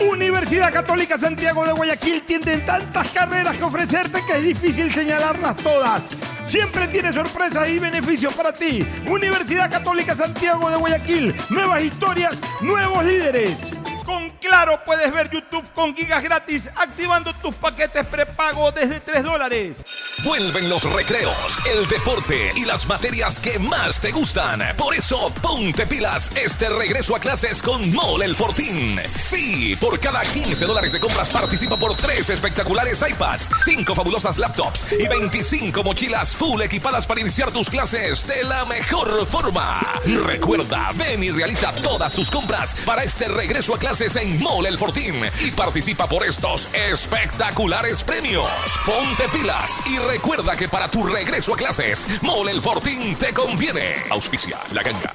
Universidad Católica Santiago de Guayaquil tiene tantas carreras que ofrecerte que es difícil señalarlas todas. Siempre tiene sorpresas y beneficios para ti. Universidad Católica Santiago de Guayaquil. Nuevas historias, nuevos líderes. Con Claro puedes ver YouTube con gigas gratis activando tus paquetes prepago desde 3 dólares. Vuelven los recreos, el deporte y las materias que más te gustan. Por eso, ponte pilas este regreso a clases con Mole el Fortín. Sí, por cada 15 dólares de compras participa por 3 espectaculares iPads, 5 fabulosas laptops y 25 mochilas full equipadas para iniciar tus clases de la mejor forma. Recuerda, ven y realiza todas tus compras para este regreso a clases en Mole el Fortín y participa por estos espectaculares premios. Ponte pilas y recuerda que para tu regreso a clases, Mole el Fortín te conviene. Auspicia la ganga.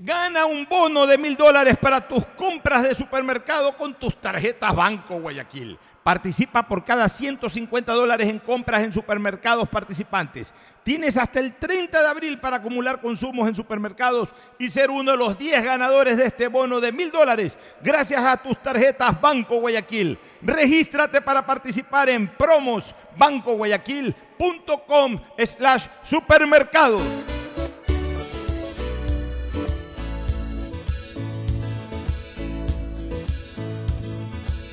Gana un bono de mil dólares para tus compras de supermercado con tus tarjetas Banco Guayaquil. Participa por cada 150 dólares en compras en supermercados participantes. Tienes hasta el 30 de abril para acumular consumos en supermercados y ser uno de los 10 ganadores de este bono de mil dólares gracias a tus tarjetas Banco Guayaquil. Regístrate para participar en promosbancoguayaquil.com slash supermercado.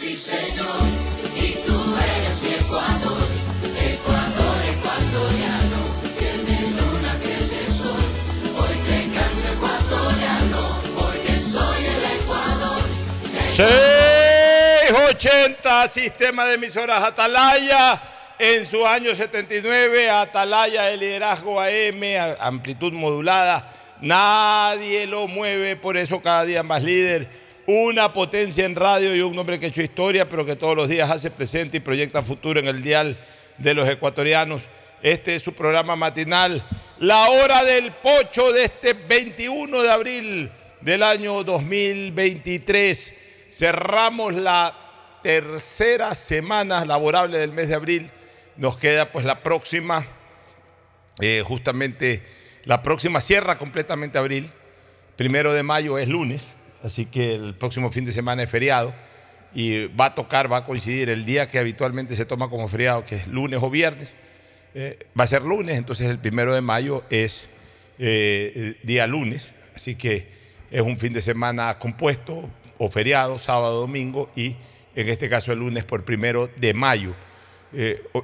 Sí señor, y tú eres mi Ecuador, Ecuador ecuatoriano, piel de luna, piel de sol, hoy te canto ecuatoriano, porque soy el Ecuador. 680, sistema de emisoras Atalaya. En su año 79, Atalaya, el liderazgo AM, amplitud modulada. Nadie lo mueve, por eso cada día más líder. Una potencia en radio y un hombre que ha hecho historia, pero que todos los días hace presente y proyecta futuro en el dial de los ecuatorianos. Este es su programa matinal, La Hora del Pocho de este 21 de abril del año 2023. Cerramos la tercera semana laborable del mes de abril. Nos queda pues la próxima, eh, justamente la próxima cierra completamente abril. Primero de mayo es lunes, así que el próximo fin de semana es feriado y va a tocar, va a coincidir el día que habitualmente se toma como feriado, que es lunes o viernes. Eh, va a ser lunes, entonces el primero de mayo es eh, eh, día lunes, así que es un fin de semana compuesto o feriado, sábado, domingo y en este caso el lunes por primero de mayo.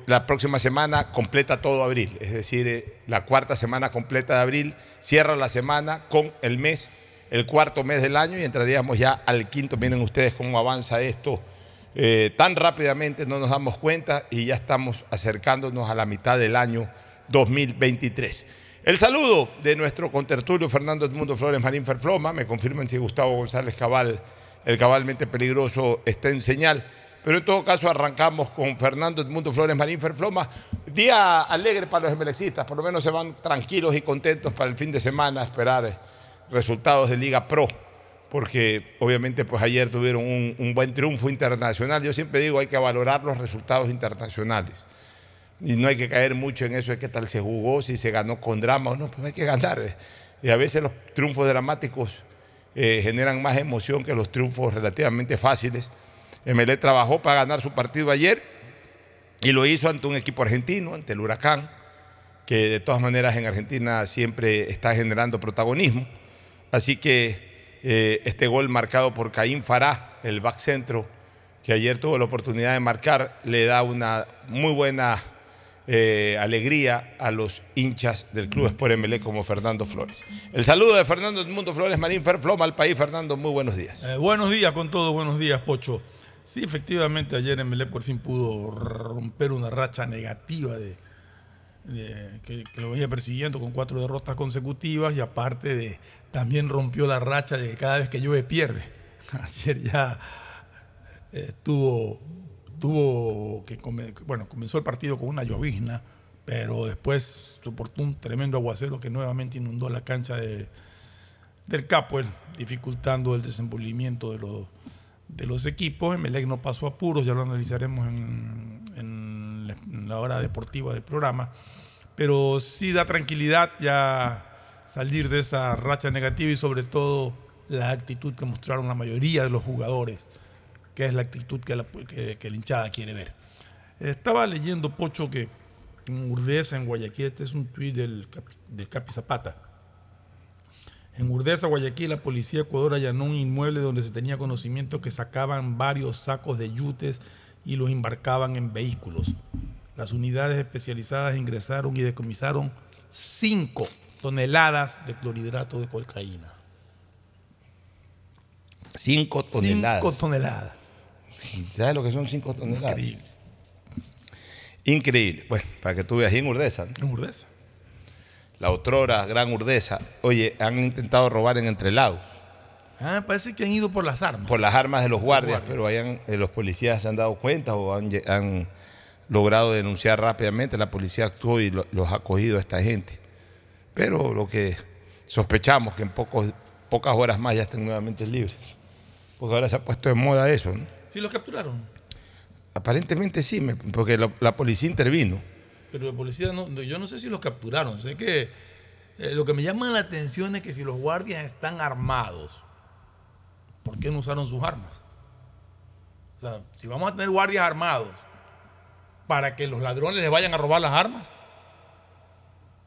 La próxima semana completa todo abril, es decir, la cuarta semana completa de abril cierra la semana con el mes, el cuarto mes del año y entraríamos ya al quinto. Miren ustedes cómo avanza esto eh, tan rápidamente, no nos damos cuenta y ya estamos acercándonos a la mitad del año 2023. El saludo de nuestro contertulio Fernando Edmundo Flores Marín Ferfloma, me confirman si Gustavo González Cabal, el cabalmente peligroso, está en señal. Pero en todo caso arrancamos con Fernando Edmundo Flores Marín Ferfloma. Día alegre para los emelexistas, por lo menos se van tranquilos y contentos para el fin de semana a esperar resultados de Liga Pro porque obviamente pues ayer tuvieron un, buen triunfo internacional. Yo siempre digo hay que valorar los resultados internacionales y no hay que caer mucho en eso de qué tal se jugó, si se ganó con drama o no, pues hay que ganar. Y a veces los triunfos dramáticos eh, generan más emoción que los triunfos relativamente fáciles. MLE trabajó para ganar su partido ayer y lo hizo ante un equipo argentino, ante el Huracán, que de todas maneras en Argentina siempre está generando protagonismo. Así que eh, este gol marcado por Caín Fará, el back centro, que ayer tuvo la oportunidad de marcar, le da una muy buena eh, alegría a los hinchas del Club Sport MLE como Fernando Flores. El saludo de Fernando Edmundo Flores Marín Ferfloma al país. Fernando, muy buenos días. Eh, buenos días con todo, buenos días, Pocho. Sí, efectivamente, ayer Emelec por fin pudo romper una racha negativa de, de- que, que lo venía persiguiendo con cuatro derrotas consecutivas y aparte de también rompió la racha de que cada vez que llueve pierde. Ayer ya eh, tuvo, que bueno, comenzó el partido con una llovizna, pero después soportó un tremendo aguacero que nuevamente inundó la cancha de, del Capuel, dificultando el desenvolvimiento de los, de los equipos. Emelec no pasó apuros, ya lo analizaremos en, en la hora deportiva del programa, pero sí da tranquilidad ya salir de esa racha negativa y sobre todo la actitud que mostraron la mayoría de los jugadores, que es la actitud que la, hinchada quiere ver. Estaba leyendo, Pocho, que en Urdesa, en Guayaquil, este es un tuit del, del Capi Zapata. En Urdesa, Guayaquil, la policía de Ecuador allanó un inmueble donde se tenía conocimiento que sacaban varios sacos de yutes y los embarcaban en vehículos. Las unidades especializadas ingresaron y decomisaron 5 toneladas de clorhidrato de cocaína. Cinco toneladas. 5 toneladas. ¿Sabes lo que son cinco toneladas? Increíble. Increíble. Bueno, para que tú veas, en Urdesa, ¿no? En Urdesa. la otrora gran Urdesa, oye, han intentado robar en Entre Lagos Ah, parece que han ido por las armas. por las armas de los guardias, guardias. pero hayan, eh, los policías se han dado cuenta o han, logrado denunciar rápidamente. La policía actuó y lo- los ha cogido a esta gente. Pero lo que sospechamos que en pocos, pocas horas más ya estén nuevamente libres. Porque ahora se ha puesto de moda eso. ¿no? Sí, los capturaron. Aparentemente sí, porque la, la policía intervino. Pero la policía, no, no, yo no sé si los capturaron. Sé que Eh, lo que me llama la atención es que si los guardias están armados, ¿por qué no usaron sus armas? O sea, si vamos a tener guardias armados para que los ladrones les vayan a robar las armas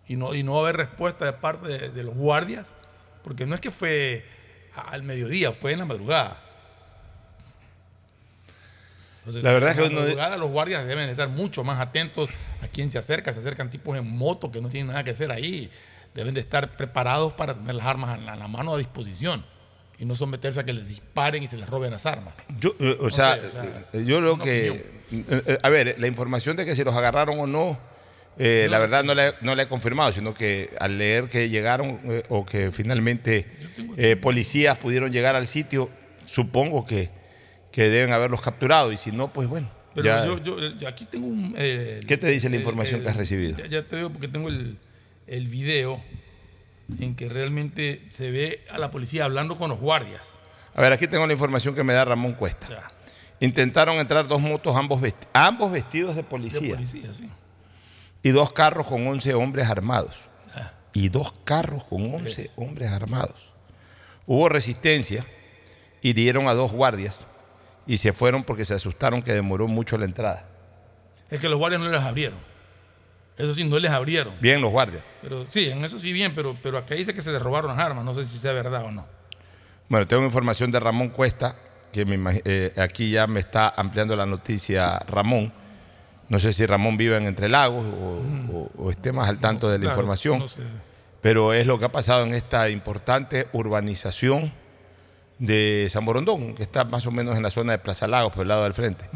y no, y no va a haber respuesta de parte de, de los guardias, porque no es que fue al mediodía, fue en la madrugada. Entonces, La verdad es en que la uno- madrugada los guardias deben estar mucho más atentos a quién se acerca. Se acercan tipos en moto que no tienen nada que hacer ahí. Deben de estar preparados para tener las armas en la, en la mano a disposición y no someterse a que les disparen y se les roben las armas. Yo, eh, o, No sea, sé, o sea, eh, yo una que. opinión. eh, a ver, la información de que si los agarraron o no, eh, la verdad no la, no la he confirmado, sino que al leer que llegaron eh, o que finalmente eh, policías pudieron llegar al sitio, supongo que, que deben haberlos capturado. Y si no, pues bueno. Pero ya- yo, yo- yo aquí tengo un... eh, ¿Qué te dice la información que has recibido? Ya, ya te digo porque tengo el, el video en que realmente se ve a la policía hablando con los guardias. A ver, aquí tengo la información que me da Ramón Cuesta. Ya, Intentaron entrar dos motos, ambos, vesti- ambos vestidos de de policía. policía, sí. Y dos carros con 11 hombres armados. Ah. Y dos carros con 11 hombres armados. Hubo resistencia, hirieron a dos guardias y se fueron porque se asustaron que demoró mucho la entrada. Es que los guardias no les abrieron. Eso sí, no les abrieron. Bien los guardias. Pero sí, en eso sí bien, pero, pero acá dice que se les robaron las armas. No sé si sea verdad o no. Bueno, tengo información de Ramón Cuesta, que me eh, aquí ya me está ampliando la noticia Ramón. No sé si Ramón vive en Entre Lagos o, o- o esté más al tanto de la Claro, información. no sé. pero es lo que ha pasado en esta importante urbanización de San Borondón, que está más o menos en la zona de Plaza Lagos, por el lado del frente.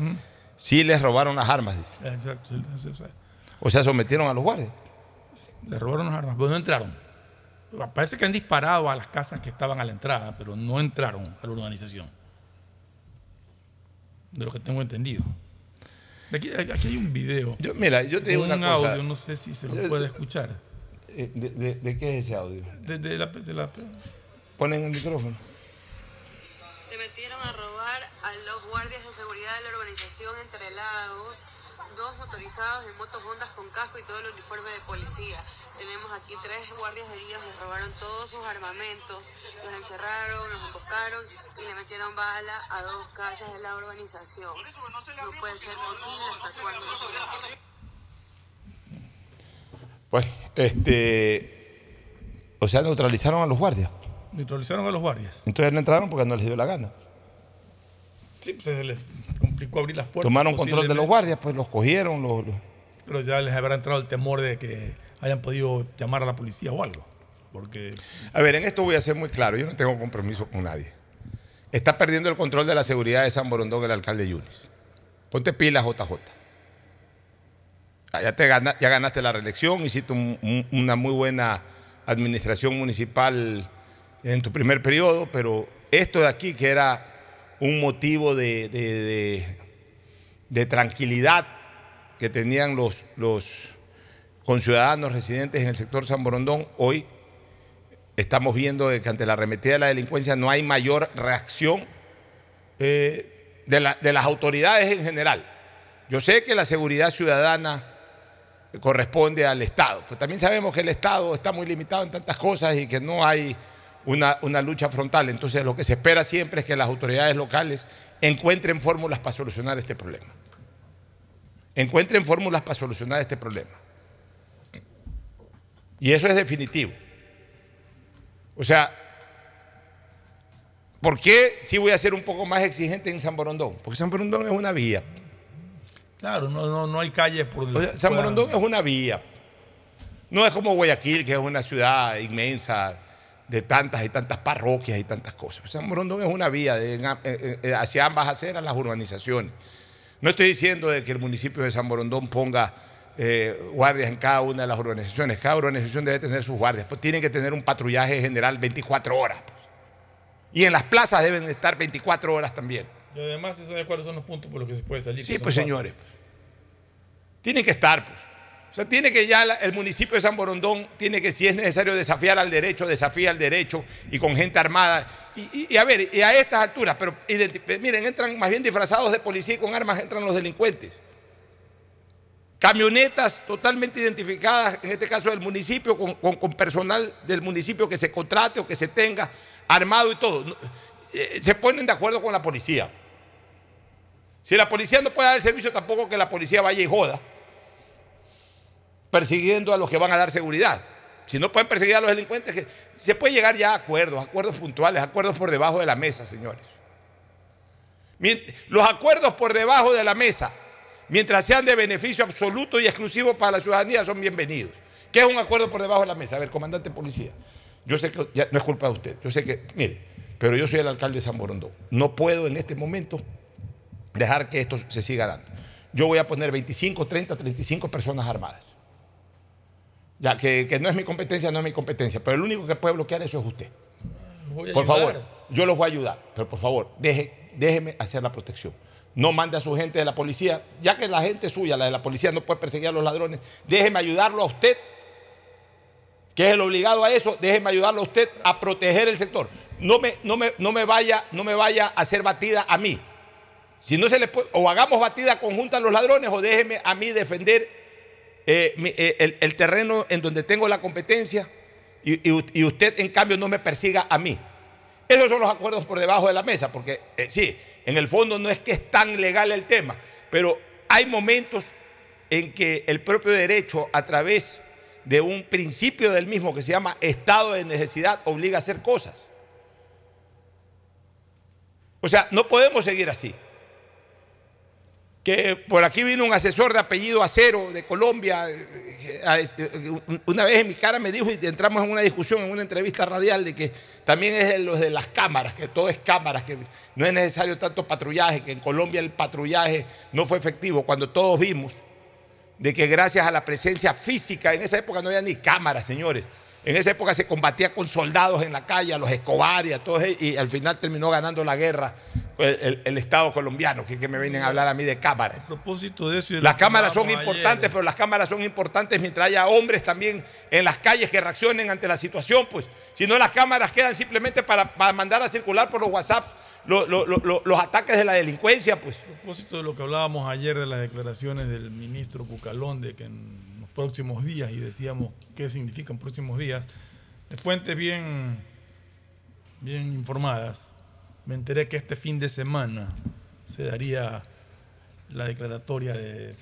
Sí les robaron las armas, dice. Exacto. sí, sí, sí. O sea, sometieron a los guardias. Les robaron las armas, pero no entraron. Parece que han disparado a las casas que estaban a la entrada, pero no entraron a la urbanización. De lo que tengo entendido. Aquí, aquí hay un video. Yo, mira, yo te digo un una cosa. audio, no sé si se lo Yo- puede escuchar. Eh, ¿De, de- de qué es ese audio? De, de la, de la- Ponen el micrófono. Se metieron a robar a los guardias de seguridad de la urbanización Entre Lagos, dos motorizados en motos Hondas con casco y todo el uniforme de policía. Tenemos aquí tres guardias heridos, les robaron todos sus armamentos, los encerraron, los emboscaron y le metieron bala a dos casas de la urbanización. No puede ser posible hasta cuándo. Pues, este. O sea, neutralizaron a los guardias. Neutralizaron a los guardias. Entonces no entraron porque no les dio la gana. Sí, pues se les complicó abrir las puertas. Tomaron control de los guardias, pues los cogieron, los- los, Pero ya les habrá entrado el temor de que hayan podido llamar a la policía o algo. Porque A ver, en esto voy a ser muy claro, yo no tengo compromiso con nadie. Está perdiendo el control de la seguridad de San Borondón el alcalde Yunis. Ponte pilas, JJ. Ah, Ya, te ya ganaste la reelección, hiciste un- un- una muy buena administración municipal en tu primer periodo, pero esto de aquí, que era un motivo de, de- de- de tranquilidad que tenían los, los conciudadanos residentes en el sector San Borondón, hoy estamos viendo que ante la arremetida de la delincuencia no hay mayor reacción eh, de, la- de las autoridades en general. Yo sé que la seguridad ciudadana corresponde al Estado, pero también sabemos que el Estado está muy limitado en tantas cosas y que no hay una lucha frontal. Entonces lo que se espera siempre es que las autoridades locales encuentren fórmulas para solucionar este problema. Encuentren fórmulas para solucionar este problema. Y eso es definitivo. O sea, ¿por qué si voy a ser un poco más exigente en San Borondón? Porque San Borondón es una vía. Claro, no, no, no hay calles por donde. O sea, San Borondón es una vía. No es como Guayaquil, que es una ciudad inmensa de tantas y tantas parroquias y tantas cosas. San Borondón es una vía de- eh, eh, hacia ambas aceras las urbanizaciones. No estoy diciendo de que el municipio de San Borondón ponga eh, guardias en cada una de las urbanizaciones. Cada urbanización debe tener sus guardias. Pues tienen que tener un patrullaje general 24 horas. pues. Y en las plazas deben estar 24 horas también. Y además se sabe cuáles son los puntos por los que se puede salir. Sí, pues señores. Tienen que estar, pues. O sea, tiene que ya el municipio de San Borondón tiene que, si es necesario, desafiar al derecho, desafía al derecho y con gente armada. Y, y- y a ver, y a estas alturas, pero miren, entran más bien disfrazados de policía y con armas entran los delincuentes. Camionetas totalmente identificadas, en este caso del municipio, con, personal del municipio que se contrate o que se tenga armado y todo. Eh, Se ponen de acuerdo con la policía. Si la policía no puede dar el servicio, tampoco que la policía vaya y joda, persiguiendo a los que van a dar seguridad. Si no pueden perseguir a los delincuentes, se puede llegar ya a acuerdos, acuerdos puntuales, acuerdos por debajo de la mesa, señores. Los acuerdos por debajo de la mesa, mientras sean de beneficio absoluto y exclusivo para la ciudadanía, son bienvenidos. ¿Qué es un acuerdo por debajo de la mesa? A ver, comandante de policía, yo sé que ya no es culpa de usted, yo sé que, mire, pero yo soy el alcalde de San Borondón. No puedo en este momento dejar que esto se siga dando. Yo voy a poner 25, 30, 35 personas armadas. Ya que, que no es mi competencia, no es mi competencia, pero el único que puede bloquear eso es usted. Por ayudar. favor, yo los voy a ayudar, pero por favor, deje, déjeme hacer la protección. No mande a su gente de la policía, ya que la gente suya, la de la policía, no puede perseguir a los ladrones, déjeme ayudarlo a usted, que es el obligado a eso, déjeme ayudarlo a usted a proteger el sector. No me, no me, no me, vaya, no me vaya a hacer batida a mí. Si no se le puede, o hagamos batida conjunta a los ladrones, o déjeme a mí defender eh, eh, el, terreno en donde tengo la competencia y usted en cambio no me persiga a mí. Esos son los acuerdos por debajo de la mesa, porque eh, sí, en el fondo no es que es tan legal el tema, pero hay momentos en que el propio derecho, a través de un principio del mismo que se llama estado de necesidad, obliga a hacer cosas. O sea, no podemos seguir así. Que por aquí vino un asesor de apellido Acero de Colombia, eh, a- eh, una vez en mi cara me dijo y entramos en una discusión, en una entrevista radial, de que también es los de las cámaras, que todo es cámaras, que no es necesario tanto patrullaje, que en Colombia el patrullaje no fue efectivo, cuando todos vimos de que gracias a la presencia física, en esa época no había ni cámaras, señores. En esa época se combatía con soldados en la calle, los Escobar todos, y al final terminó ganando la guerra el, Estado colombiano, que, que me vienen a hablar a mí de cámaras. A propósito de eso. Las cámaras son importantes, ayer, pero las cámaras son importantes mientras haya hombres también en las calles que reaccionen ante la situación, pues. Si no, las cámaras quedan simplemente para, para mandar a circular por los WhatsApp lo- lo- lo- lo- los ataques de la delincuencia, pues. A propósito de lo que hablábamos ayer de las declaraciones del ministro Bucalón de que en los próximos días, y decíamos qué significan próximos días, de fuentes bien, bien informadas, me enteré que este fin de semana se daría la declaratoria de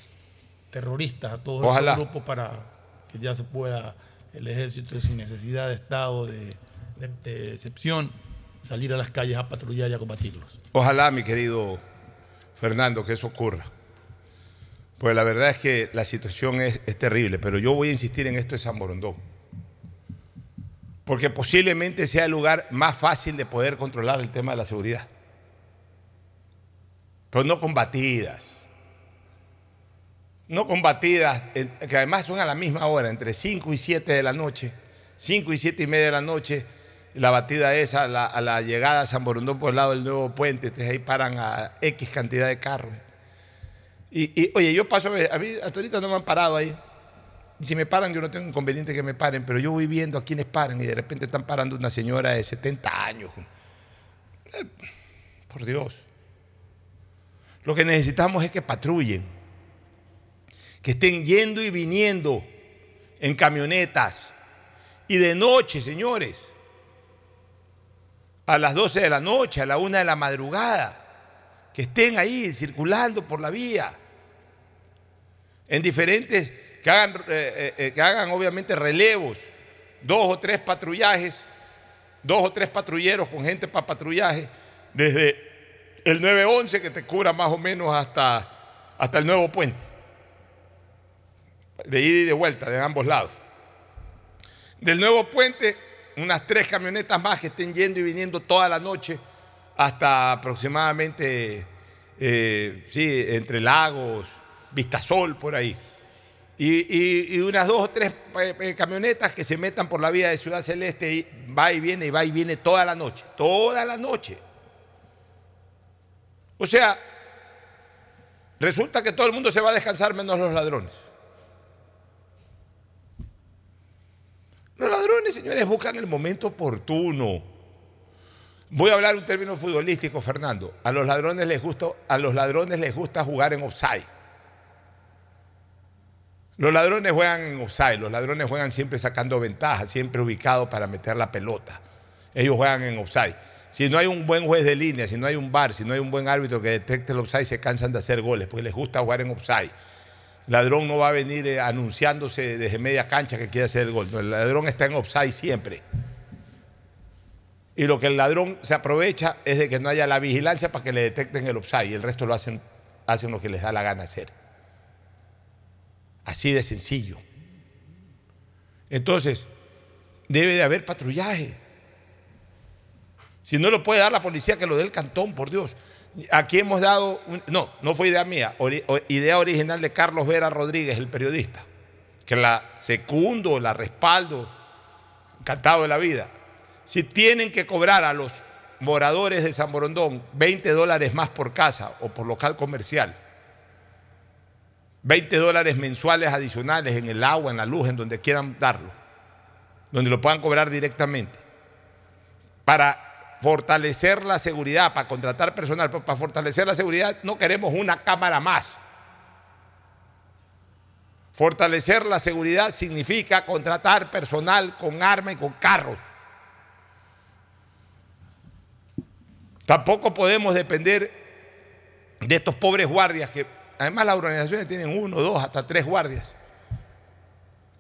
terroristas a todos los grupos para que ya se pueda el ejército sin necesidad de estado de, de excepción salir a las calles a patrullar y a combatirlos. Ojalá, mi querido Fernando, que eso ocurra. Pues la verdad es que la situación es, es terrible, pero yo voy a insistir en esto de San Borondón. Porque posiblemente sea el lugar más fácil de poder controlar el tema de la seguridad. Pero no combatidas. No combatidas, que además son a la misma hora, entre 5 y 7 de la noche, 5 y 7 y media de la noche, la batida es a la, a la llegada a San Borondón por el lado del nuevo puente, entonces ahí paran a X cantidad de carros. Y, oye, yo paso, a mí hasta ahorita no me han parado ahí. Y si me paran, yo no tengo inconveniente que me paren, pero yo voy viendo a quienes paran y de repente están parando una señora de 70 años. Eh, por Dios. Lo que necesitamos es que patrullen, que estén yendo y viniendo en camionetas y de noche, señores, a las 12 de la noche, a la 1 de la madrugada, que estén ahí circulando por la vía, en diferentes, que hagan, eh, eh, eh, que hagan obviamente relevos, dos o tres patrullajes, dos o tres patrulleros con gente para patrullaje, desde el 911 que te cubra más o menos hasta, hasta el nuevo puente, de ida y de vuelta, de ambos lados. Del nuevo puente, unas tres camionetas más que estén yendo y viniendo toda la noche hasta aproximadamente, sí, entre lagos, Vistasol, por ahí. Y, unas dos o tres eh, eh, camionetas que se metan por la vía de Ciudad Celeste y va y viene, y va y viene toda la noche, toda la noche. O sea, resulta que todo el mundo se va a descansar menos los ladrones. Los ladrones, señores, buscan el momento oportuno. Voy a hablar un término futbolístico, Fernando. A los ladrones les gusta, a los ladrones les gusta jugar en offside. Los ladrones juegan en offside, los ladrones juegan siempre sacando ventaja, siempre ubicados para meter la pelota. Ellos juegan en offside. Si no hay un buen juez de línea, si no hay un bar, si no hay un buen árbitro que detecte el offside, se cansan de hacer goles, porque les gusta jugar en offside. El ladrón no va a venir eh, anunciándose desde media cancha que quiere hacer el gol. El ladrón está en offside siempre. Y lo que el ladrón se aprovecha es de que no haya la vigilancia para que le detecten el offside y el resto lo hacen, hacen lo que les da la gana hacer. Así de sencillo. Entonces, debe de haber patrullaje. Si no lo puede dar la policía, que lo dé el cantón, por Dios. Aquí hemos dado, no, no fue idea mía, idea original de Carlos Vera Rodríguez, el periodista, que la secundo, la respaldo, encantado de la vida. Si tienen que cobrar a los moradores de San Borondón 20 dólares más por casa o por local comercial, 20 dólares mensuales adicionales en el agua, en la luz, en donde quieran darlo, donde lo puedan cobrar directamente, para fortalecer la seguridad, para contratar personal, para fortalecer la seguridad no queremos una cámara más. Fortalecer la seguridad significa contratar personal con arma y con carros. Tampoco podemos depender de estos pobres guardias que, además las organizaciones tienen uno, dos, hasta tres guardias,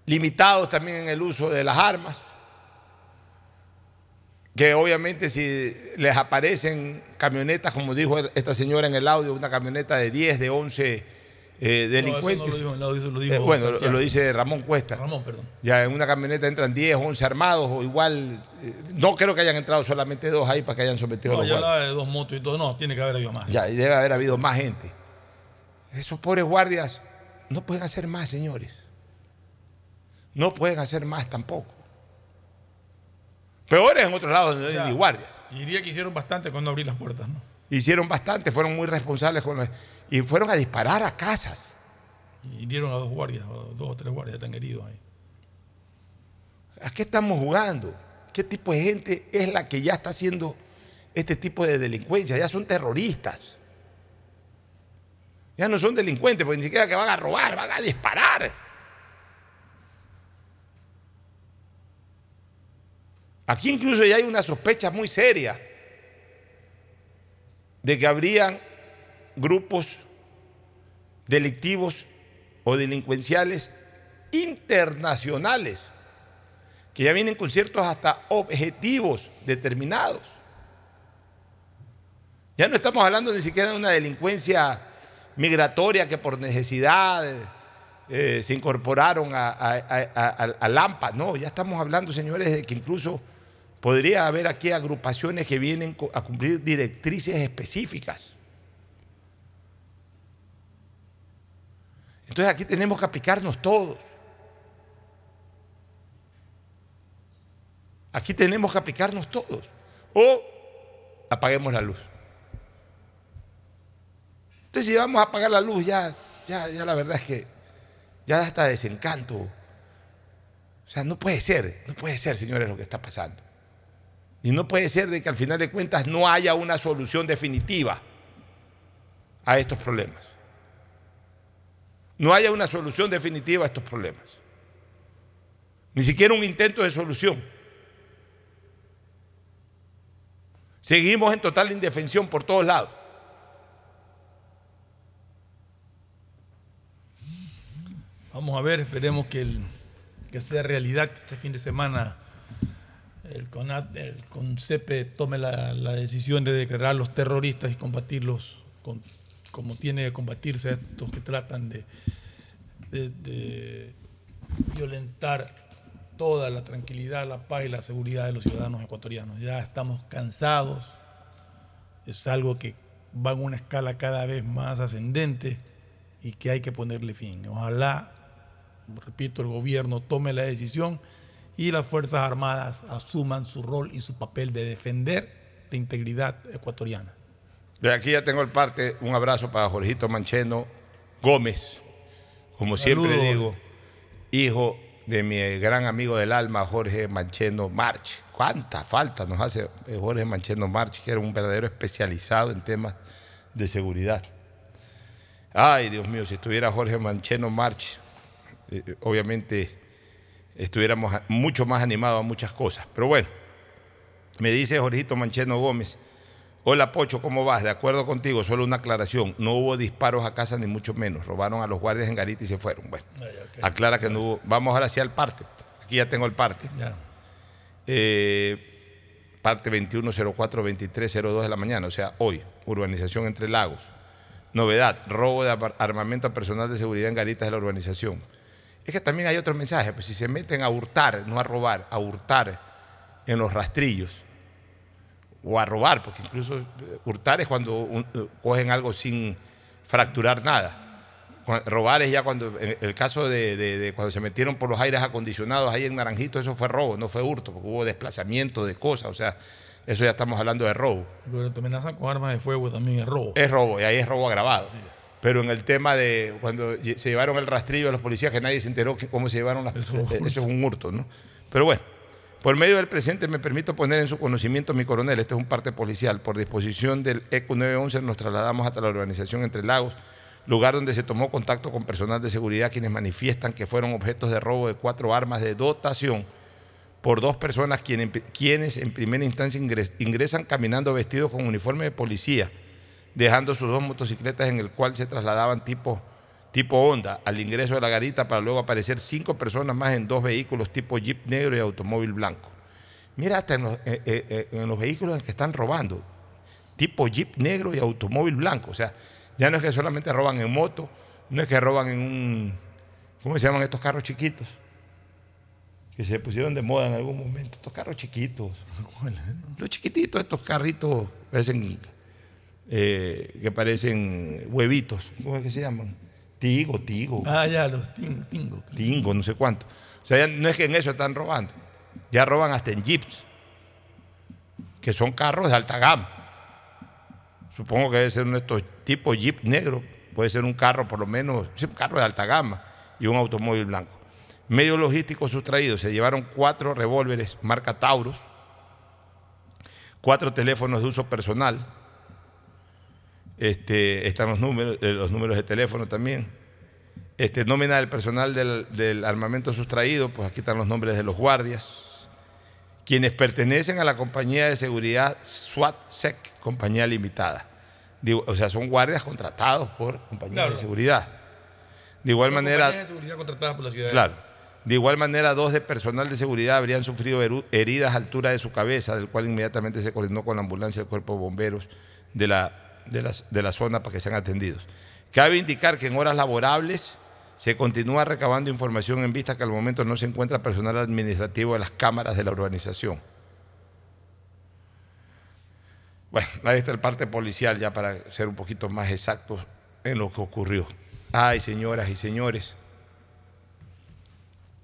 limitados también en el uso de las armas, que obviamente si les aparecen camionetas, como dijo esta señora en el audio, una camioneta de 10, de 11 eh, delincuentes. No, eso no lo dijo eso lo dijo Eh, bueno, lo, Santiago. lo dice Ramón Cuesta. Ramón, perdón. Ya en una camioneta entran 10, 11 armados o igual. eh, no creo que hayan entrado solamente dos ahí para que hayan sometido a No, los ya guardias. hablaba de dos motos y todo. No, tiene que haber habido más. Ya, y debe haber habido más gente. Esos pobres guardias no pueden hacer más, señores. No pueden hacer más tampoco. Peores en otros lados donde no O sea, hay ni guardias. y Diría que hicieron bastante cuando abrí las puertas, ¿no? Hicieron bastante, fueron muy responsables con y fueron a disparar a casas. Y hirieron a dos guardias, o dos o tres guardias están heridos ahí. ¿A qué estamos jugando? ¿Qué tipo de gente es la que ya está haciendo este tipo de delincuencia? Ya son terroristas. Ya no son delincuentes, porque ni siquiera que van a robar, van a disparar. Aquí incluso ya hay una sospecha muy seria de que habrían grupos delictivos o delincuenciales internacionales que ya vienen con ciertos hasta objetivos determinados. Ya no estamos hablando ni siquiera de una delincuencia migratoria que por necesidad eh, se incorporaron a, a, a- Lampa. No, ya estamos hablando, señores, de que incluso podría haber aquí agrupaciones que vienen a cumplir directrices específicas. Entonces aquí tenemos que aplicarnos todos. Aquí tenemos que aplicarnos todos. O apaguemos la luz. Entonces, si vamos a apagar la luz, ya, ya, ya la verdad es que ya da hasta desencanto. O sea, no puede ser, no puede ser, señores, lo que está pasando. Y no puede ser de que al final de cuentas no haya una solución definitiva a estos problemas. No haya una solución definitiva a estos problemas. Ni siquiera un intento de solución. Seguimos en total indefensión por todos lados. Vamos a ver, esperemos que, sea realidad que este fin de semana el, CONAT, el CONCEPE tome la, decisión de declarar los terroristas y combatirlos como tiene que combatirse a estos que tratan de- de violentar toda la tranquilidad, la paz y la seguridad de los ciudadanos ecuatorianos. Ya estamos cansados, es algo que va en una escala cada vez más ascendente y que hay que ponerle fin. Ojalá, repito, el gobierno tome la decisión y las Fuerzas Armadas asuman su rol y su papel de defender la integridad ecuatoriana. De aquí ya tengo el parte, un abrazo para Jorgito Mancheno Gómez, como siempre digo, hijo de mi gran amigo del alma, Jorge Mancheno March. ¿Cuánta falta nos hace eh, Jorge Mancheno March, que era un verdadero especializado en temas de seguridad? Ay, Dios mío, si estuviera Jorge Mancheno March, eh, obviamente estuviéramos mucho más animados a muchas cosas. Pero bueno, me dice Jorgito Mancheno Gómez, hola Pocho, ¿cómo vas? De acuerdo contigo, solo una aclaración, no hubo disparos a casa ni mucho menos, robaron a los guardias en Garita y se fueron. Bueno, aclara que no hubo, vamos ahora hacia el parte, aquí ya tengo el parte. Ya. Eh, parte 2104-2302 de la mañana, o sea, hoy, urbanización Entre Lagos. Novedad, robo de ar- armamento a personal de seguridad en garitas de la urbanización. Es que también hay otro mensaje, pues si se meten a hurtar, no a robar, a hurtar en los rastrillos, o a robar, porque incluso eh, hurtar es cuando un- eh, cogen algo sin fracturar nada. Robar es ya cuando, en el caso de, de- de cuando se metieron por los aires acondicionados ahí en Naranjito, eso fue robo, no fue hurto, porque hubo desplazamiento de cosas, o sea, eso ya estamos hablando de robo. Pero te amenazan con armas de fuego también es robo. Es robo, y ahí es robo agravado. Pero en el tema de cuando se llevaron el rastrillo a los policías, que nadie se enteró que- cómo se llevaron las Eso eh, Eso es un hurto, ¿no? Pero bueno, por medio del presente me permito poner en su conocimiento, mi coronel, este es un parte policial, por disposición del ECU 911 nos trasladamos hasta la urbanización Entre Lagos, lugar donde se tomó contacto con personal de seguridad quienes manifiestan que fueron objetos de robo de cuatro armas de dotación por dos personas quien- quienes en primera instancia ingres- ingresan caminando vestidos con uniforme de policía, dejando sus dos motocicletas en el cual se trasladaban tipo, tipo Honda al ingreso de la garita para luego aparecer cinco personas más en dos vehículos tipo Jeep negro y automóvil blanco. Mira, hasta en los, eh, eh, eh, en los vehículos en que están robando, tipo Jeep negro y automóvil blanco. O sea, ya no es que solamente roban en moto, no es que roban en un, ¿cómo se llaman estos carros chiquitos? Que se pusieron de moda en algún momento, estos carros chiquitos. Los chiquititos, estos carritos parecen, eh, que parecen huevitos, ¿cómo es que se llaman? Tigo, tigo. Ah, ya, los ting- tingos. Tingo, no sé cuánto. O sea, no es que en eso están robando. Ya roban hasta en jeeps, que son carros de alta gama. Supongo que debe ser uno de estos tipos jeep negro. Puede ser un carro, por lo menos, un carro de alta gama y un automóvil blanco. Medios logísticos sustraídos. Se llevaron cuatro revólveres marca Taurus, cuatro teléfonos de uso personal. Este, están los números, eh, los números de teléfono también. Este, nómina del personal del, del armamento sustraído, pues aquí están los nombres de los guardias, quienes pertenecen a la compañía de seguridad SWAT-SEC, compañía limitada. Digo, o sea, son guardias contratados por compañías Claro. de seguridad. De igual manera, Compañías de seguridad contratadas por la ciudad. Claro. De igual manera, dos de personal de seguridad habrían sufrido heridas a altura de su cabeza, del cual inmediatamente se coordinó con la ambulancia del cuerpo de bomberos de la, de la zona para que sean atendidos. Cabe indicar que en horas laborables se continúa recabando información en vista que al momento no se encuentra personal administrativo de las cámaras de la urbanización. Bueno, ahí está el parte policial ya para ser un poquito más exactos en lo que ocurrió. Ay, señoras y señores,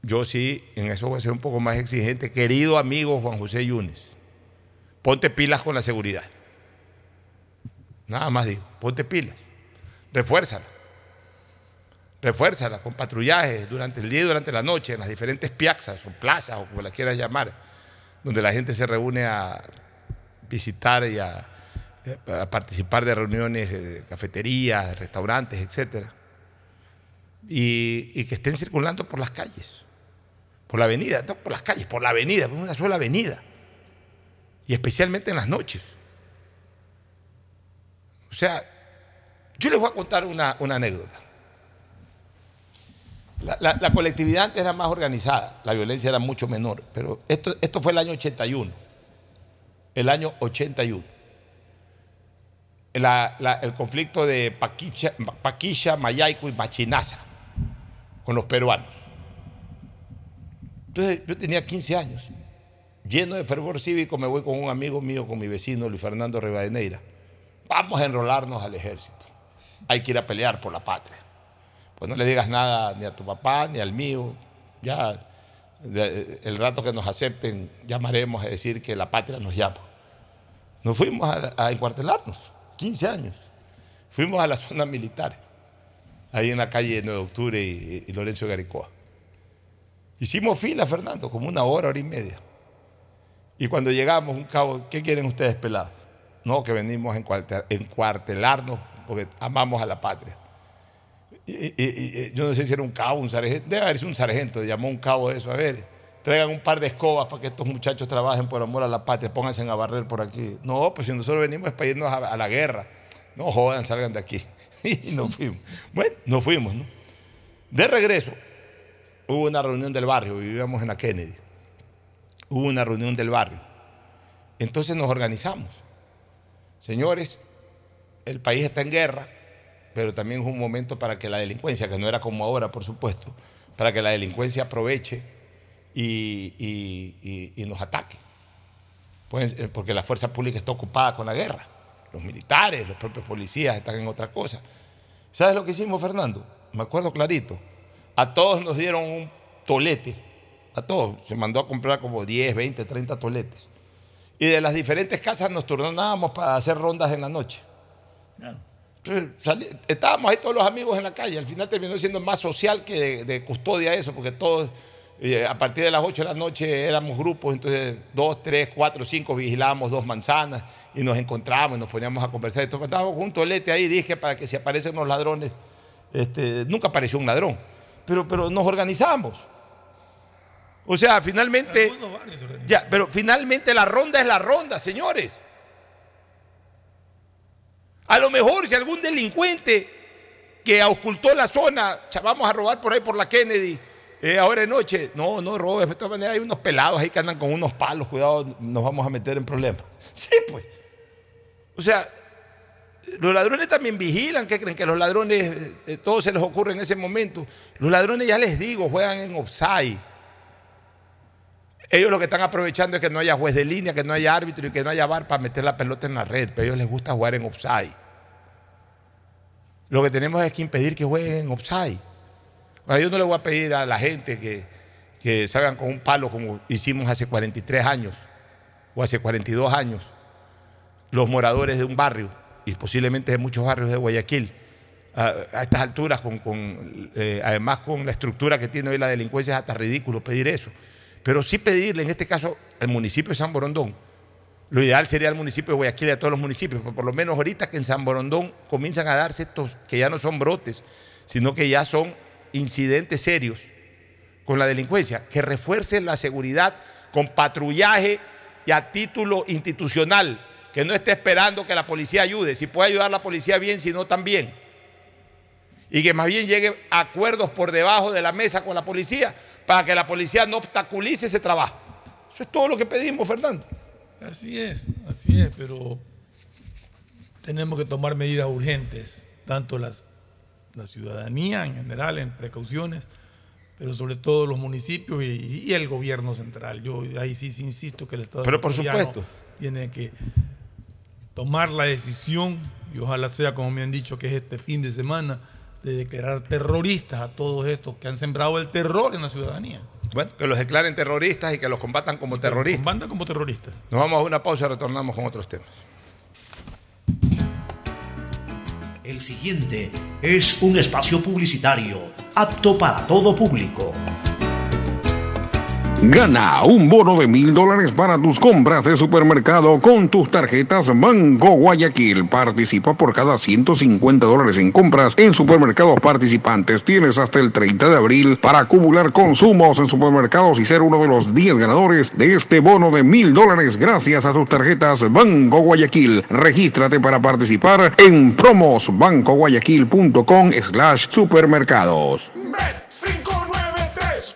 yo sí, en eso voy a ser un poco más exigente. Querido amigo Juan José Yunes, ponte pilas con la seguridad. Nada más digo, ponte pilas. Refuérzala. Refuérzala con patrullajes durante el día y durante la noche en las diferentes piazzas o plazas o como las quieras llamar, donde la gente se reúne a visitar y a, a participar de reuniones, de cafeterías, restaurantes, etcétera. Y, y que estén circulando por las calles, por la avenida, no por las calles, por la avenida, por una sola avenida. Y especialmente en las noches. O sea, yo les voy a contar una, anécdota. La, colectividad antes era más organizada, la violencia era mucho menor, pero esto, fue el año 81. El año 81. La- el conflicto de Paquicha, Paquilla, Mayaico y Machinaza con los peruanos. Entonces yo tenía 15 años, lleno de fervor cívico, me voy con un amigo mío, con mi vecino Luis Fernando Rivadeneira. Vamos a enrolarnos al ejército. Hay que ir a pelear por la patria. Pues no le digas nada ni a tu papá ni al mío. Ya el rato que nos acepten llamaremos a decir que la patria nos llama. Nos fuimos a, encuartelarnos, 15 años. Fuimos a la zona militar, ahí en la calle 9 de octubre y, y Lorenzo Garicoa. Hicimos fila, Fernando, como una hora, hora y media. Y cuando llegamos, un cabo, ¿qué quieren ustedes pelados? No, que venimos a encuarte- encuartelarnos porque amamos a la patria. Y- y- yo no sé si era un cabo, un sargento. Debe haber sido un sargento. Llamó un cabo de eso. A ver, traigan un par de escobas para que estos muchachos trabajen por amor a la patria. Pónganse a barrer por aquí. No, pues si nosotros venimos es para irnos a, a la guerra. No jodan, salgan de aquí. Y nos fuimos. Bueno, nos fuimos, ¿no? De regreso, hubo una reunión del barrio. Vivíamos en la Kennedy. Hubo una reunión del barrio. Entonces nos organizamos. Señores, el país está en guerra, pero también es un momento para que la delincuencia, que no era como ahora, por supuesto, para que la delincuencia aproveche y, nos ataque. Pues, eh, porque la fuerza pública está ocupada con la guerra. Los militares, los propios policías están en otra cosa. ¿Sabes lo que hicimos, Fernando? Me acuerdo clarito. A todos nos dieron un tolete. A todos. Se mandó a comprar como 10, 20, 30 toletes. Y de las diferentes casas nos turnábamos para hacer rondas en la noche. Entonces, estábamos ahí todos los amigos en la calle. Al final terminó siendo más social que de, de custodia eso, porque todos, eh, a partir de las 8 de la noche éramos grupos, entonces dos, tres, cuatro, cinco vigilábamos dos manzanas y nos encontrábamos y nos poníamos a conversar. Entonces estábamos con un tolete ahí, dije, para que si aparecen los ladrones, este, nunca apareció un ladrón, pero, pero nos organizamos. O sea, finalmente... Ya, pero finalmente la ronda es la ronda, señores. A lo mejor si algún delincuente que ocultó la zona, vamos a robar por ahí por la Kennedy, eh, ahora de noche, no, no robes, de todas maneras hay unos pelados ahí que andan con unos palos, cuidado, nos vamos a meter en problemas. Sí, pues. O sea, los ladrones también vigilan, ¿qué creen? Que los ladrones, eh, eh, todo se les ocurre en ese momento. Los ladrones, ya les digo, juegan en offside. Ellos lo que están aprovechando es que no haya juez de línea, que no haya árbitro y que no haya bar para meter la pelota en la red, pero a ellos les gusta jugar en offside. Lo que tenemos es que impedir que jueguen en offside. Ahora, yo no le voy a pedir a la gente que, que salgan con un palo como hicimos hace 43 años o hace 42 años los moradores de un barrio y posiblemente de muchos barrios de Guayaquil. A, estas alturas, eh, además con la estructura que tiene hoy la delincuencia, es hasta ridículo pedir eso. Pero sí pedirle, en este caso, al municipio de San Borondón, lo ideal sería al municipio de Guayaquil y a todos los municipios, pero por lo menos ahorita que en San Borondón comienzan a darse estos, que ya no son brotes, sino que ya son incidentes serios con la delincuencia, que refuercen la seguridad con patrullaje y a título institucional, que no esté esperando que la policía ayude, si puede ayudar la policía bien, si no también. Y que más bien llegue a acuerdos por debajo de la mesa con la policía para que la policía no obstaculice ese trabajo. Eso es todo lo que pedimos, Fernando. Así es, así es, pero tenemos que tomar medidas urgentes, tanto las, la ciudadanía en general, en precauciones, pero sobre todo los municipios y, y el gobierno central. Yo ahí sí, sí insisto que el Estado Pero por supuesto. tiene que tomar la decisión, y ojalá sea como me han dicho que es este fin de semana, de declarar terroristas a todos estos que han sembrado el terror en la ciudadanía. Bueno, que los declaren terroristas y que los combatan como terroristas. Combatan como terroristas. Nos vamos a una pausa y retornamos con otros temas. El siguiente es un espacio publicitario apto para todo público. Gana un bono de mil dólares para tus compras de supermercado con tus tarjetas Banco Guayaquil. Participa por cada 150 dólares en compras en supermercados participantes. Tienes hasta el 30 de abril para acumular consumos en supermercados y ser uno de los 10 ganadores de este bono de mil dólares gracias a tus tarjetas Banco Guayaquil. Regístrate para participar en promosbancoguayaquil.com slash supermercados. Bet593.es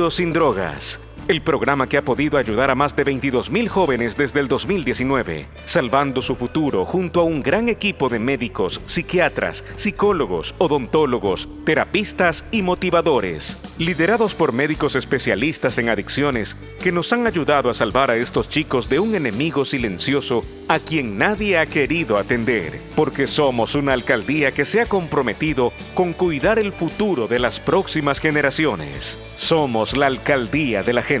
sin drogas. El programa que ha podido ayudar a más de 22.000 jóvenes desde el 2019, salvando su futuro junto a un gran equipo de médicos, psiquiatras, psicólogos, odontólogos, terapistas y motivadores, liderados por médicos especialistas en adicciones que nos han ayudado a salvar a estos chicos de un enemigo silencioso a quien nadie ha querido atender, porque somos una alcaldía que se ha comprometido con cuidar el futuro de las próximas generaciones. Somos la alcaldía de la gente.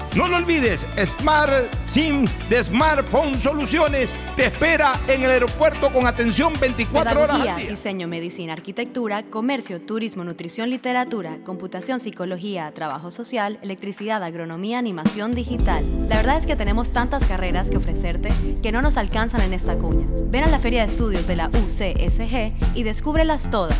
No lo olvides, Smart SIM de Smartphone Soluciones te espera en el aeropuerto con atención 24 horas al día. diseño, medicina, arquitectura, comercio, turismo, nutrición, literatura, computación, psicología, trabajo social, electricidad, agronomía, animación digital. La verdad es que tenemos tantas carreras que ofrecerte que no nos alcanzan en esta cuña. Ven a la Feria de Estudios de la UCSG y descúbrelas todas.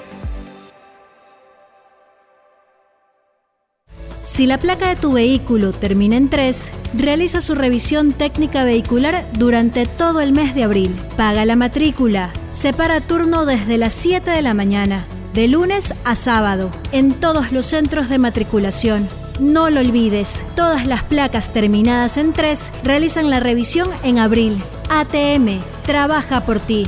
Si la placa de tu vehículo termina en 3, realiza su revisión técnica vehicular durante todo el mes de abril. Paga la matrícula. Separa turno desde las 7 de la mañana, de lunes a sábado, en todos los centros de matriculación. No lo olvides, todas las placas terminadas en 3 realizan la revisión en abril. ATM, trabaja por ti.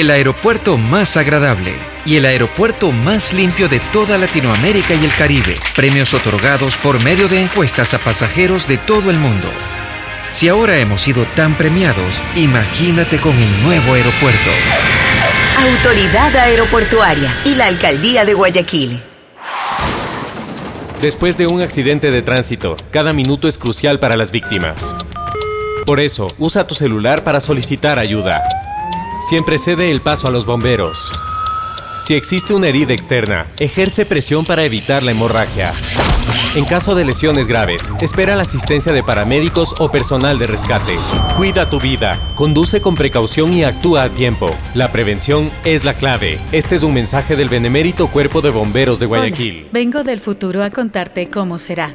el aeropuerto más agradable y el aeropuerto más limpio de toda Latinoamérica y el Caribe. Premios otorgados por medio de encuestas a pasajeros de todo el mundo. Si ahora hemos sido tan premiados, imagínate con el nuevo aeropuerto. Autoridad Aeroportuaria y la Alcaldía de Guayaquil. Después de un accidente de tránsito, cada minuto es crucial para las víctimas. Por eso, usa tu celular para solicitar ayuda. Siempre cede el paso a los bomberos. Si existe una herida externa, ejerce presión para evitar la hemorragia. En caso de lesiones graves, espera la asistencia de paramédicos o personal de rescate. Cuida tu vida, conduce con precaución y actúa a tiempo. La prevención es la clave. Este es un mensaje del Benemérito Cuerpo de Bomberos de Guayaquil. Hola, vengo del futuro a contarte cómo será.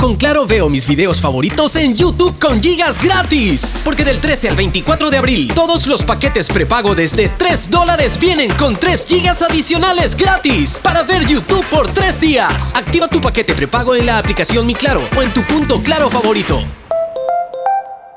Con Claro veo mis videos favoritos en YouTube con gigas gratis. Porque del 13 al 24 de abril, todos los paquetes prepago desde 3 dólares vienen con 3 gigas adicionales gratis para ver YouTube por 3 días. Activa tu paquete prepago en la aplicación Mi Claro o en tu punto Claro favorito.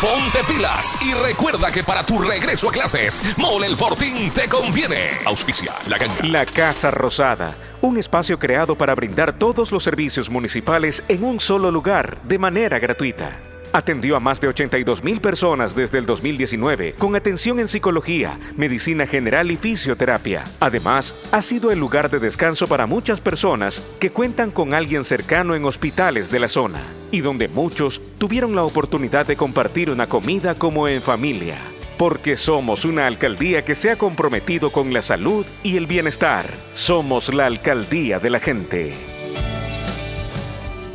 Ponte pilas y recuerda que para tu regreso a clases, Mole el Fortín te conviene. Auspicia la ganga. La Casa Rosada, un espacio creado para brindar todos los servicios municipales en un solo lugar de manera gratuita. Atendió a más de 82 mil personas desde el 2019 con atención en psicología, medicina general y fisioterapia. Además, ha sido el lugar de descanso para muchas personas que cuentan con alguien cercano en hospitales de la zona y donde muchos tuvieron la oportunidad de compartir una comida como en familia. Porque somos una alcaldía que se ha comprometido con la salud y el bienestar. Somos la alcaldía de la gente.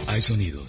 Hay sonidos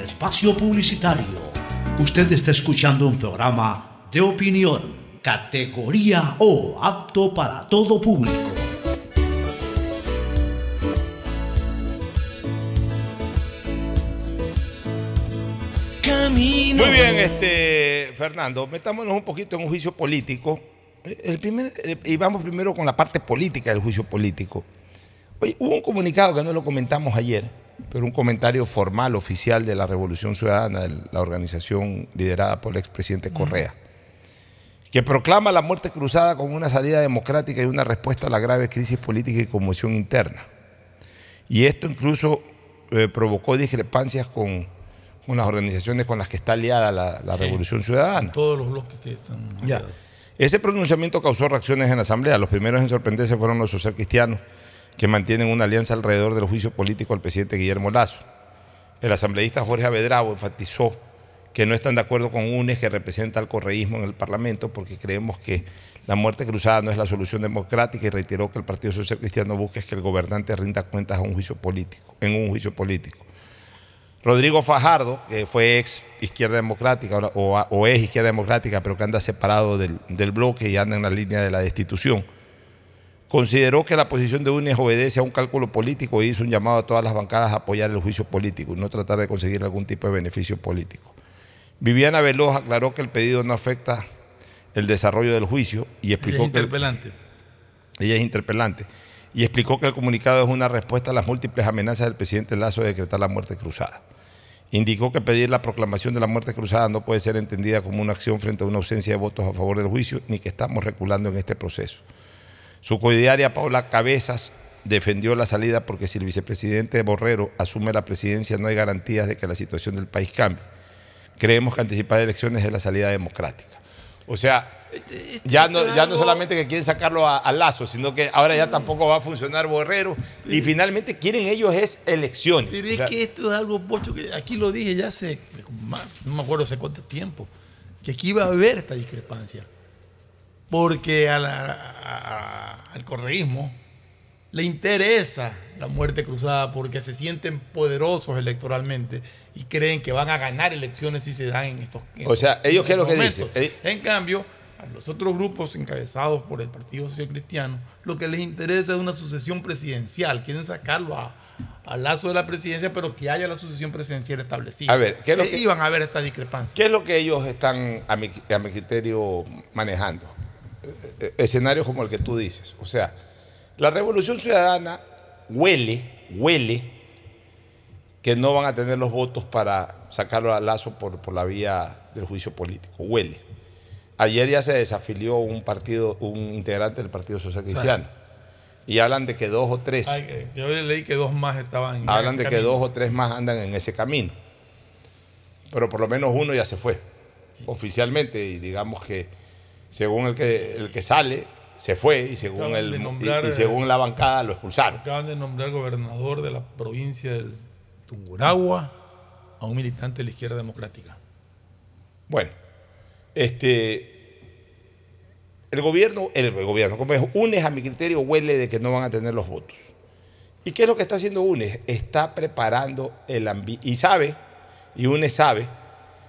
espacio publicitario. Usted está escuchando un programa de opinión, categoría O, apto para todo público. Muy bien, este, Fernando, metámonos un poquito en un juicio político. El primer, eh, y vamos primero con la parte política del juicio político. Oye, hubo un comunicado que no lo comentamos ayer, pero un comentario formal, oficial de la Revolución Ciudadana, de la organización liderada por el expresidente Correa, que proclama la muerte cruzada como una salida democrática y una respuesta a la grave crisis política y conmoción interna. Y esto incluso eh, provocó discrepancias con con las organizaciones con las que está aliada la, Revolución Ciudadana. Todos los bloques que están. Ya. Ese pronunciamiento causó reacciones en la Asamblea. Los primeros en sorprenderse fueron los socialcristianos, que mantienen una alianza alrededor del juicio político al presidente Guillermo Lazo. El asambleísta Jorge Avedrabo enfatizó que no están de acuerdo con UNES que representa al correísmo en el Parlamento porque creemos que la muerte cruzada no es la solución democrática y reiteró que el Partido Social Cristiano busca que el gobernante rinda cuentas a un juicio político, en un juicio político. Rodrigo Fajardo, que fue ex izquierda democrática o, es izquierda democrática, pero que anda separado del, bloque y anda en la línea de la destitución, consideró que la posición de UNES obedece a un cálculo político y hizo un llamado a todas las bancadas a apoyar el juicio político y no tratar de conseguir algún tipo de beneficio político. Viviana Veloz aclaró que el pedido no afecta el desarrollo del juicio y explicó ella es interpelante. que. ella es interpelante. Y explicó que el comunicado es una respuesta a las múltiples amenazas del presidente Lazo de decretar la muerte cruzada. Indicó que pedir la proclamación de la muerte cruzada no puede ser entendida como una acción frente a una ausencia de votos a favor del juicio, ni que estamos reculando en este proceso. Su coidiaria Paula Cabezas defendió la salida porque si el vicepresidente Borrero asume la presidencia no hay garantías de que la situación del país cambie. Creemos que anticipar elecciones es la salida democrática. O sea, ya no, ya no solamente que quieren sacarlo a, Lazo, sino que ahora ya tampoco va a funcionar Borrero y finalmente quieren ellos es elecciones. Pero es que esto es algo, Pocho, que aquí lo dije ya hace, no me acuerdo hace cuánto tiempo, que aquí iba a haber esta discrepancia. Porque al correísmo le interesa la muerte cruzada porque se sienten poderosos electoralmente y creen que van a ganar elecciones si se dan en estos O sea, ellos qué es lo que dicen? En cambio, a los otros grupos encabezados por el Partido Social Cristiano, lo que les interesa es una sucesión presidencial. Quieren sacarlo a, al lazo de la presidencia, pero que haya la sucesión presidencial establecida. A ver, ¿qué es lo Eh, que- Iban a haber esta discrepancia. ¿Qué es lo que ellos están, a mi, a mi criterio, manejando? Eh, eh, Escenarios como el que tú dices. O sea, la revolución ciudadana huele, huele que no van a tener los votos para sacarlo al lazo por, por la vía del juicio político. Huele. Ayer ya se desafilió un partido, un integrante del Partido Social Cristiano. Y hablan de que dos o tres. Ay, eh, yo leí que dos más estaban en Hablan ese de que camino. dos o tres más andan en ese camino. Pero por lo menos uno ya se fue oficialmente y digamos que según el que, el que sale, se fue y según, el, y- según la bancada lo expulsaron. Acaban de nombrar gobernador de la provincia del Tunguragua a un militante de la izquierda democrática. Bueno, este, el gobierno, el, gobierno, como es, UNES a mi criterio huele de que no van a tener los votos. ¿Y qué es lo que está haciendo UNES? Está preparando el ambiente y sabe, y UNES sabe,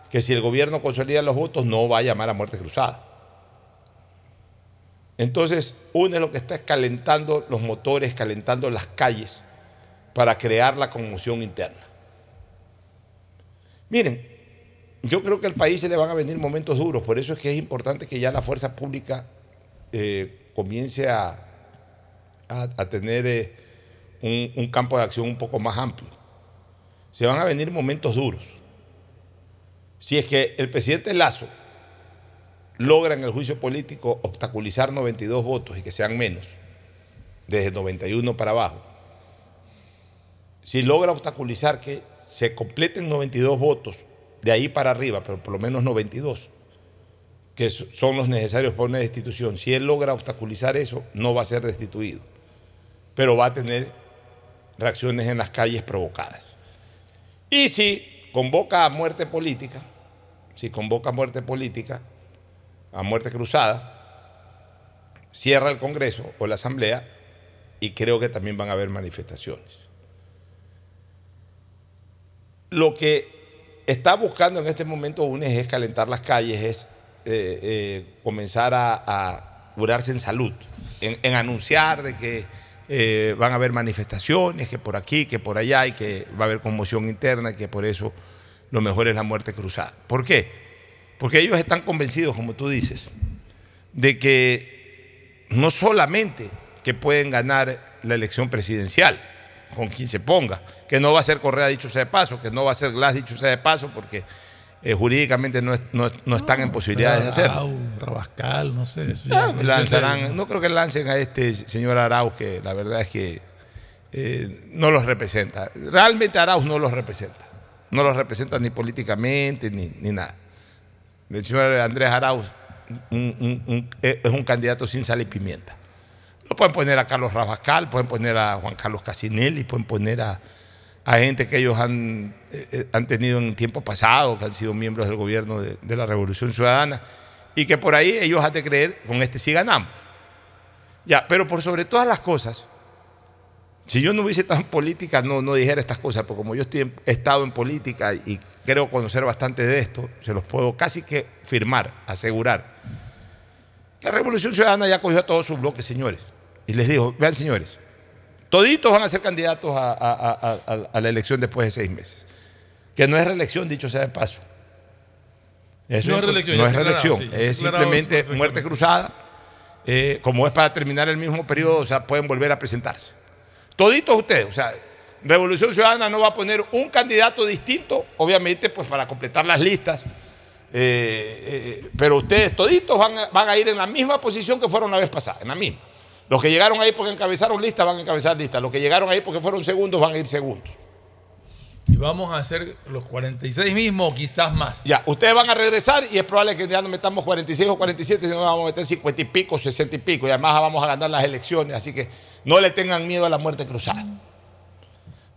que si el gobierno consolida los votos no va a llamar a muerte cruzada. Entonces, UNES lo que está es calentando los motores, calentando las calles para crear la conmoción interna. Miren, yo creo que al país se le van a venir momentos duros, por eso es que es importante que ya la fuerza pública eh, comience a tener eh, un, un campo de acción un poco más amplio. Se van a venir momentos duros. Si es que el presidente Lazo logra en el juicio político obstaculizar 92 votos y que sean menos, desde 91 para abajo, si logra obstaculizar que se completen 92 votos de ahí para arriba, pero por lo menos 92, que so- son los necesarios para una destitución, si él logra obstaculizar eso, no va a ser destituido, pero va a tener reacciones en las calles provocadas. Y si convoca a muerte política, si convoca a muerte política, a muerte cruzada, cierra el Congreso o la Asamblea y creo que también van a haber manifestaciones. Lo que está buscando en este momento UNES es calentar las calles, es eh, eh, comenzar a, a curarse en salud, en, anunciar que eh, van a haber manifestaciones, que por aquí, que por allá, y que va a haber conmoción interna, y que por eso lo mejor es la muerte cruzada. ¿Por qué? Porque ellos están convencidos, como tú dices, de que no solamente que pueden ganar la elección presidencial con quien se ponga, que no va a ser Correa dicho sea de paso, que no va a ser Glass dicho sea de paso, porque eh, jurídicamente no, es- no- no están en posibilidades de hacerlo. Arau, Rabascal, no sé. Ah, lanzarán, no creo que lancen a este señor Arauz, que la verdad es que eh, no los representa. Realmente Arauz no los representa. No los representa ni políticamente ni, ni nada. Señor Andrés Arauz un- es un candidato sin sal y pimienta. Lo pueden poner a Carlos Rabascal, pueden poner a Juan Carlos Casinelli, pueden poner a, a gente que ellos han, eh, eh, han tenido en tiempo pasado, que han sido miembros del gobierno de, de la Revolución Ciudadana, y que por ahí ellos han de creer, con este sí ganamos. Ya, pero por sobre todas las cosas, si yo no hubiese estado en política, no, no dijera estas cosas, porque como yo estoy en- he estado en política y creo conocer bastante de esto, se los puedo casi que firmar, asegurar. La Revolución Ciudadana ya cogió a todos sus bloques, señores. Y les dijo, vean, señores, toditos van a ser candidatos a, a- a- a- a la elección después de seis meses. Que no es reelección, dicho sea de paso. Eso No es reelección, No es reelección, sí, es simplemente muerte cruzada. Eh, como es para terminar el mismo periodo, o sea, pueden volver a presentarse. Toditos ustedes, o sea, Revolución Ciudadana no va a poner un candidato distinto, obviamente, pues para completar las listas. Eh, eh, pero ustedes toditos van a, van a ir en la misma posición que fueron la vez pasada, en la misma. Los que llegaron ahí porque encabezaron listas van a encabezar listas. Los que llegaron ahí porque fueron segundos van a ir segundos. Y vamos a hacer los 46 mismos o quizás más. Ya, ustedes van a regresar y es probable que ya no metamos 46 o 47, sino vamos a meter 50 y pico, 60 y pico. Y además vamos a ganar las elecciones. Así que no le tengan miedo a la muerte cruzada.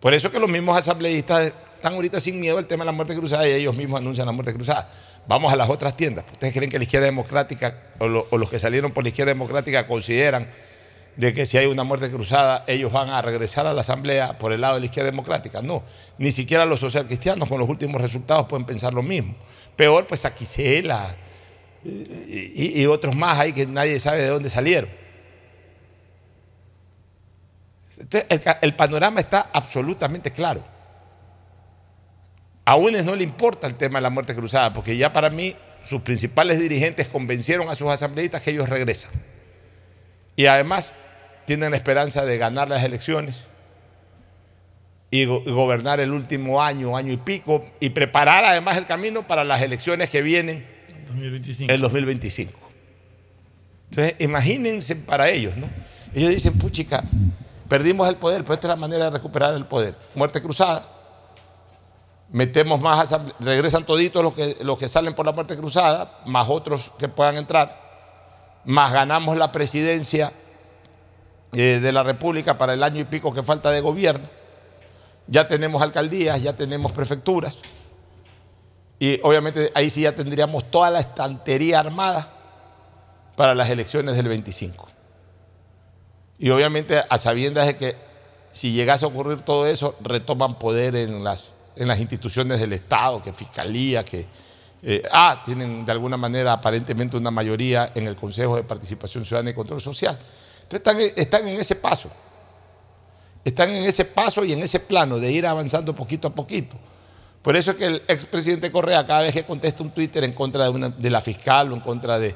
Por eso que los mismos asambleístas están ahorita sin miedo al tema de la muerte cruzada y ellos mismos anuncian la muerte cruzada. Vamos a las otras tiendas. ¿Ustedes creen que la izquierda democrática o, lo- o los que salieron por la izquierda democrática consideran de que si hay una muerte cruzada, ellos van a regresar a la Asamblea por el lado de la izquierda democrática. No, ni siquiera los socialcristianos con los últimos resultados pueden pensar lo mismo. Peor, pues Aquisela y, y otros más ahí que nadie sabe de dónde salieron. Entonces, el, el panorama está absolutamente claro. A UNES no le importa el tema de la muerte cruzada, porque ya para mí sus principales dirigentes convencieron a sus asambleístas que ellos regresan. Y además tienen la esperanza de ganar las elecciones y go- gobernar el último año, año y pico, y preparar además el camino para las elecciones que vienen 2025. el 2025. Entonces, imagínense para ellos, ¿no? Ellos dicen, puchica, perdimos el poder, pero esta es la manera de recuperar el poder. Muerte cruzada. Metemos más, regresan toditos los que, los que salen por la muerte cruzada, más otros que puedan entrar, más ganamos la presidencia eh, de la República para el año y pico que falta de gobierno. Ya tenemos alcaldías, ya tenemos prefecturas. Y obviamente ahí sí ya tendríamos toda la estantería armada para las elecciones del 25. Y obviamente a sabiendas de que si llegase a ocurrir todo eso, retoman poder en las, en las instituciones del Estado, que Fiscalía, que... eh, ah, tienen de alguna manera aparentemente una mayoría en el Consejo de Participación Ciudadana y Control Social. Entonces están, están en ese paso. Están en ese paso y en ese plano de ir avanzando poquito a poquito. Por eso es que el expresidente Correa, cada vez que contesta un Twitter en contra de, una- de la fiscal o en contra de,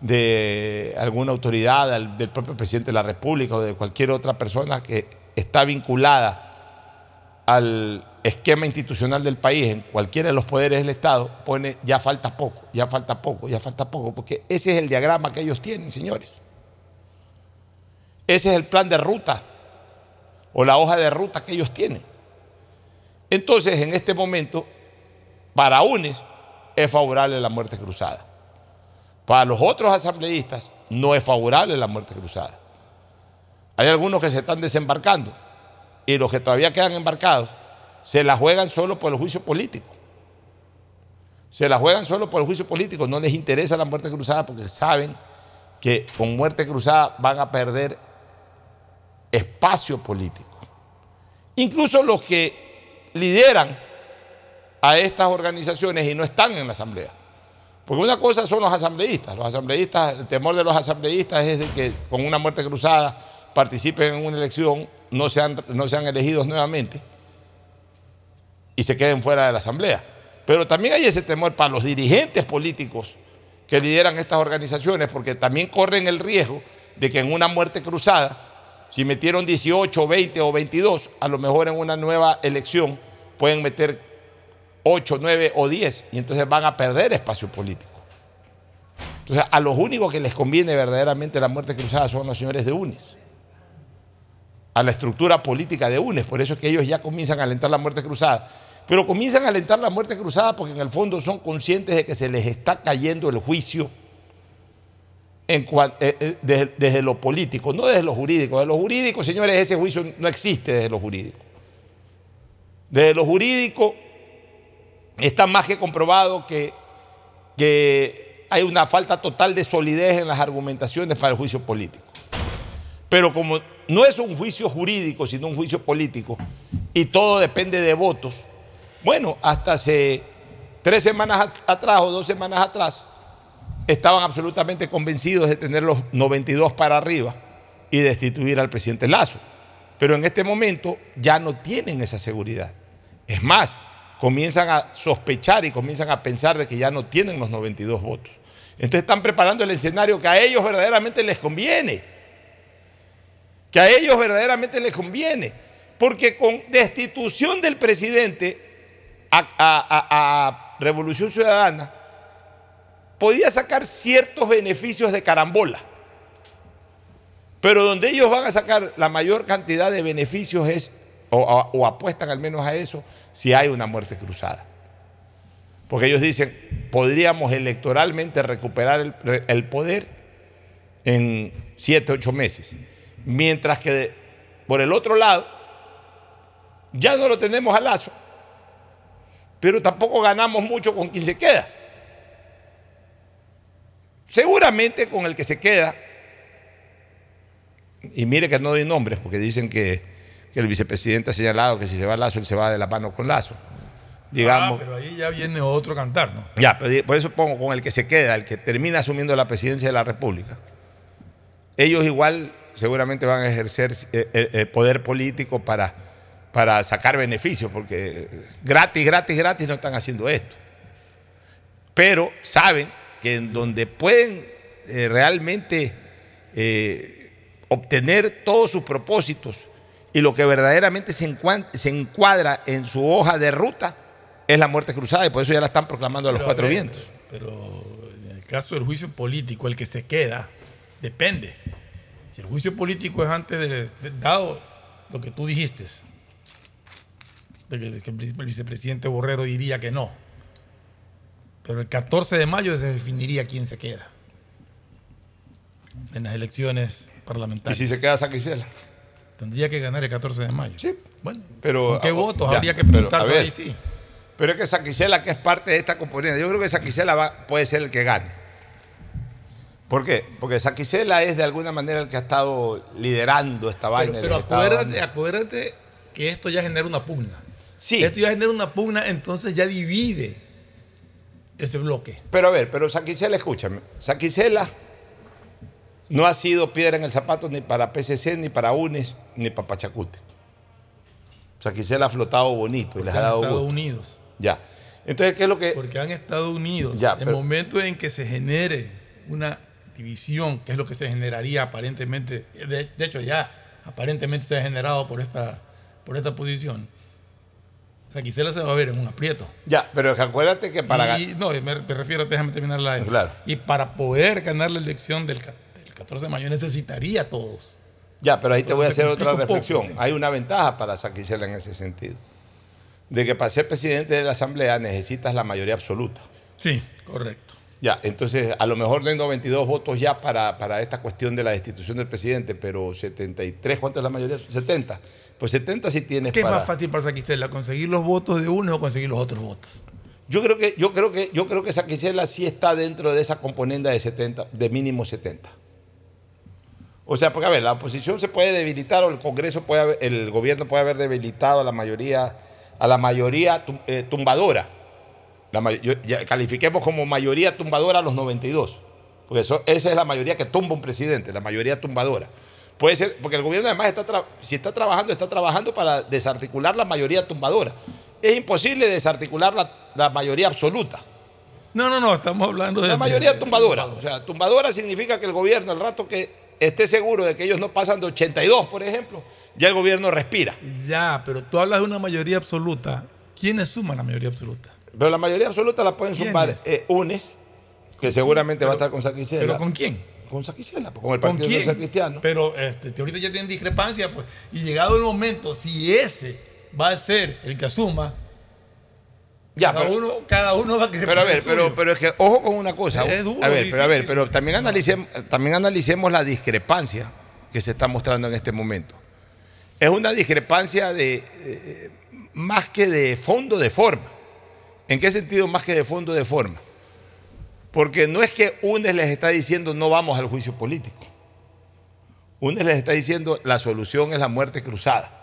de alguna autoridad, del propio presidente de la República o de cualquier otra persona que está vinculada al esquema institucional del país en cualquiera de los poderes del Estado, pone ya falta poco, ya falta poco, ya falta poco, porque ese es el diagrama que ellos tienen, señores. Ese es el plan de ruta o la hoja de ruta que ellos tienen. Entonces, en este momento, para UNES es favorable la muerte cruzada. Para los otros asambleístas no es favorable la muerte cruzada. Hay algunos que se están desembarcando y los que todavía quedan embarcados se la juegan solo por el juicio político. Se la juegan solo por el juicio político, no les interesa la muerte cruzada porque saben que con muerte cruzada van a perder espacio político. Incluso los que lideran a estas organizaciones y no están en la asamblea. Porque una cosa son los asambleístas. Los asambleístas, el temor de los asambleístas es de que con una muerte cruzada participen en una elección, no sean, no sean elegidos nuevamente y se queden fuera de la asamblea. Pero también hay ese temor para los dirigentes políticos que lideran estas organizaciones, porque también corren el riesgo de que en una muerte cruzada, si metieron 18, 20 o 22, a lo mejor en una nueva elección pueden meter 8, 9 o 10 y entonces van a perder espacio político. Entonces, a los únicos que les conviene verdaderamente la muerte cruzada son los señores de UNES, a la estructura política de UNES. Por eso es que ellos ya comienzan a alentar la muerte cruzada. Pero comienzan a alentar la muerte cruzada porque en el fondo son conscientes de que se les está cayendo el juicio cuan- eh, eh, desde, desde lo político, no desde lo jurídico. Desde lo jurídico, señores, ese juicio no existe desde lo jurídico. Desde lo jurídico está más que comprobado que, que hay una falta total de solidez en las argumentaciones para el juicio político. Pero como no es un juicio jurídico, sino un juicio político, y todo depende de votos, bueno, hasta hace tres semanas at- atrás o dos semanas atrás, estaban absolutamente convencidos de tener los 92 para arriba y destituir al presidente Lazo. Pero en este momento ya no tienen esa seguridad. Es más, comienzan a sospechar y comienzan a pensar de que ya no tienen los 92 votos. Entonces están preparando el escenario que a ellos verdaderamente les conviene. Que a ellos verdaderamente les conviene. Porque con destitución del presidente a, a- a- Revolución Ciudadana, podía sacar ciertos beneficios de carambola. Pero donde ellos van a sacar la mayor cantidad de beneficios es, o apuestan al menos a eso, si hay una muerte cruzada. Porque ellos dicen, podríamos electoralmente recuperar el, poder en siete, ocho meses. Mientras que por el otro lado, ya no lo tenemos a lazo, pero tampoco ganamos mucho con quien se queda. Seguramente con el que se queda y mire que no doy nombres porque dicen que, que el vicepresidente ha señalado que si se va Lazo, él se va de la mano con Lazo. Digamos, Ah, pero ahí ya viene otro cantar, ¿no? ya, pero por eso pongo con el que se queda, el que termina asumiendo la presidencia de la República. Ellos igual seguramente van a ejercer eh, eh, eh, poder político para, para sacar beneficios, porque gratis, gratis, gratis no están haciendo esto. Pero saben que en donde pueden eh, realmente obtener todos sus propósitos y lo que verdaderamente se, encuadra en su hoja de ruta es la muerte cruzada y por eso ya la están proclamando a los Pero, cuatro vientos. Pero en el caso del juicio político, el que se queda, depende. Si el juicio político es antes de, de- dado lo que tú dijiste, de que, de que el vicepresidente Borrero diría que no. Pero el 14 de mayo se definiría quién se queda en las elecciones ¿Y parlamentarias. si se queda Saquicela? Tendría que ganar el 14 de mayo. Sí. Bueno, Pero, ¿con qué ah, votos? ya, Habría que pero, preguntarse a ver, ahí sí. Pero es que Saquicela, que es parte de esta componente, yo creo que Saquicela va, puede ser el que gane. ¿Por qué? Porque Saquicela es de alguna manera el que ha estado liderando esta vaina. Pero, acuérdate, acuérdate que esto ya genera una pugna. Sí. Esto ya genera una pugna, entonces ya divide ese bloque. Pero a ver, pero Saquicela, escúchame. Saquicela no ha sido piedra en el zapato ni para PCC, ni para UNES, ni para Pachacute. Saquicela ha flotado bonito y les Porque ha han dado estado gusto. unidos. Ya. Entonces, ¿qué es lo que...? Porque han estado unidos. Ya, pero- el momento en que se genere una división, que es lo que se generaría aparentemente, de, de hecho ya aparentemente se ha generado por esta, por esta posición, Saquicela se va a ver en un aprieto. Ya, pero acuérdate que para... Y, no, me, me refiero, déjame terminar la. Claro. Y para poder ganar la elección del 14 de mayo necesitaría a todos. Ya, pero ahí te voy a hacer otra poco, reflexión. sí. Hay una ventaja para Saquicela en ese sentido. De que para ser presidente de la Asamblea necesitas la mayoría absoluta. Sí, correcto. Ya, entonces a lo mejor hay 92 votos ya para, para esta cuestión de la destitución del presidente, pero 73, ¿cuánto es la mayoría? 70. Pues 70 sí tienes ¿Qué es más fácil para Saquicela? ¿Conseguir los votos de uno o conseguir los otros votos? Yo creo que, yo creo que, yo creo que Saquicela sí está dentro de esa componenda de 70, de mínimo 70. O sea, porque a ver, la oposición se puede debilitar o el Congreso puede haber- el gobierno puede haber debilitado a la mayoría, a la mayoría tum- eh, tumbadora. La may- yo- ya califiquemos como mayoría tumbadora a los 92. Porque eso, esa es la mayoría que tumba un presidente, la mayoría tumbadora. Puede ser, porque el gobierno además está, si está trabajando, está trabajando para desarticular la mayoría tumbadora. Es imposible desarticular la, la mayoría absoluta. No, no, no, estamos hablando de. La mayoría tumbadora. O sea, tumbadora significa que el gobierno, el rato que esté seguro de que ellos no pasan de 82, por ejemplo, ya el gobierno respira. Ya, pero tú hablas de una mayoría absoluta. ¿Quiénes suman la mayoría absoluta? Pero la mayoría absoluta la pueden sumar eh, UNES, que seguramente va a estar con Saquicela. ¿Pero con quién? Con Saquicela, pues, con el ¿Con Partido quién? Social Cristiano. Pero este, ahorita ya tienen discrepancia, pues. Y llegado el momento, si ese va a ser el que asuma, Ya, cada, pero- uno, cada uno va a querer Pero a ver, pero, pero es que ojo con una cosa. Es duro, a ver, pero a ver, pero también analicemos, también analicemos la discrepancia que se está mostrando en este momento. Es una discrepancia de eh, más que de fondo de forma. ¿En qué sentido más que de fondo de forma? Porque no es que UNES les está diciendo no vamos al juicio político. UNES les está diciendo la solución es la muerte cruzada.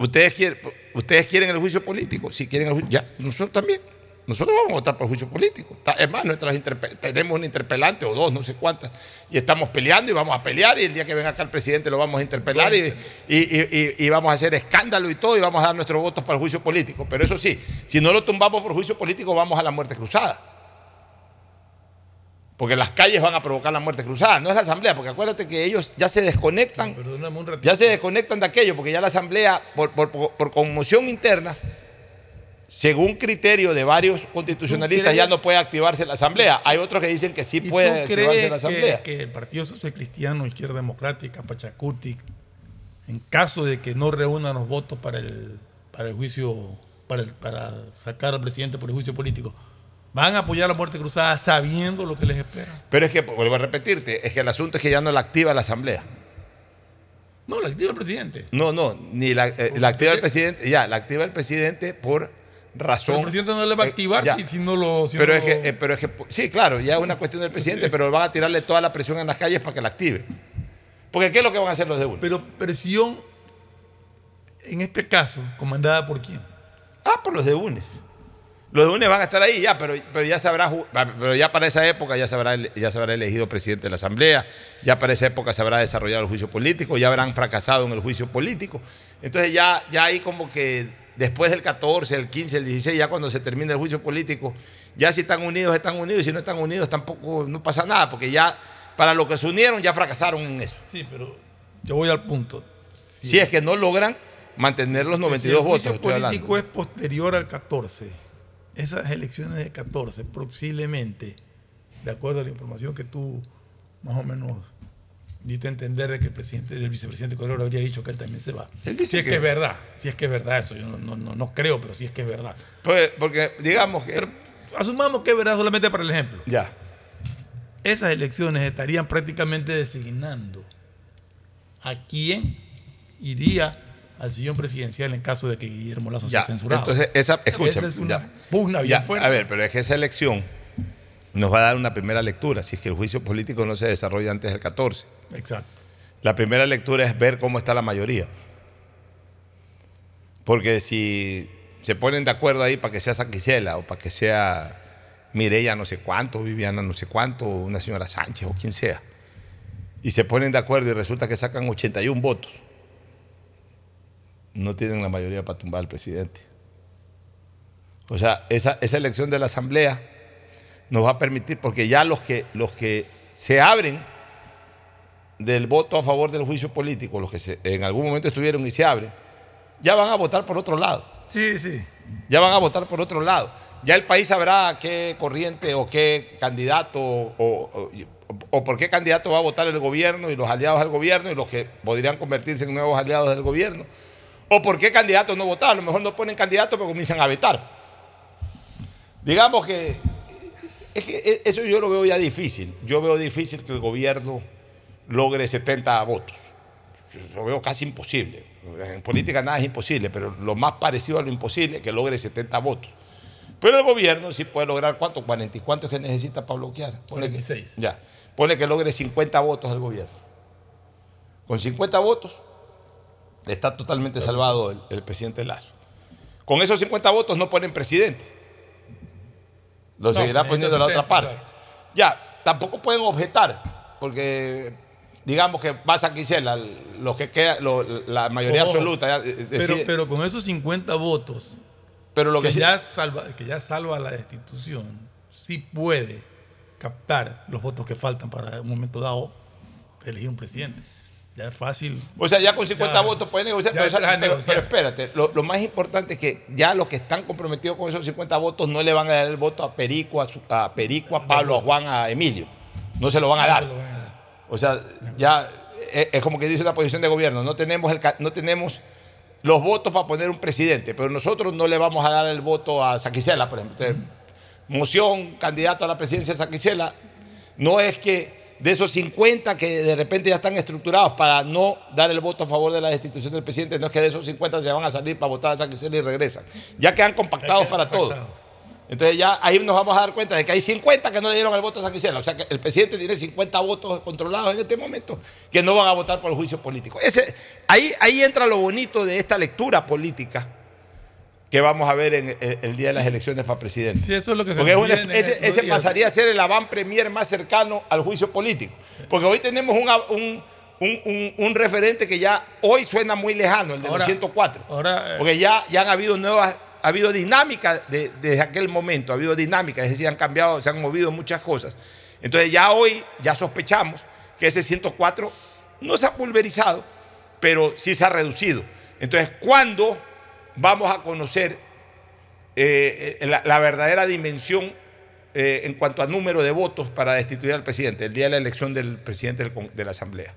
¿Ustedes quieren, ¿Ustedes quieren el juicio político? Si quieren el juicio, ya, nosotros también. Nosotros vamos a votar por el juicio político. Es más, nuestras tenemos un interpelante o dos, no sé cuántas, y estamos peleando y vamos a pelear y el día que venga acá el presidente lo vamos a interpelar y- y- y- y vamos a hacer escándalo y todo y vamos a dar nuestros votos para el juicio político. Pero eso sí, si no lo tumbamos por juicio político, vamos a la muerte cruzada. Porque las calles van a provocar la muerte cruzada, no es la asamblea, porque acuérdate que ellos ya se desconectan un ya se desconectan de aquello, porque ya la Asamblea, por, por- por- conmoción interna, según criterio de varios constitucionalistas, ya no puede activarse la Asamblea. Hay otros que dicen que sí ¿Y puede tú activarse la Asamblea. que, que el Partido Social Cristiano, Izquierda Democrática, Pachacuti, en caso de que no reúnan los votos para el, para el juicio, para, el- para sacar al presidente por el juicio político, van a apoyar la muerte cruzada sabiendo lo que les espera? Pero es que, vuelvo a repetirte, es que el asunto es que ya no la activa la Asamblea. No, la activa el presidente. No, no, ni la, eh, la activa el presidente, ya, la activa el presidente por razón. Pero el presidente no le va a eh, activar si, si no lo. si pero, no es que, eh, pero es que, sí, claro, ya es una cuestión del presidente, pero van a tirarle toda la presión en las calles para que la active. Porque ¿qué es lo que van a hacer los de UNES? Pero presión, en este caso, comandada por quién? Ah, por los de UNES. Los de UNES van a estar ahí ya, pero, pero ya ju- pero ya para esa época ya se, habrá, ya se habrá elegido presidente de la Asamblea, ya para esa época se habrá desarrollado el juicio político, ya habrán fracasado en el juicio político. Entonces ya, ya hay como que después del 14, el 15, el 16, ya cuando se termine el juicio político, ya si están unidos, están unidos, y si no están unidos tampoco no pasa nada, porque ya para lo que se unieron ya fracasaron en eso. Sí, pero yo voy al punto. Si es que no logran mantener los 92 si el votos. juicio hablando. político es posterior al 14. Esas elecciones de 14, posiblemente, de acuerdo a la información que tú más o menos diste a entender de que el presidente, el vicepresidente Correa habría dicho que él también se va. Él dice si es que- que, es verdad, si es que es verdad eso, yo no, no- no- no creo, pero si es que es verdad. Pues, porque digamos que... asumamos que es verdad solamente para el ejemplo. Ya. Esas elecciones estarían prácticamente designando a quién iría al sillón presidencial en caso de que Guillermo Lazo Ya, sea censurado. Entonces, esa, Esa es una ya. pugna bien Ya, fuerte. A ver, pero es que esa elección nos va a dar una primera lectura, si es que el juicio político no se desarrolla antes del 14. Exacto. La primera lectura es ver cómo está la mayoría. Porque si se ponen de acuerdo ahí para que sea Saquicela o para que sea Mireya no sé cuánto, Viviana no sé cuánto, una señora Sánchez o quien sea, y se ponen de acuerdo y resulta que sacan 81 votos, no tienen la mayoría para tumbar al presidente. O sea, esa, esa elección de la Asamblea nos va a permitir, porque ya los que, los que se abren del voto a favor del juicio político, los que se- en algún momento estuvieron y se abren, ya van a votar por otro lado. Sí, sí. Ya van a votar por otro lado. Ya el país sabrá qué corriente o qué candidato o, o- o por qué candidato va a votar el gobierno y los aliados del gobierno y los que podrían convertirse en nuevos aliados del gobierno. O por qué candidato no votar. A lo mejor no ponen candidato pero comienzan a vetar. Digamos que, es que e- eso yo lo veo ya difícil. Yo veo difícil que el gobierno logre 70 votos. Lo veo casi imposible. En política nada es imposible, pero lo más parecido a lo imposible es que logre 70 votos. Pero el gobierno sí puede lograr cuánto, 40 y cuántos que necesita para bloquear. Pone que- 46. ya. Pone que logre 50 votos el gobierno. Con 50 votos está totalmente salvado el, el presidente Lazo. Con esos 50 votos no ponen presidente. Lo No, seguirá poniendo la otra 70, parte. Ya, tampoco pueden objetar, porque digamos que pasa Quisela, los que queda, lo- la mayoría Ojo, absoluta. ya, eh, Pero, con esos 50 votos Pero lo que, que, sí- ya salva, que ya salva la destitución, sí puede captar los votos que faltan para un momento dado elegir un presidente. Ya es fácil. O sea, ya con 50 Ya- votos pueden negociar. Pero, pero- pero espérate, lo, lo más importante es que ya los que están comprometidos con esos 50 votos no le van a dar el voto a Perico, a, su- a Perico, a Pablo, a Juan, a Emilio. No se lo van a dar. O sea, ya es, es como que dice la posición de gobierno, no tenemos, el, no tenemos los votos para poner un presidente, pero nosotros no le vamos a dar el voto a Saquicela, por ejemplo. Entonces, moción, candidato a la presidencia de Saquicela, no es que de esos 50 que de repente ya están estructurados para no dar el voto a favor de la destitución del presidente, no es que de esos 50 se van a salir para votar a Saquicela y regresan. Ya quedan compactados para todos. Entonces ya ahí nos vamos a dar cuenta de que hay 50 que no le dieron el voto a Saquicela. O sea que el presidente tiene 50 votos controlados en este momento que no van a votar por el juicio político. Ese, ahí, ahí entra lo bonito de esta lectura política que vamos a ver en el, el día de las elecciones para presidente. Sí, eso es lo que se Porque viene en ese, pasaría a ser el avant premier más cercano al juicio político. Porque hoy tenemos un, un, un- un- un referente que ya hoy suena muy lejano, el de Ahora- los 104. ahora, eh, Porque ya, ya han habido nuevas, ha habido dinámica de- desde aquel momento, ha habido dinámica, es decir, han cambiado, se han movido muchas cosas. Entonces ya hoy ya sospechamos que ese 104 no se ha pulverizado, pero sí se ha reducido. Entonces, ¿cuándo vamos a conocer eh, eh, la, verdadera dimensión eh, en cuanto a número de votos para destituir al presidente, el día de la elección del presidente de la Asamblea.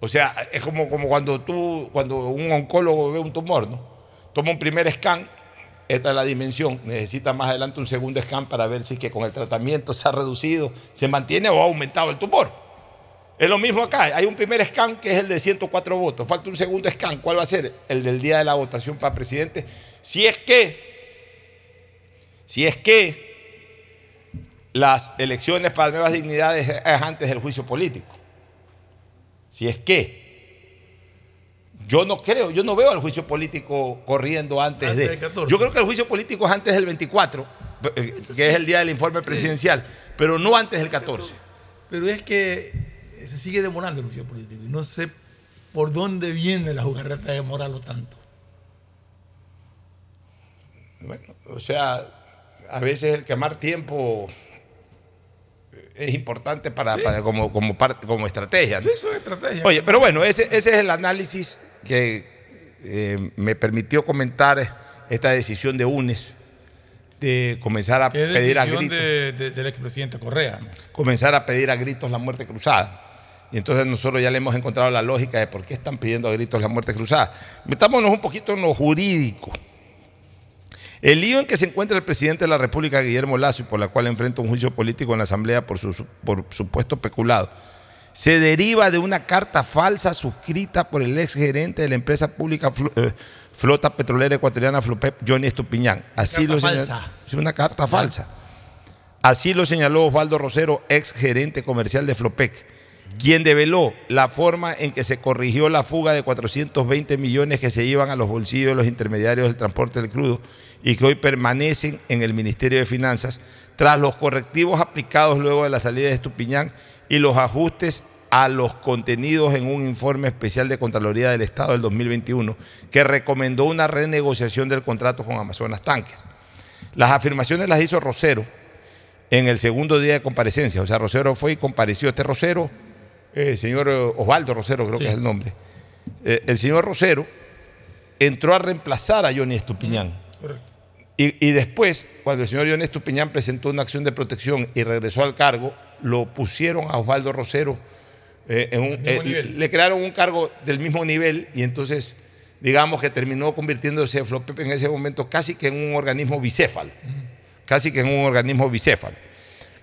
O sea, es como, como cuando tú, cuando un oncólogo ve un tumor, ¿no? Toma un primer scan, esta es la dimensión, necesita más adelante un segundo scan para ver si es que con el tratamiento se ha reducido, se mantiene o ha aumentado el tumor. Es lo mismo acá, hay un primer scan que es el de 104 votos, falta un segundo scan, ¿cuál va a ser? El del día de la votación para presidente, si es que, si es que las elecciones para nuevas dignidades es antes del juicio político. Si es que yo no creo, yo no veo al juicio político corriendo antes, Antes de. del 14. Yo creo que el juicio político es antes del 24, eh, que es el día del informe presidencial, pero no antes del 14. Pero es que se sigue demorando el juicio político y no sé por dónde viene la jugarreta de demorarlo tanto. Bueno, o sea, a veces el quemar tiempo es importante para, Sí. para- como, como, parte, como estrategia. ¿no? Sí, eso es estrategia. Oye, pero bueno, ese, ese es el análisis que eh, me permitió comentar esta decisión de UNES de comenzar a pedir a gritos, de- de- del expresidente Correa. ¿no? comenzar a pedir a gritos la muerte cruzada. Y entonces nosotros ya le hemos encontrado la lógica de por qué están pidiendo a gritos la muerte cruzada. Metámonos un poquito en lo jurídico. El lío en que se encuentra el presidente de la República, Guillermo Lazo, y por la cual enfrenta un juicio político en la Asamblea por, su, por supuesto peculado, se deriva de una carta falsa suscrita por el ex gerente de la empresa pública eh, Flota Petrolera Ecuatoriana Flopep, Johnny Estupiñán. Así Carta lo señaló- falsa. Es una carta falsa. Así lo señaló Osvaldo Rosero, ex gerente comercial de Flopec, quien develó la forma en que se corrigió la fuga de 420 millones que se iban a los bolsillos de los intermediarios del transporte del crudo y que hoy permanecen en el Ministerio de Finanzas tras los correctivos aplicados luego de la salida de Estupiñán y los ajustes a los contenidos en un informe especial de Contraloría del Estado del 2021 que recomendó una renegociación del contrato con Amazonas Tanker. Las afirmaciones las hizo Rosero en el segundo día de comparecencia. O sea, Rosero fue y compareció. Este Rosero, el señor eh, Osvaldo Rosero, creo que es el nombre. Eh, el señor Rosero entró a reemplazar a Johnny Estupiñán. Correcto. Y, y después, cuando el señor Johnny Estupiñán presentó una acción de protección y regresó al cargo, lo pusieron a Osvaldo Rosero. eh, en un- eh, nivel. le crearon un cargo del mismo nivel y entonces, digamos que terminó convirtiéndose en ese momento casi que en un organismo bicéfalo. Casi que en un organismo bicéfalo.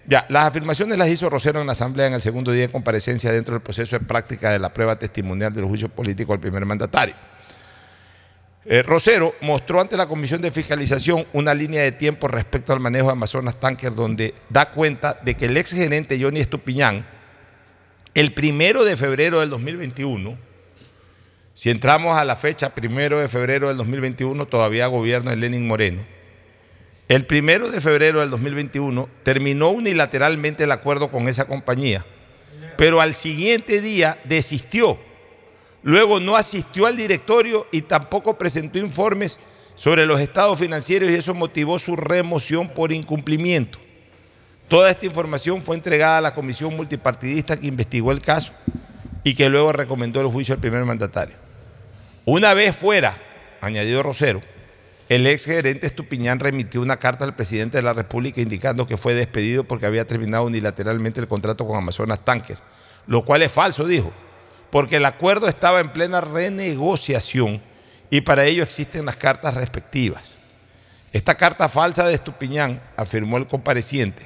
Ya, las afirmaciones las hizo Rosero en la Asamblea en el segundo día de comparecencia dentro del proceso de práctica de la prueba testimonial del juicio político al primer mandatario. Eh, Rosero mostró ante la Comisión de Fiscalización una línea de tiempo respecto al manejo de Amazonas Tanker donde da cuenta de que el ex gerente Johnny Estupiñán, el primero de febrero del 2021, si entramos a la fecha primero de febrero del 2021, todavía gobierna el Lenin Moreno, el primero de febrero del 2021 terminó unilateralmente el acuerdo con esa compañía, pero al siguiente día desistió. Luego no asistió al directorio y tampoco presentó informes sobre los estados financieros y eso motivó su remoción por incumplimiento. Toda esta información fue entregada a la comisión multipartidista que investigó el caso y que luego recomendó el juicio al primer mandatario. Una vez fuera, añadió Rosero, el ex gerente Estupiñán remitió una carta al presidente de la República indicando que fue despedido porque había terminado unilateralmente el contrato con Amazonas Tanker, lo cual es falso, dijo, porque el acuerdo estaba en plena renegociación y para ello existen las cartas respectivas. Esta carta falsa de Estupiñán, afirmó el compareciente,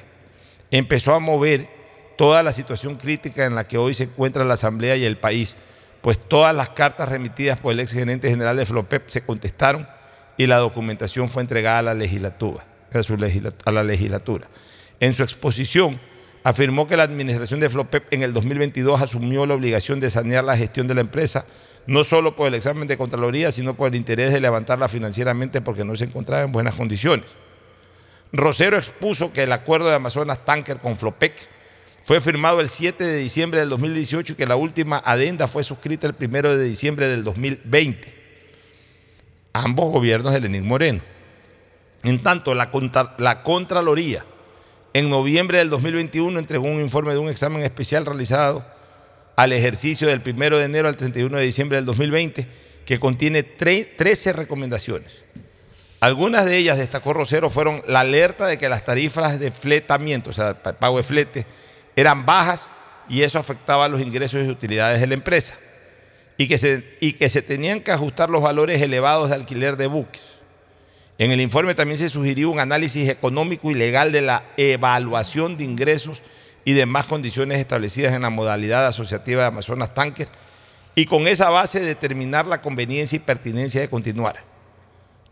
empezó a mover toda la situación crítica en la que hoy se encuentra la Asamblea y el país, pues todas las cartas remitidas por el ex gerente general de Flopep se contestaron y la documentación fue entregada a la legislatura. A, su a la legislatura. En su exposición, afirmó que la administración de Flopep en el 2022 asumió la obligación de sanear la gestión de la empresa, no solo por el examen de Contraloría, sino por el interés de levantarla financieramente porque no se encontraba en buenas condiciones. Rosero expuso que el acuerdo de Amazonas Tanker con Flopec fue firmado el 7 de diciembre del 2018 y que la última adenda fue suscrita el 1 de diciembre del 2020. Ambos gobiernos de Lenín Moreno. En tanto, la, contra- la Contraloría en noviembre del 2021 entregó un informe de un examen especial realizado al ejercicio del 1 de enero al 31 de diciembre del 2020 que contiene tre- 13 recomendaciones. Algunas de ellas, destacó Rosero, fueron la alerta de que las tarifas de fletamiento, o sea, pa- pago de flete, eran bajas y eso afectaba los ingresos y utilidades de la empresa. Y que, se, y que se tenían que ajustar los valores elevados de alquiler de buques. En el informe también se sugirió un análisis económico y legal de la evaluación de ingresos y demás condiciones establecidas en la modalidad asociativa de Amazonas Tanker y con esa base determinar la conveniencia y pertinencia de continuar.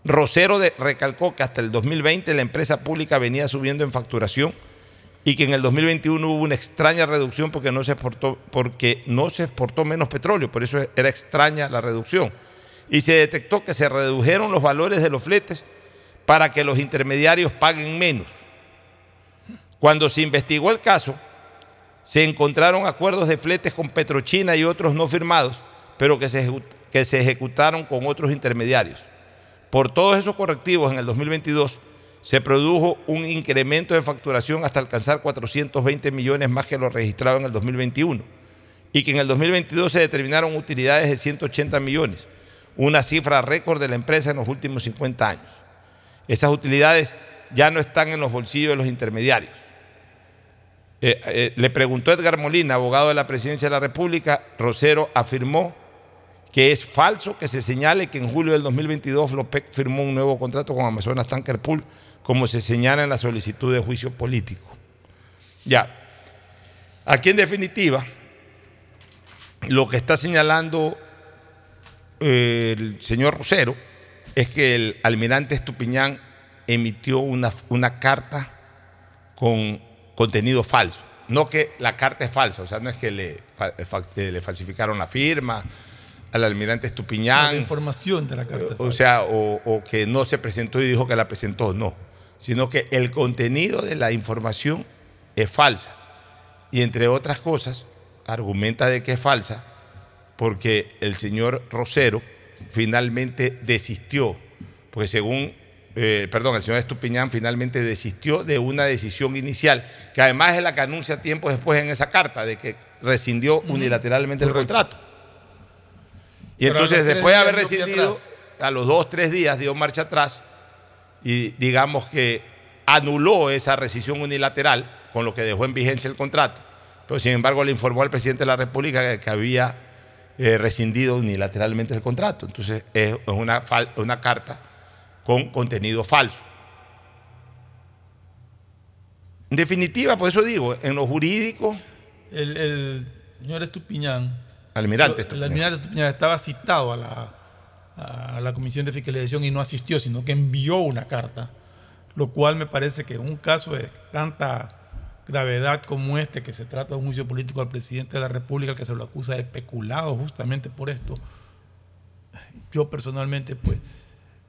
Rosero recalcó que hasta el 2020 la empresa pública venía subiendo en facturación y que en el 2021 hubo una extraña reducción porque no se exportó, porque no se exportó menos petróleo, por eso era extraña la reducción. Y se detectó que se redujeron los valores de los fletes para que los intermediarios paguen menos. Cuando se investigó el caso, se encontraron acuerdos de fletes con Petrochina y otros no firmados, pero que se, que se ejecutaron con otros intermediarios. Por todos esos correctivos en el 2022 se produjo un incremento de facturación hasta alcanzar 420 millones más que lo registrado en el 2021 y que en el 2022 se determinaron utilidades de 180 millones, una cifra récord de la empresa en los últimos 50 años. Esas utilidades ya no están en los bolsillos de los intermediarios. Eh, eh, le preguntó Edgar Molina, abogado de la Presidencia de la República, Rosero afirmó que es falso que se señale que en julio del 2022 Flopec firmó un nuevo contrato con Amazonas Tanker Pool, como se señala en la solicitud de juicio político. Ya, aquí en definitiva, lo que está señalando eh, el señor Rosero es que el almirante Estupiñán emitió una, una carta con contenido falso. No que la carta es falsa, o sea, no es que le, le falsificaron la firma al almirante Estupiñán. La información de la carta. O sea, o, o, que no se presentó y dijo que la presentó, no. Sino que el contenido de la información es falsa. Y entre otras cosas, argumenta de que es falsa porque el señor Rosero finalmente desistió, porque según eh, perdón, el señor Estupiñán finalmente desistió de una decisión inicial, que además es la que anuncia tiempo después en esa carta, de que rescindió unilateralmente el contrato. Y entonces, después de haber rescindido, a los dos, tres días dio marcha atrás y digamos que anuló esa rescisión unilateral, con lo que dejó en vigencia el contrato. Pero sin embargo le informó al presidente de la República que, había eh, rescindido unilateralmente el contrato. Entonces es una, una carta con contenido falso. En definitiva, por eso digo, en lo jurídico. El, señor Estupiñán. Almirante Estupiñán. El almirante Estupiñán estaba citado a la, a la Comisión de Fiscalización y no asistió, sino que envió una carta, lo cual me parece que en un caso de tanta gravedad como este, que se trata de un juicio político al presidente de la República, que se lo acusa de especulado justamente por esto, yo personalmente, pues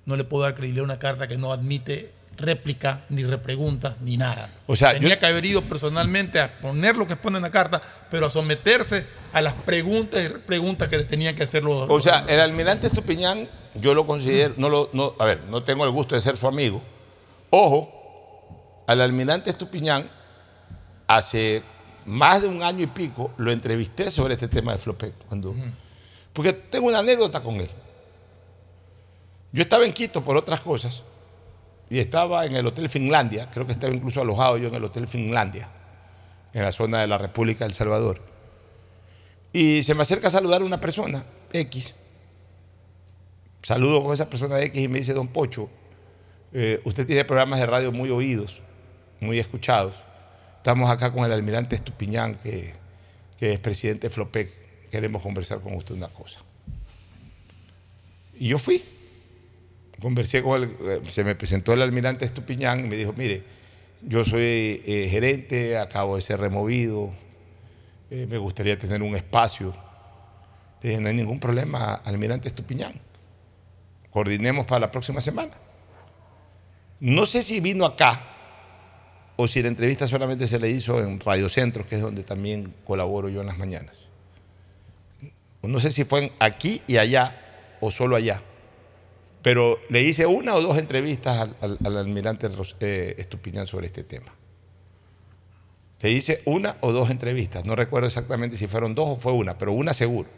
no le puedo dar credibilidad a una carta que no admite réplica, ni repregunta, ni nada. O sea, Tenía que haber ido personalmente a poner lo que pone en la carta, pero a someterse a las preguntas y preguntas que le tenían que hacer los. O sea, el almirante Estupiñán, yo lo considero, no lo, no, a ver, no tengo el gusto de ser su amigo. Ojo, al almirante Estupiñán, hace más de un año y pico, lo entrevisté sobre este tema de Flopec. Cuando, Porque tengo una anécdota con él. Yo estaba en Quito por otras cosas y estaba en el Hotel Finlandia, creo que estaba incluso alojado yo en el Hotel Finlandia, en la zona de la República del Salvador. Y se me acerca a saludar una persona, X. Saludo con esa persona X y me dice, don Pocho, eh, usted tiene programas de radio muy oídos, muy escuchados. Estamos acá con el almirante Estupiñán, que, es presidente de Flopec. Queremos conversar con usted una cosa. Y yo fui conversé con él, eh, se me presentó el almirante Estupiñán y me dijo, mire, yo soy eh, gerente, acabo de ser removido, eh, me gustaría tener un espacio. Dije, no hay ningún problema, almirante Estupiñán. Coordinemos para la próxima semana. No sé si vino acá o si la entrevista solamente se le hizo en Radio Centro, que es donde también colaboro yo en las mañanas. No sé si fue aquí y allá o solo allá pero le hice una o dos entrevistas al, almirante eh, Estupiñán sobre este tema. Le hice una o dos entrevistas, no recuerdo exactamente si fueron dos o fue una, pero una seguro.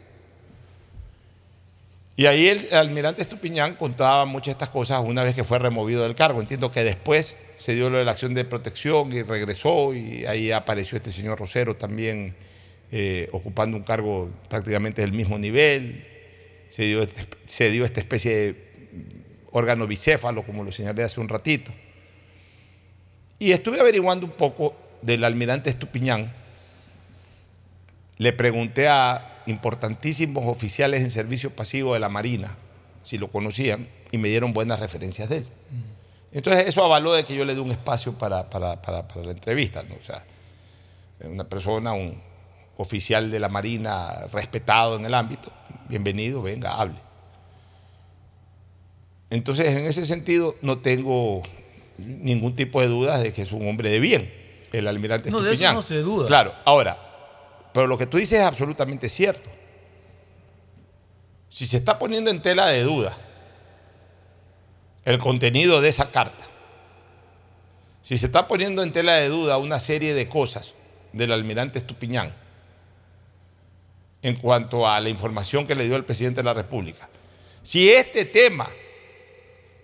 Y ahí el, almirante Estupiñán contaba muchas de estas cosas una vez que fue removido del cargo. Entiendo que después se dio lo de la acción de protección y regresó y ahí apareció este señor Rosero también eh, ocupando un cargo prácticamente del mismo nivel. Se dio, este, se dio esta especie de órgano bicéfalo, como lo señalé hace un ratito. Y estuve averiguando un poco del almirante Estupiñán. Le pregunté a importantísimos oficiales en servicio pasivo de la Marina si lo conocían y me dieron buenas referencias de él. Entonces eso avaló de que yo le dé un espacio para, para- para- para la entrevista. ¿no? O sea, una persona, un oficial de la Marina respetado en el ámbito, bienvenido, venga, hable. Entonces, en ese sentido, no tengo ningún tipo de dudas de que es un hombre de bien, el almirante No, de eso Estupiñán. no se duda. Claro, ahora, pero lo que tú dices es absolutamente cierto. Si se está poniendo en tela de duda el contenido de esa carta, si se está poniendo en tela de duda una serie de cosas del almirante Estupiñán en cuanto a la información que le dio el presidente de la República, si este tema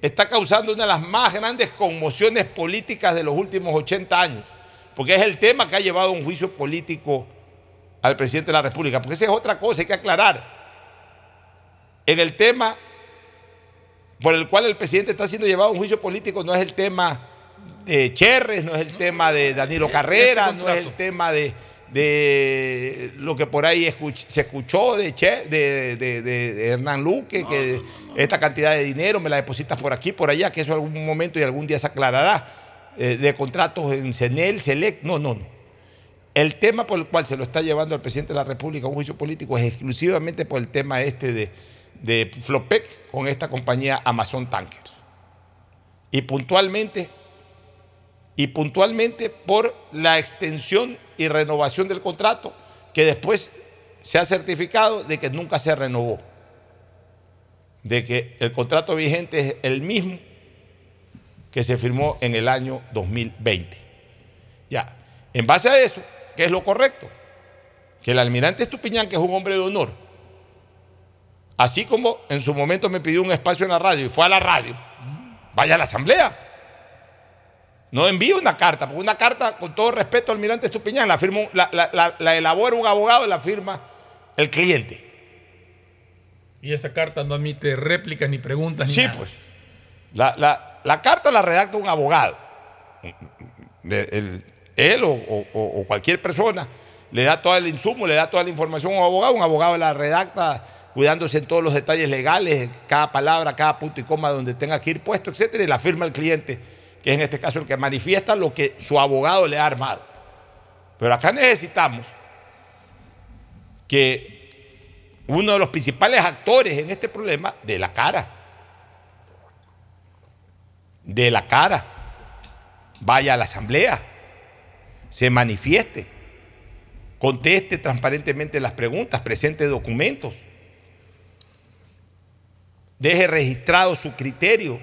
está causando una de las más grandes conmociones políticas de los últimos 80 años, porque es el tema que ha llevado a un juicio político al presidente de la República, porque esa es otra cosa, hay que aclarar. En el tema por el cual el presidente está siendo llevado a un juicio político no es el tema de Cherres, no es el tema de Danilo Carrera, no es el tema de, de lo que por ahí escuch- se escuchó de, Che- de, de- Hernán Luque, que esta cantidad de dinero me la depositas por aquí, por allá, que eso algún momento y algún día se aclarará, eh, de contratos en CENEL, SELEC, no, no, no. El tema por el cual se lo está llevando al presidente de la República a un juicio político es exclusivamente por el tema este de, de Flopec con esta compañía Amazon Tankers. Y puntualmente, y puntualmente por la extensión y renovación del contrato que después se ha certificado de que nunca se renovó. De que el contrato vigente es el mismo que se firmó en el año 2020. Ya, en base a eso, ¿qué es lo correcto? Que el almirante Estupiñán, que es un hombre de honor, así como en su momento me pidió un espacio en la radio y fue a la radio, vaya a la asamblea. No envíe una carta, porque una carta, con todo respeto al almirante Estupiñán, la, firma, la, la- la- la elabora un abogado y la firma el cliente. Y esa carta no admite réplicas ni preguntas ni Sí, nada. pues. La, la- la carta la redacta un abogado. Él o, o- o- o cualquier persona le da todo el insumo, le da toda la información a un abogado. Un abogado la redacta cuidándose en todos los detalles legales, cada palabra, cada punto y coma donde tenga que ir puesto, etcétera, y la firma el cliente, que es en este caso el que manifiesta lo que su abogado le ha armado. Pero acá necesitamos que uno de los principales actores en este problema de la cara de la cara, vaya a la asamblea, se manifieste, conteste transparentemente las preguntas, presente documentos, deje registrado su criterio,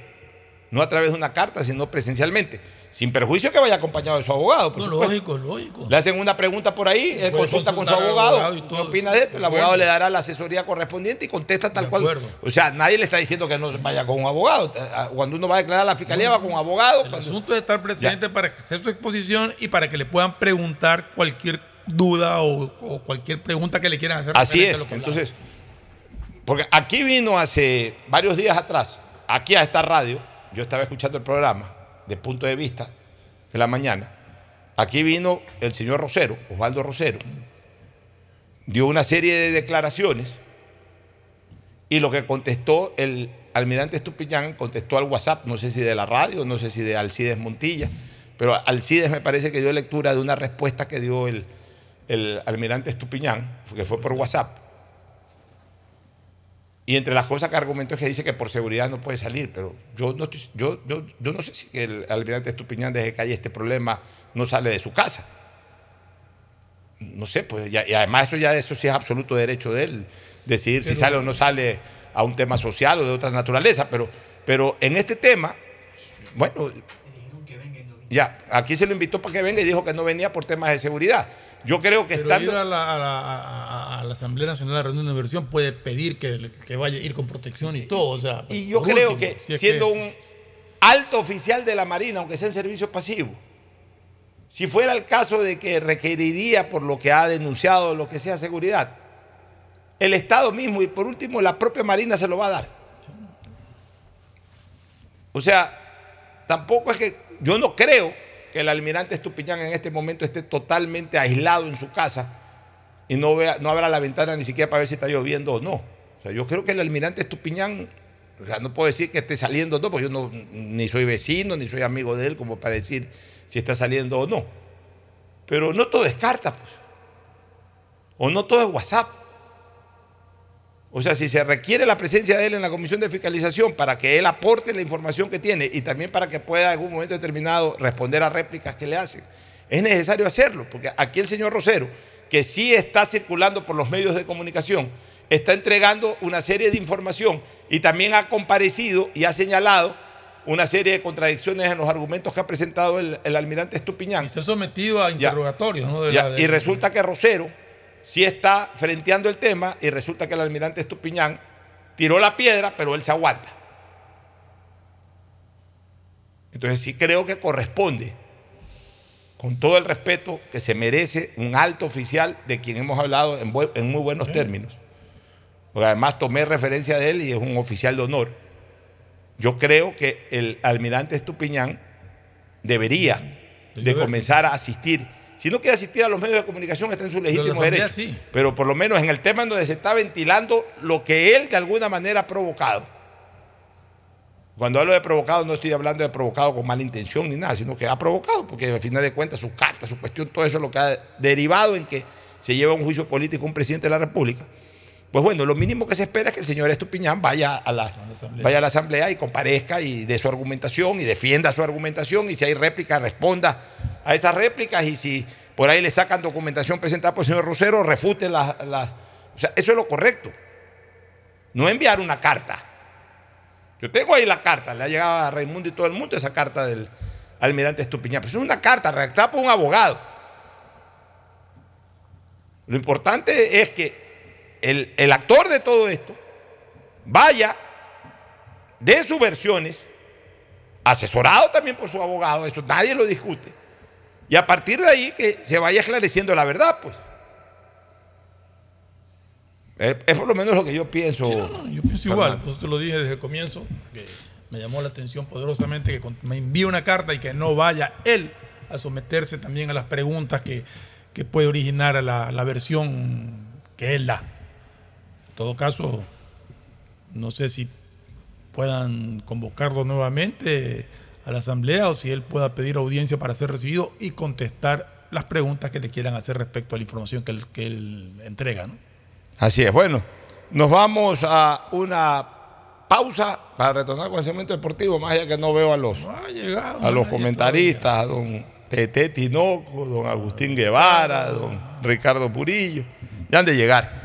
no a través de una carta, sino presencialmente, sin perjuicio que vaya acompañado de su abogado. por No, supuesto. lógico, lógico. Le hacen una pregunta por ahí, él Puede consulta con su abogado, ¿qué opina de esto? El abogado le dará la asesoría correspondiente y contesta tal cual. O sea, nadie le está diciendo que no vaya con un abogado. Cuando uno va a declarar a la fiscalía, va con un abogado. El Cuando- asunto es estar presente para hacer su exposición y para que le puedan preguntar cualquier duda o, o cualquier pregunta que le quieran hacer. Así es. lo que Entonces, porque aquí vino hace varios días atrás, aquí a esta radio, yo estaba escuchando el programa de punto de vista de la mañana. Aquí vino el señor Rosero, Osvaldo Rosero, dio una serie de declaraciones y lo que contestó el almirante Estupiñán contestó al WhatsApp, no sé si de la radio, no sé si de Alcides Montilla, pero Alcides me parece que dio lectura de una respuesta que dio el, el almirante Estupiñán, que fue por WhatsApp. Y entre las cosas que argumentó es que dice que por seguridad no puede salir, pero yo no, estoy- yo, yo, yo no sé si el almirante Estupiñán desde que hay este problema no sale de su casa. No sé, pues, ya- y además eso ya eso sí es absoluto derecho de él, decidir si sale o no sale a un tema social o de otra naturaleza, pero, pero en este tema, bueno, ya, aquí se lo invitó para que venga y dijo que no venía por temas de seguridad. Yo creo que Pero estando... ir a la, a la- a- a la Asamblea Nacional de Reunión de Inversión puede pedir que, que vaya a ir con protección y todo. O sea, Y yo por creo último, que si siendo que- un alto oficial de la Marina, aunque sea en servicio pasivo, si fuera el caso de que requeriría por lo que ha denunciado, lo que sea seguridad, el Estado mismo y por último la propia Marina se lo va a dar. O sea, tampoco es que yo no creo que el almirante Estupiñán en este momento esté totalmente aislado en su casa y no, vea, no abra la ventana ni siquiera para ver si está lloviendo o no. O sea, yo creo que el almirante Estupiñán O sea, no puedo decir que esté saliendo o no, porque yo no, ni soy vecino, ni soy amigo de él, como para decir si está saliendo o no. Pero no todo es carta, pues. O no todo es WhatsApp. O sea, si se requiere la presencia de él en la comisión de fiscalización para que él aporte la información que tiene y también para que pueda en algún momento determinado responder a réplicas que le hacen, es necesario hacerlo, porque aquí el señor Rosero, que sí está circulando por los medios de comunicación, está entregando una serie de información y también ha comparecido y ha señalado una serie de contradicciones en los argumentos que ha presentado el, almirante Estupiñán. Y se ha sometido a interrogatorios, ¿no? Y resulta que Rosero sí está frenteando el tema y resulta que el almirante Estupiñán tiró la piedra, pero él se aguanta. Entonces sí creo que corresponde, con todo el respeto que se merece un alto oficial de quien hemos hablado en, muy buenos términos, porque además tomé referencia de él y es un oficial de honor. Yo creo que el almirante Estupiñán debería de comenzar a asistir si no quiere asistir a los medios de comunicación, está en su legítimo derecho. Pero por lo menos en el tema en donde se está ventilando lo que él de alguna manera ha provocado. Cuando hablo de provocado, no estoy hablando de provocado con mala intención ni nada, sino que ha provocado, porque al final de cuentas su carta, su cuestión, todo eso es lo que ha derivado en que se lleva un juicio político un presidente de la República. Pues bueno, lo mínimo que se espera es que el señor Estupiñán vaya a la, vaya a la asamblea y comparezca y dé su argumentación y defienda su argumentación y si hay réplica responda a esas réplicas y si por ahí le sacan documentación presentada por el señor Rosero, refute las... o sea, eso es lo correcto. No enviar una carta. Yo tengo ahí la carta, le ha llegado a Raimundo y todo el mundo esa carta del almirante Estupiñán, pero es una carta redactada por un abogado. Lo importante es que el, el actor de todo esto vaya, de sus versiones, asesorado también por su abogado, eso nadie lo discute y a partir de ahí que se vaya esclareciendo la verdad, pues. Es, por lo menos lo que yo pienso. yo pienso igual, pues te lo dije desde el comienzo, que me llamó la atención poderosamente que me envíe una carta y que no vaya él a someterse también a las preguntas que, puede originar la, la versión que él da. En todo caso, no sé si puedan convocarlo nuevamente a la Asamblea o si él pueda pedir audiencia para ser recibido y contestar las preguntas que le quieran hacer respecto a la información que él, que él entrega. ¿no? Así es, bueno, nos vamos a una pausa para retornar con el segmento deportivo, más allá que no veo a los, a los comentaristas, a don Tete Tinoco, don Agustín Guevara, don Ricardo Purillo, ya han de llegar.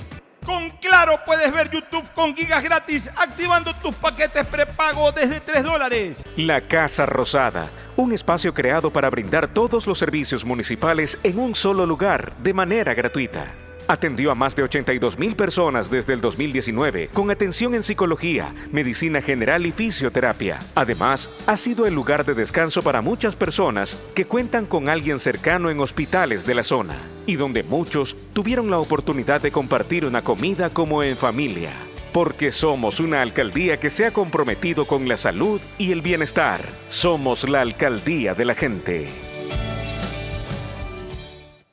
Con Claro puedes ver YouTube con gigas gratis activando tus paquetes prepago desde 3 dólares. La Casa Rosada, un espacio creado para brindar todos los servicios municipales en un solo lugar de manera gratuita. Atendió a más de 82 mil personas desde el 2019 con atención en psicología, medicina general y fisioterapia. Además, ha sido el lugar de descanso para muchas personas que cuentan con alguien cercano en hospitales de la zona y donde muchos tuvieron la oportunidad de compartir una comida como en familia. Porque somos una alcaldía que se ha comprometido con la salud y el bienestar. Somos la alcaldía de la gente.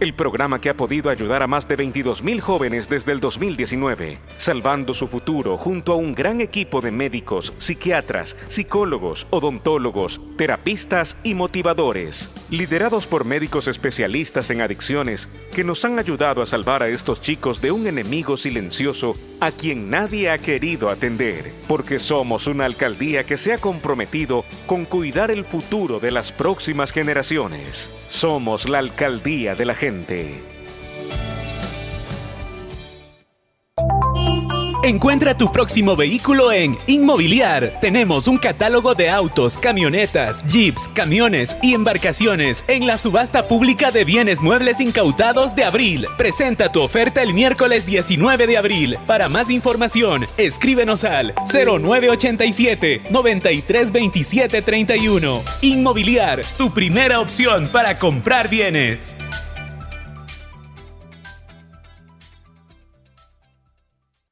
El programa que ha podido ayudar a más de 22.000 jóvenes desde el 2019, salvando su futuro junto a un gran equipo de médicos, psiquiatras, psicólogos, odontólogos, terapistas y motivadores, liderados por médicos especialistas en adicciones que nos han ayudado a salvar a estos chicos de un enemigo silencioso a quien nadie ha querido atender, porque somos una alcaldía que se ha comprometido con cuidar el futuro de las próximas generaciones. Somos la alcaldía de la gente. Encuentra tu próximo vehículo en Inmobiliar. Tenemos un catálogo de autos, camionetas, jeeps, camiones y embarcaciones en la subasta pública de bienes muebles incautados de abril. Presenta tu oferta el miércoles 19 de abril. Para más información, escríbenos al 0987 932731. Inmobiliar, tu primera opción para comprar bienes.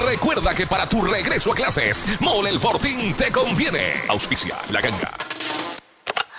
recuerda que para tu regreso a clases, Mole el Fortín te conviene. Auspicia la ganga.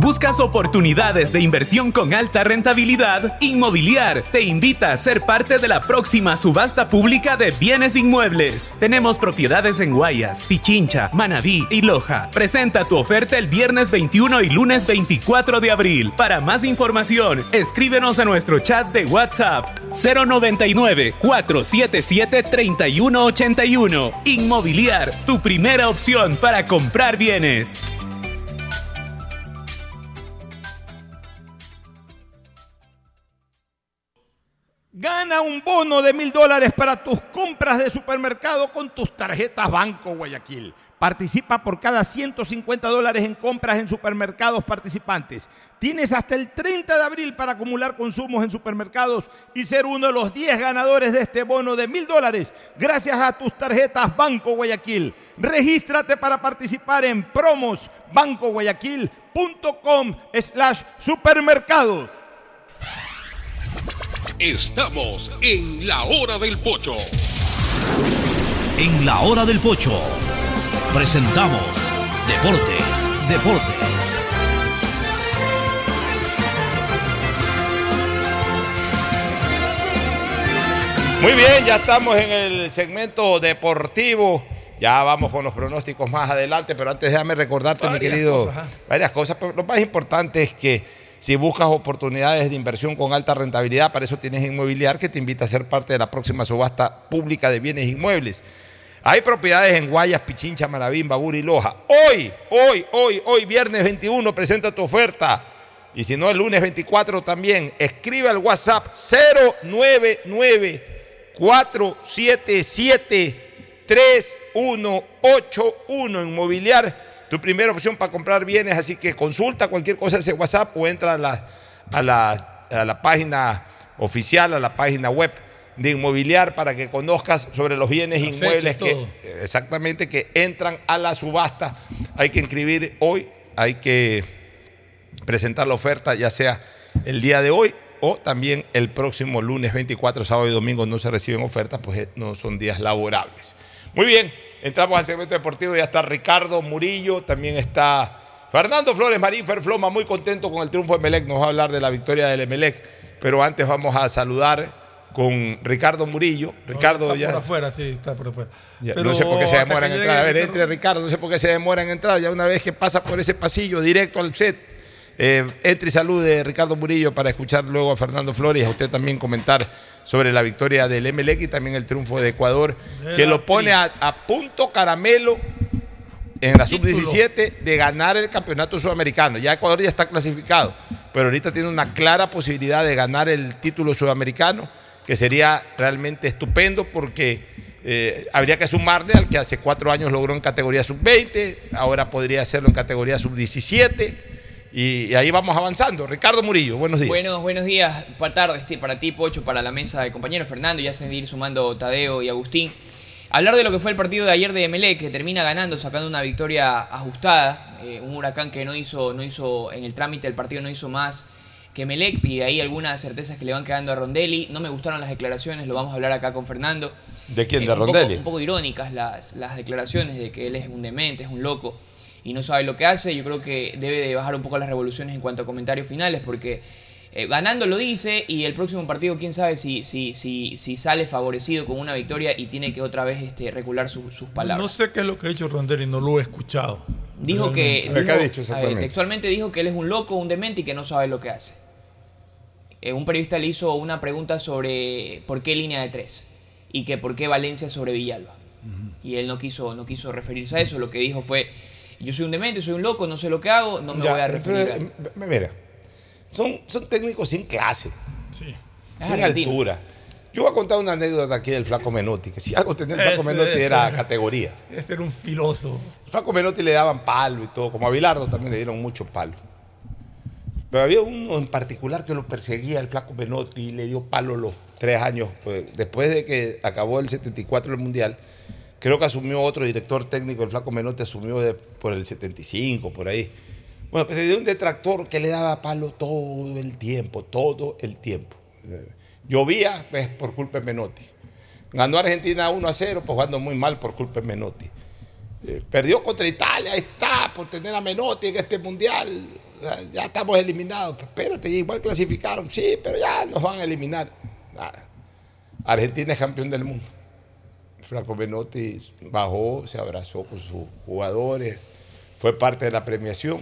¿Buscas oportunidades de inversión con alta rentabilidad? Inmobiliar te invita a ser parte de la próxima subasta pública de bienes inmuebles. Tenemos propiedades en Guayas, Pichincha, Manabí y Loja. Presenta tu oferta el viernes 21 y lunes 24 de abril. Para más información, escríbenos a nuestro chat de WhatsApp 099 477 3181. Inmobiliar, tu primera opción para comprar bienes. Un bono de mil dólares para tus compras de supermercado con tus tarjetas Banco Guayaquil. Participa por cada 150 dólares en compras en supermercados participantes. Tienes hasta el 30 de abril para acumular consumos en supermercados y ser uno de los 10 ganadores de este bono de mil dólares gracias a tus tarjetas Banco Guayaquil. Regístrate para participar en promosbancoguayaquil.com slash supermercados. Estamos en la hora del pocho. En la hora del pocho presentamos Deportes, Deportes. Muy bien, ya estamos en el segmento deportivo. Ya vamos con los pronósticos más adelante, pero antes déjame recordarte, mi querido, varias cosas. Pero lo más importante es que si buscas oportunidades de inversión con alta rentabilidad, para eso tienes Inmobiliar que te invita a ser parte de la próxima subasta pública de bienes inmuebles. Hay propiedades en Guayas, Pichincha, Maravín, Babur y Loja. Hoy, hoy, hoy, hoy, viernes 21, presenta tu oferta. Y si no, el lunes 24 también. Escribe al WhatsApp 099 477 3181 Inmobiliar, tu primera opción para comprar bienes, así que consulta cualquier cosa ese WhatsApp o entra a la, a la, a la página oficial, a la página web de Inmobiliar para que conozcas sobre los bienes La inmuebles que todo. exactamente que entran a la subasta. Hay que inscribir hoy, hay que presentar la oferta ya sea el día de hoy o también el próximo lunes 24, sábado y domingo no se reciben ofertas, pues eh, no son días laborables. Muy bien, entramos al segmento deportivo, ya está Ricardo Murillo, también está Fernando Flores Marín Ferfloma, muy contento con el triunfo de Melec, nos va a hablar de la victoria del Emelec, pero antes vamos a saludar con Ricardo Murillo. Ricardo está ya... por afuera, sí, está por afuera. Ya, Pero no sé por qué se hasta demora en entrar. A ver, entre Ricardo, no sé por qué se demora en entrar. Ya una vez que pasa por ese pasillo directo al set, eh, entre y salude Ricardo Murillo para escuchar luego a Fernando Flores y a usted también comentar sobre la victoria del MLX y también el triunfo de Ecuador, De que lo pone a, a punto caramelo en la sub-17 de ganar el campeonato sudamericano. Ya Ecuador ya está clasificado, pero ahorita tiene una clara posibilidad de ganar el título sudamericano, que sería realmente estupendo porque eh, habría que sumarle al que hace cuatro años logró en categoría sub-20, ahora podría hacerlo en categoría sub-17, y, ahí vamos avanzando. Ricardo Murillo, buenos días. Buenos, buenos días, buenas tardes ti- para ti, Pocho, para la mesa de compañeros Fernando, ya se ir sumando Tadeo y Agustín. Hablar de lo que fue el partido de ayer de Emelec, que termina ganando, sacando una victoria ajustada. eh, un huracán que no hizo, no hizo, en el trámite del partido no hizo más que Emelec, y de ahí algunas certezas que le van quedando a Rondelli. No me gustaron las declaraciones, lo vamos a hablar acá con Fernando. ¿De quién? Eh, ¿De un poco- Rondelli? un poco irónicas las, las declaraciones de que él es un demente, es un loco y no sabe lo que hace. Yo creo que debe de bajar un poco las revoluciones en cuanto a comentarios finales porque eh, ganando lo dice y el próximo partido quién sabe si, si, si, si sale favorecido con una victoria y tiene que otra vez este, recular su- sus palabras. No sé qué es lo que ha dicho Rondelli, no lo he escuchado. Dijo que, dijo- a ver, textualmente dijo que él es un loco, un demente y que no sabe lo que hace. Eh, un periodista le hizo una pregunta sobre por qué línea de tres y que por qué Valencia sobre Villalba. Y él no quiso, no quiso referirse a eso, lo que dijo fue, yo soy un demente, soy un loco, no sé lo que hago, no me Ya, voy a referir a entonces, m- Mira, son, son técnicos sin clase, Sí. Sin altura. Yo voy a contar una anécdota aquí del Flaco Menotti, que si algo tenía el Flaco Ese- Menotti ese- era categoría. Este era un filósofo. El Flaco Menotti le daban palo y todo, como a Bilardo también le dieron mucho palo. Pero había uno en particular que lo perseguía, el Flaco Menotti, y le dio palo los tres años. pues, después de que acabó el 74 el Mundial, creo que asumió otro director técnico, el Flaco Menotti asumió por el 75, por ahí. Bueno, pues dio un detractor que le daba palo todo el tiempo, todo el tiempo. Eh, Llovía, pues, por culpa de Menotti. Ganó Argentina 1 a 0, pues jugando muy mal por culpa de Menotti. Eh, perdió contra Italia, ahí está, por tener a Menotti en este mundial. Ya, estamos eliminados. Pues espérate, igual clasificaron, sí, pero ya nos van a eliminar. Nada. Argentina es campeón del mundo. Franco Menotti bajó, se abrazó con sus jugadores, fue parte de la premiación.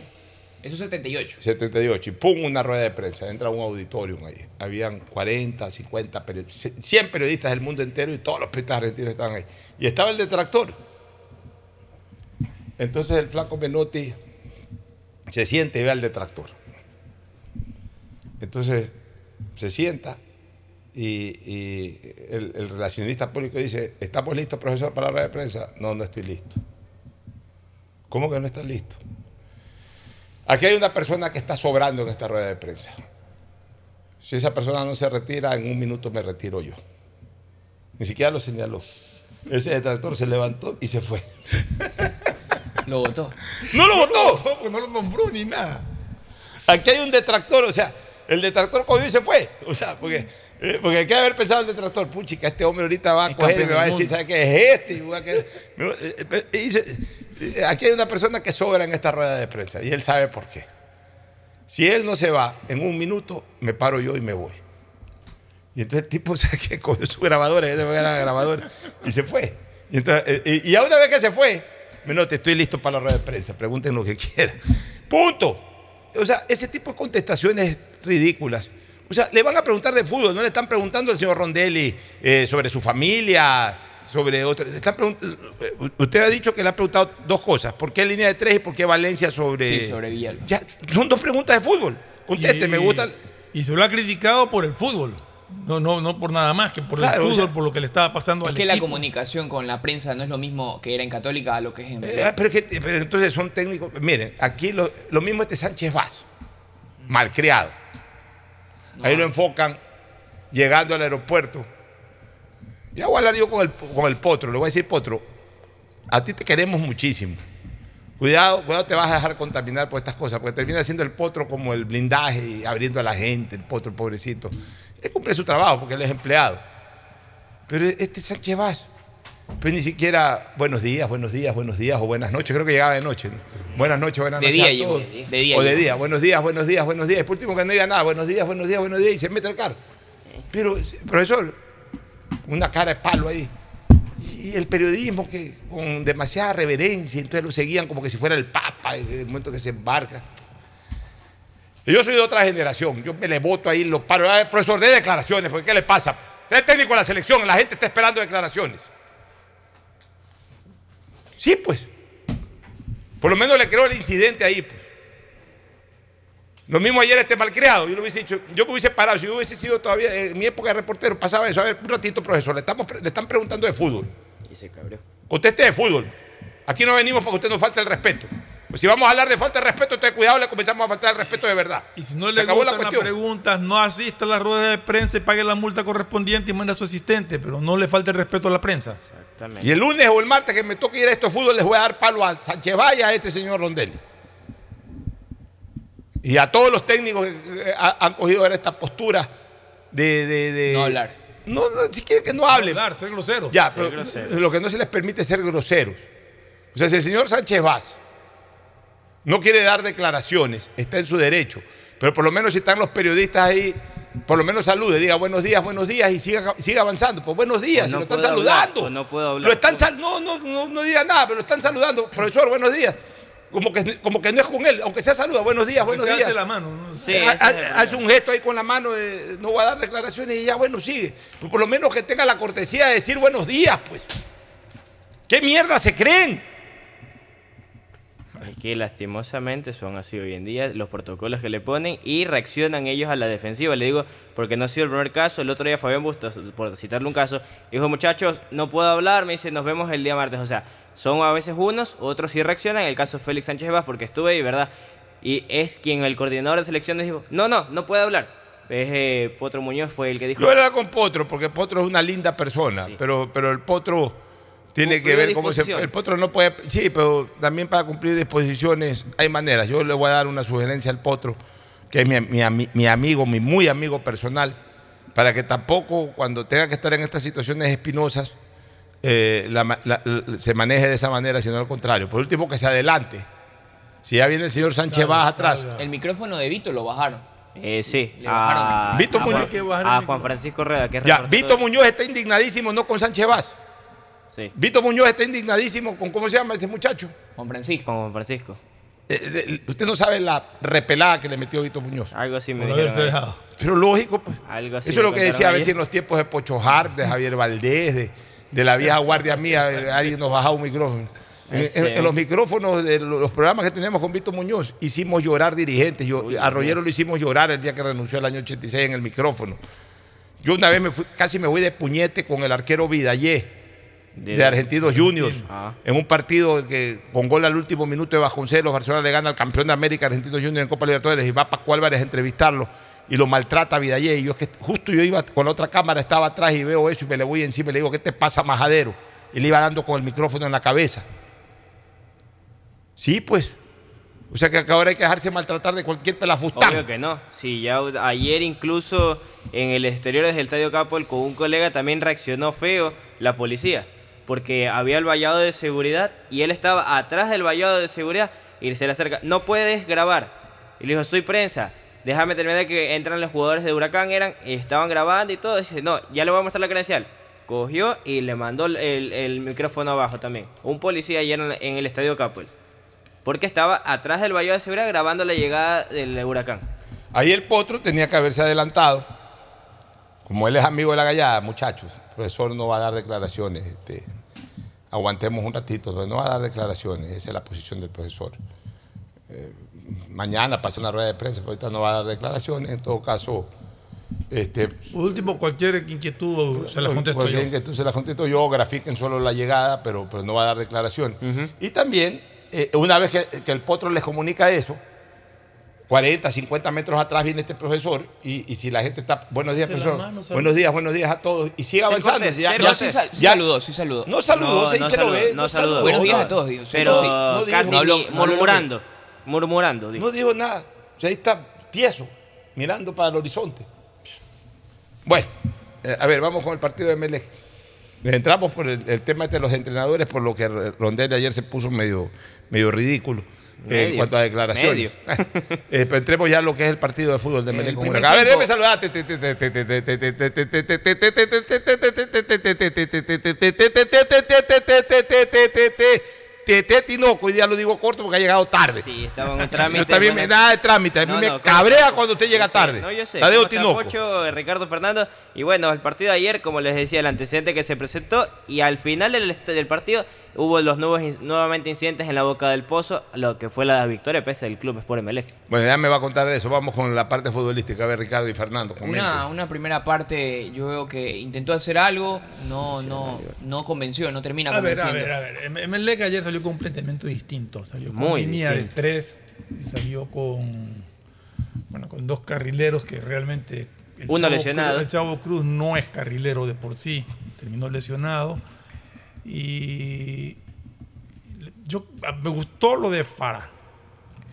Eso es 78. 78, y pum, una rueda de prensa, entra un auditorium ahí. Habían 40, 50, peri- 100 periodistas del mundo entero y todos los periodistas argentinos estaban ahí. Y estaba el detractor. Entonces el flaco Menotti se siente y ve al detractor. Entonces se sienta y, y el, el relacionista público dice, ¿estamos listos, profesor, para la rueda de prensa? No, no estoy listo. ¿Cómo que no estás listo? Aquí hay una persona que está sobrando en esta rueda de prensa. Si esa persona no se retira, en un minuto me retiro yo. Ni siquiera lo señaló. Ese detractor se levantó y se fue. Lo votó. ¡No lo votó! pues no lo nombró ni nada. Aquí hay un detractor, o sea, el detractor cogió y se fue. O sea, porque, porque hay que haber pensado el detractor, puchica, este hombre ahorita va a Es coger y me va a decir. ¿sabe qué es este? Y a que- eh, eh, y dice, eh, aquí hay una persona que sobra en esta rueda de prensa y él sabe por qué. Si él no se va en un minuto, me paro yo y me voy. Y entonces el tipo se que cogió su grabadora, ya se fue la grabadora y se fue. Y, entonces, eh, y, y a una vez que se fue, me noté, estoy listo para la rueda de prensa, pregunten lo que quieran. Punto. O sea, ese tipo de contestaciones ridículas. O sea, le van a preguntar de fútbol, no le están preguntando al señor Rondelli eh, sobre su familia, sobre están pregunt- eh, Usted ha dicho que le ha preguntado dos cosas: ¿por qué línea de tres y por qué Valencia sobre. Sí, sobre Villalba. Ya, son dos preguntas de fútbol. Conteste, me gusta. Y se lo ha criticado por el fútbol. No, no, no por nada más que por Claro, el o fútbol, sea, por lo que le estaba pasando Es al que la equipo. comunicación con la prensa no es lo mismo que era en Católica a lo que es en Eh, pero, es que- pero entonces son técnicos. Miren, aquí lo, lo mismo este Sánchez Vaz, malcriado. Ahí lo enfocan llegando al aeropuerto. Ya voy a hablar yo con el, con el potro, le voy a decir, potro, a ti te queremos muchísimo. Cuidado, cuidado, te vas a dejar contaminar por estas cosas, porque termina siendo el potro como el blindaje y abriendo a la gente, el potro, el pobrecito. Él cumple su trabajo porque él es empleado. Pero este Sánchez Vaz, pues ni siquiera buenos días, buenos días, buenos días o buenas noches. Creo que llegaba de noche. ¿no? Buenas noches, buenas De noches. día a de día o de día. Buenos días, buenos días, buenos días. Y por último que no diga nada. Buenos días, buenos días, buenos días. Y se mete al carro. Pero, profesor, una cara de palo ahí. Y el periodismo que con demasiada reverencia, entonces lo seguían como que si fuera el Papa en el momento que se embarca. Y Yo soy de otra generación, yo me le voto ahí, los paro. "Ah, profesor, de declaraciones, porque ¿qué le pasa? Usted es técnico de la selección, la gente está esperando declaraciones. Sí, pues. Por lo menos le creó el incidente ahí, pues. Lo mismo ayer este malcriado, yo lo hubiese dicho, yo me hubiese parado, si yo hubiese sido todavía, en mi época de reportero, pasaba eso. A ver, un ratito, profesor, le, estamos, le están preguntando de fútbol. Y se cabreó. Conteste de fútbol. Aquí no venimos para que usted nos falte el respeto. Pues si vamos a hablar de falta de respeto, entonces cuidado, le comenzamos a faltar el respeto de verdad. Y si no Se le acabó la gustan las cuestión. preguntas, no asista a la rueda de prensa y pague la multa correspondiente y manda a su asistente, pero no le falte el respeto a la prensa. Y el lunes o el martes que me toque ir a estos fútbol, les voy a dar palo a Sánchez Valle, a este señor Rondelli. Y a todos los técnicos que eh, ha- han cogido ahora esta postura de. de- de- No hablar. No, no, si quieren que no hablen. hablar, ser groseros. Ya, Ser pero groseros. lo que no se les permite es ser groseros. O sea, si el señor Sánchez Vaz no quiere dar declaraciones, está en su derecho. Pero por lo menos si están los periodistas ahí, por lo menos salude, diga buenos días, buenos días y siga, siga avanzando. Pues buenos días, si no lo están hablar, saludando. o no puedo hablar. Lo están sal- no, no, no, no diga nada, pero lo están saludando. Profesor, buenos días. Como que, como que no es con él, aunque sea saluda, buenos días, buenos se días. hace la mano, ¿no? Sí, Ha- ha- hace un gesto ahí con la mano, de, no voy a dar declaraciones y ya, bueno, sigue. Pues por lo menos que tenga la cortesía de decir buenos días, pues. ¿Qué mierda se creen? Es que lastimosamente son así hoy en día los protocolos que le ponen y reaccionan ellos a la defensiva. Le digo, porque no ha sido el primer caso. El otro día Fabián Bustos, por citarle un caso, dijo, muchachos, no puedo hablar, me dice, nos vemos el día martes. O sea, son a veces unos, otros sí reaccionan. El caso de Félix Sánchez Vaz, porque estuve ahí, ¿verdad? Y es quien el coordinador de selecciones dijo, no, no, no puede hablar. Es, eh, Potro Muñoz fue el que dijo... Yo era con Potro, porque Potro es una linda persona, pero, pero el Potro tiene que ver cómo se... El Potro no puede... Sí, pero también para cumplir disposiciones hay maneras. Yo le voy a dar una sugerencia al Potro, que es mi, mi ami- mi amigo, mi muy amigo personal, para que tampoco cuando tenga que estar en estas situaciones espinosas eh, la ma- la- la- se maneje de esa manera, sino al contrario. Por último, que se adelante. Si ya viene el señor Sánchez Vaz atrás, El micrófono de Vito lo bajaron. Eh, sí, Le a, bajaron. Vito a Muñoz. Juan, a el Juan Francisco Rueda, que es ya, Vito Muñoz está indignadísimo, no con Sánchez Vaz. Sí. Vito Muñoz está indignadísimo con cómo se llama ese muchacho. Juan Francisco. Con Francisco. Eh, usted no sabe la repelada que le metió Vito Muñoz. Algo así me Por dijeron. dejado. Pero lógico, pues. Algo así Eso es lo que decía a contaron ver si ayer. en los tiempos de Pocho Hart, de Javier Valdés, de, de la vieja guardia mía, eh, alguien nos bajaba un micrófono. En, Ese. en- en los micrófonos de lo- los programas que teníamos con Vito Muñoz, hicimos llorar dirigentes. Yo, a Rollero lo hicimos llorar el día que renunció el año 86 en el micrófono. Yo una vez me fui, casi me voy de puñete con el arquero Vidallé de, De- Argentinos Juniors Ah. en un partido que con gol al último minuto de Vasconcelos, Barcelona le gana al campeón de América Argentinos Juniors en Copa Libertadores y va Paco Álvarez a entrevistarlo y lo maltrata a Vidallé. Y yo es que justo yo iba con la otra cámara, estaba atrás y veo eso y me le voy encima y le digo, ¿qué te pasa, majadero? Y le iba dando con el micrófono en la cabeza. Sí, pues. O sea que ahora hay que dejarse maltratar de cualquier pelafustán. Obvio que no. Sí, ya ayer incluso en el exterior desde el Estadio Capol con un colega también reaccionó feo la policía. Porque había el vallado de seguridad y él estaba atrás del vallado de seguridad y se le acerca, no puedes grabar. Y le dijo, soy prensa. déjame terminar de que entran los jugadores de Huracán, eran, estaban grabando y todo. Dice, no, ya le voy a mostrar la credencial. Cogió y le mandó el, micrófono abajo también. Un policía ayer en, el estadio Capel. Porque estaba atrás del Valle de Seguridad grabando la llegada del huracán. Ahí el potro tenía que haberse adelantado. Como él es amigo de la gallada, muchachos, profesor no va a dar declaraciones. Este, aguantemos un ratito, no va a dar declaraciones, esa es la posición del profesor. Eh, mañana pasa una rueda de prensa, pero ahorita no va a dar declaraciones, en todo caso. Este, Por último, cualquier inquietud se la contesto cualquier yo. inquietud se la contesto yo, grafiquen solo la llegada, pero, pero no va a dar declaraciones. Y también, eh, una vez que, que el potro les comunica eso, 40, 50 metros atrás viene este profesor y, y si la gente está, buenos días, Se profesor, mano, buenos días, buenos días a todos y sigue avanzando. Ya- ya-. Sí sal- sí ya- saludó, sí saludó. No saludó, No, sí no se lo saludó, ve. no saludó. Buenos días No, a todos, dijo. Pero eso sí. No dijo- casi habló- murmurando. Murmurando, dijo. No dijo nada. O sea, ahí está tieso, mirando para el horizonte. Bueno, eh, a ver, vamos con el partido de Melec. Entramos por el, el tema este de los entrenadores, por lo que Rondel ayer se puso medio, medio ridículo. Eh, en cuanto a declaraciones. Eh, entremos ya a lo que es el partido de fútbol de Melec con Huracán. A ver, déjeme saludarte. Tete Tinoco, hoy día lo digo corto porque ha llegado tarde. Sí, estaba en un trámite. Está bien, buena- nada de trámite. A mí No, me no, cabrea claro. cuando usted llega tarde. No, yo sé. Tadeo ¿Cómo está Tinoco. Pocho, Ricardo Fernando. Y bueno, el partido de ayer, como les decía, el antecedente que se presentó. Y al final del, este- del partido hubo los nuevos, nuevamente incidentes en la boca del pozo, lo que fue la victoria pese del club Sport Emelec. Bueno, ya me va a contar de eso. Vamos con la parte futbolística. A ver, Ricardo y Fernando. Una, una primera parte, yo veo que intentó hacer algo, no, no, no convenció, no termina A ver, a convenciendo. ver, a ver. Em- Emelec ayer salió con un planteamiento distinto. Salió con Muy línea de tres y salió con, bueno, con dos carrileros que realmente... el Uno Chavo lesionado. Cruz- el Chavo Cruz no es carrilero de por sí, terminó lesionado. Y yo me gustó lo de Farah.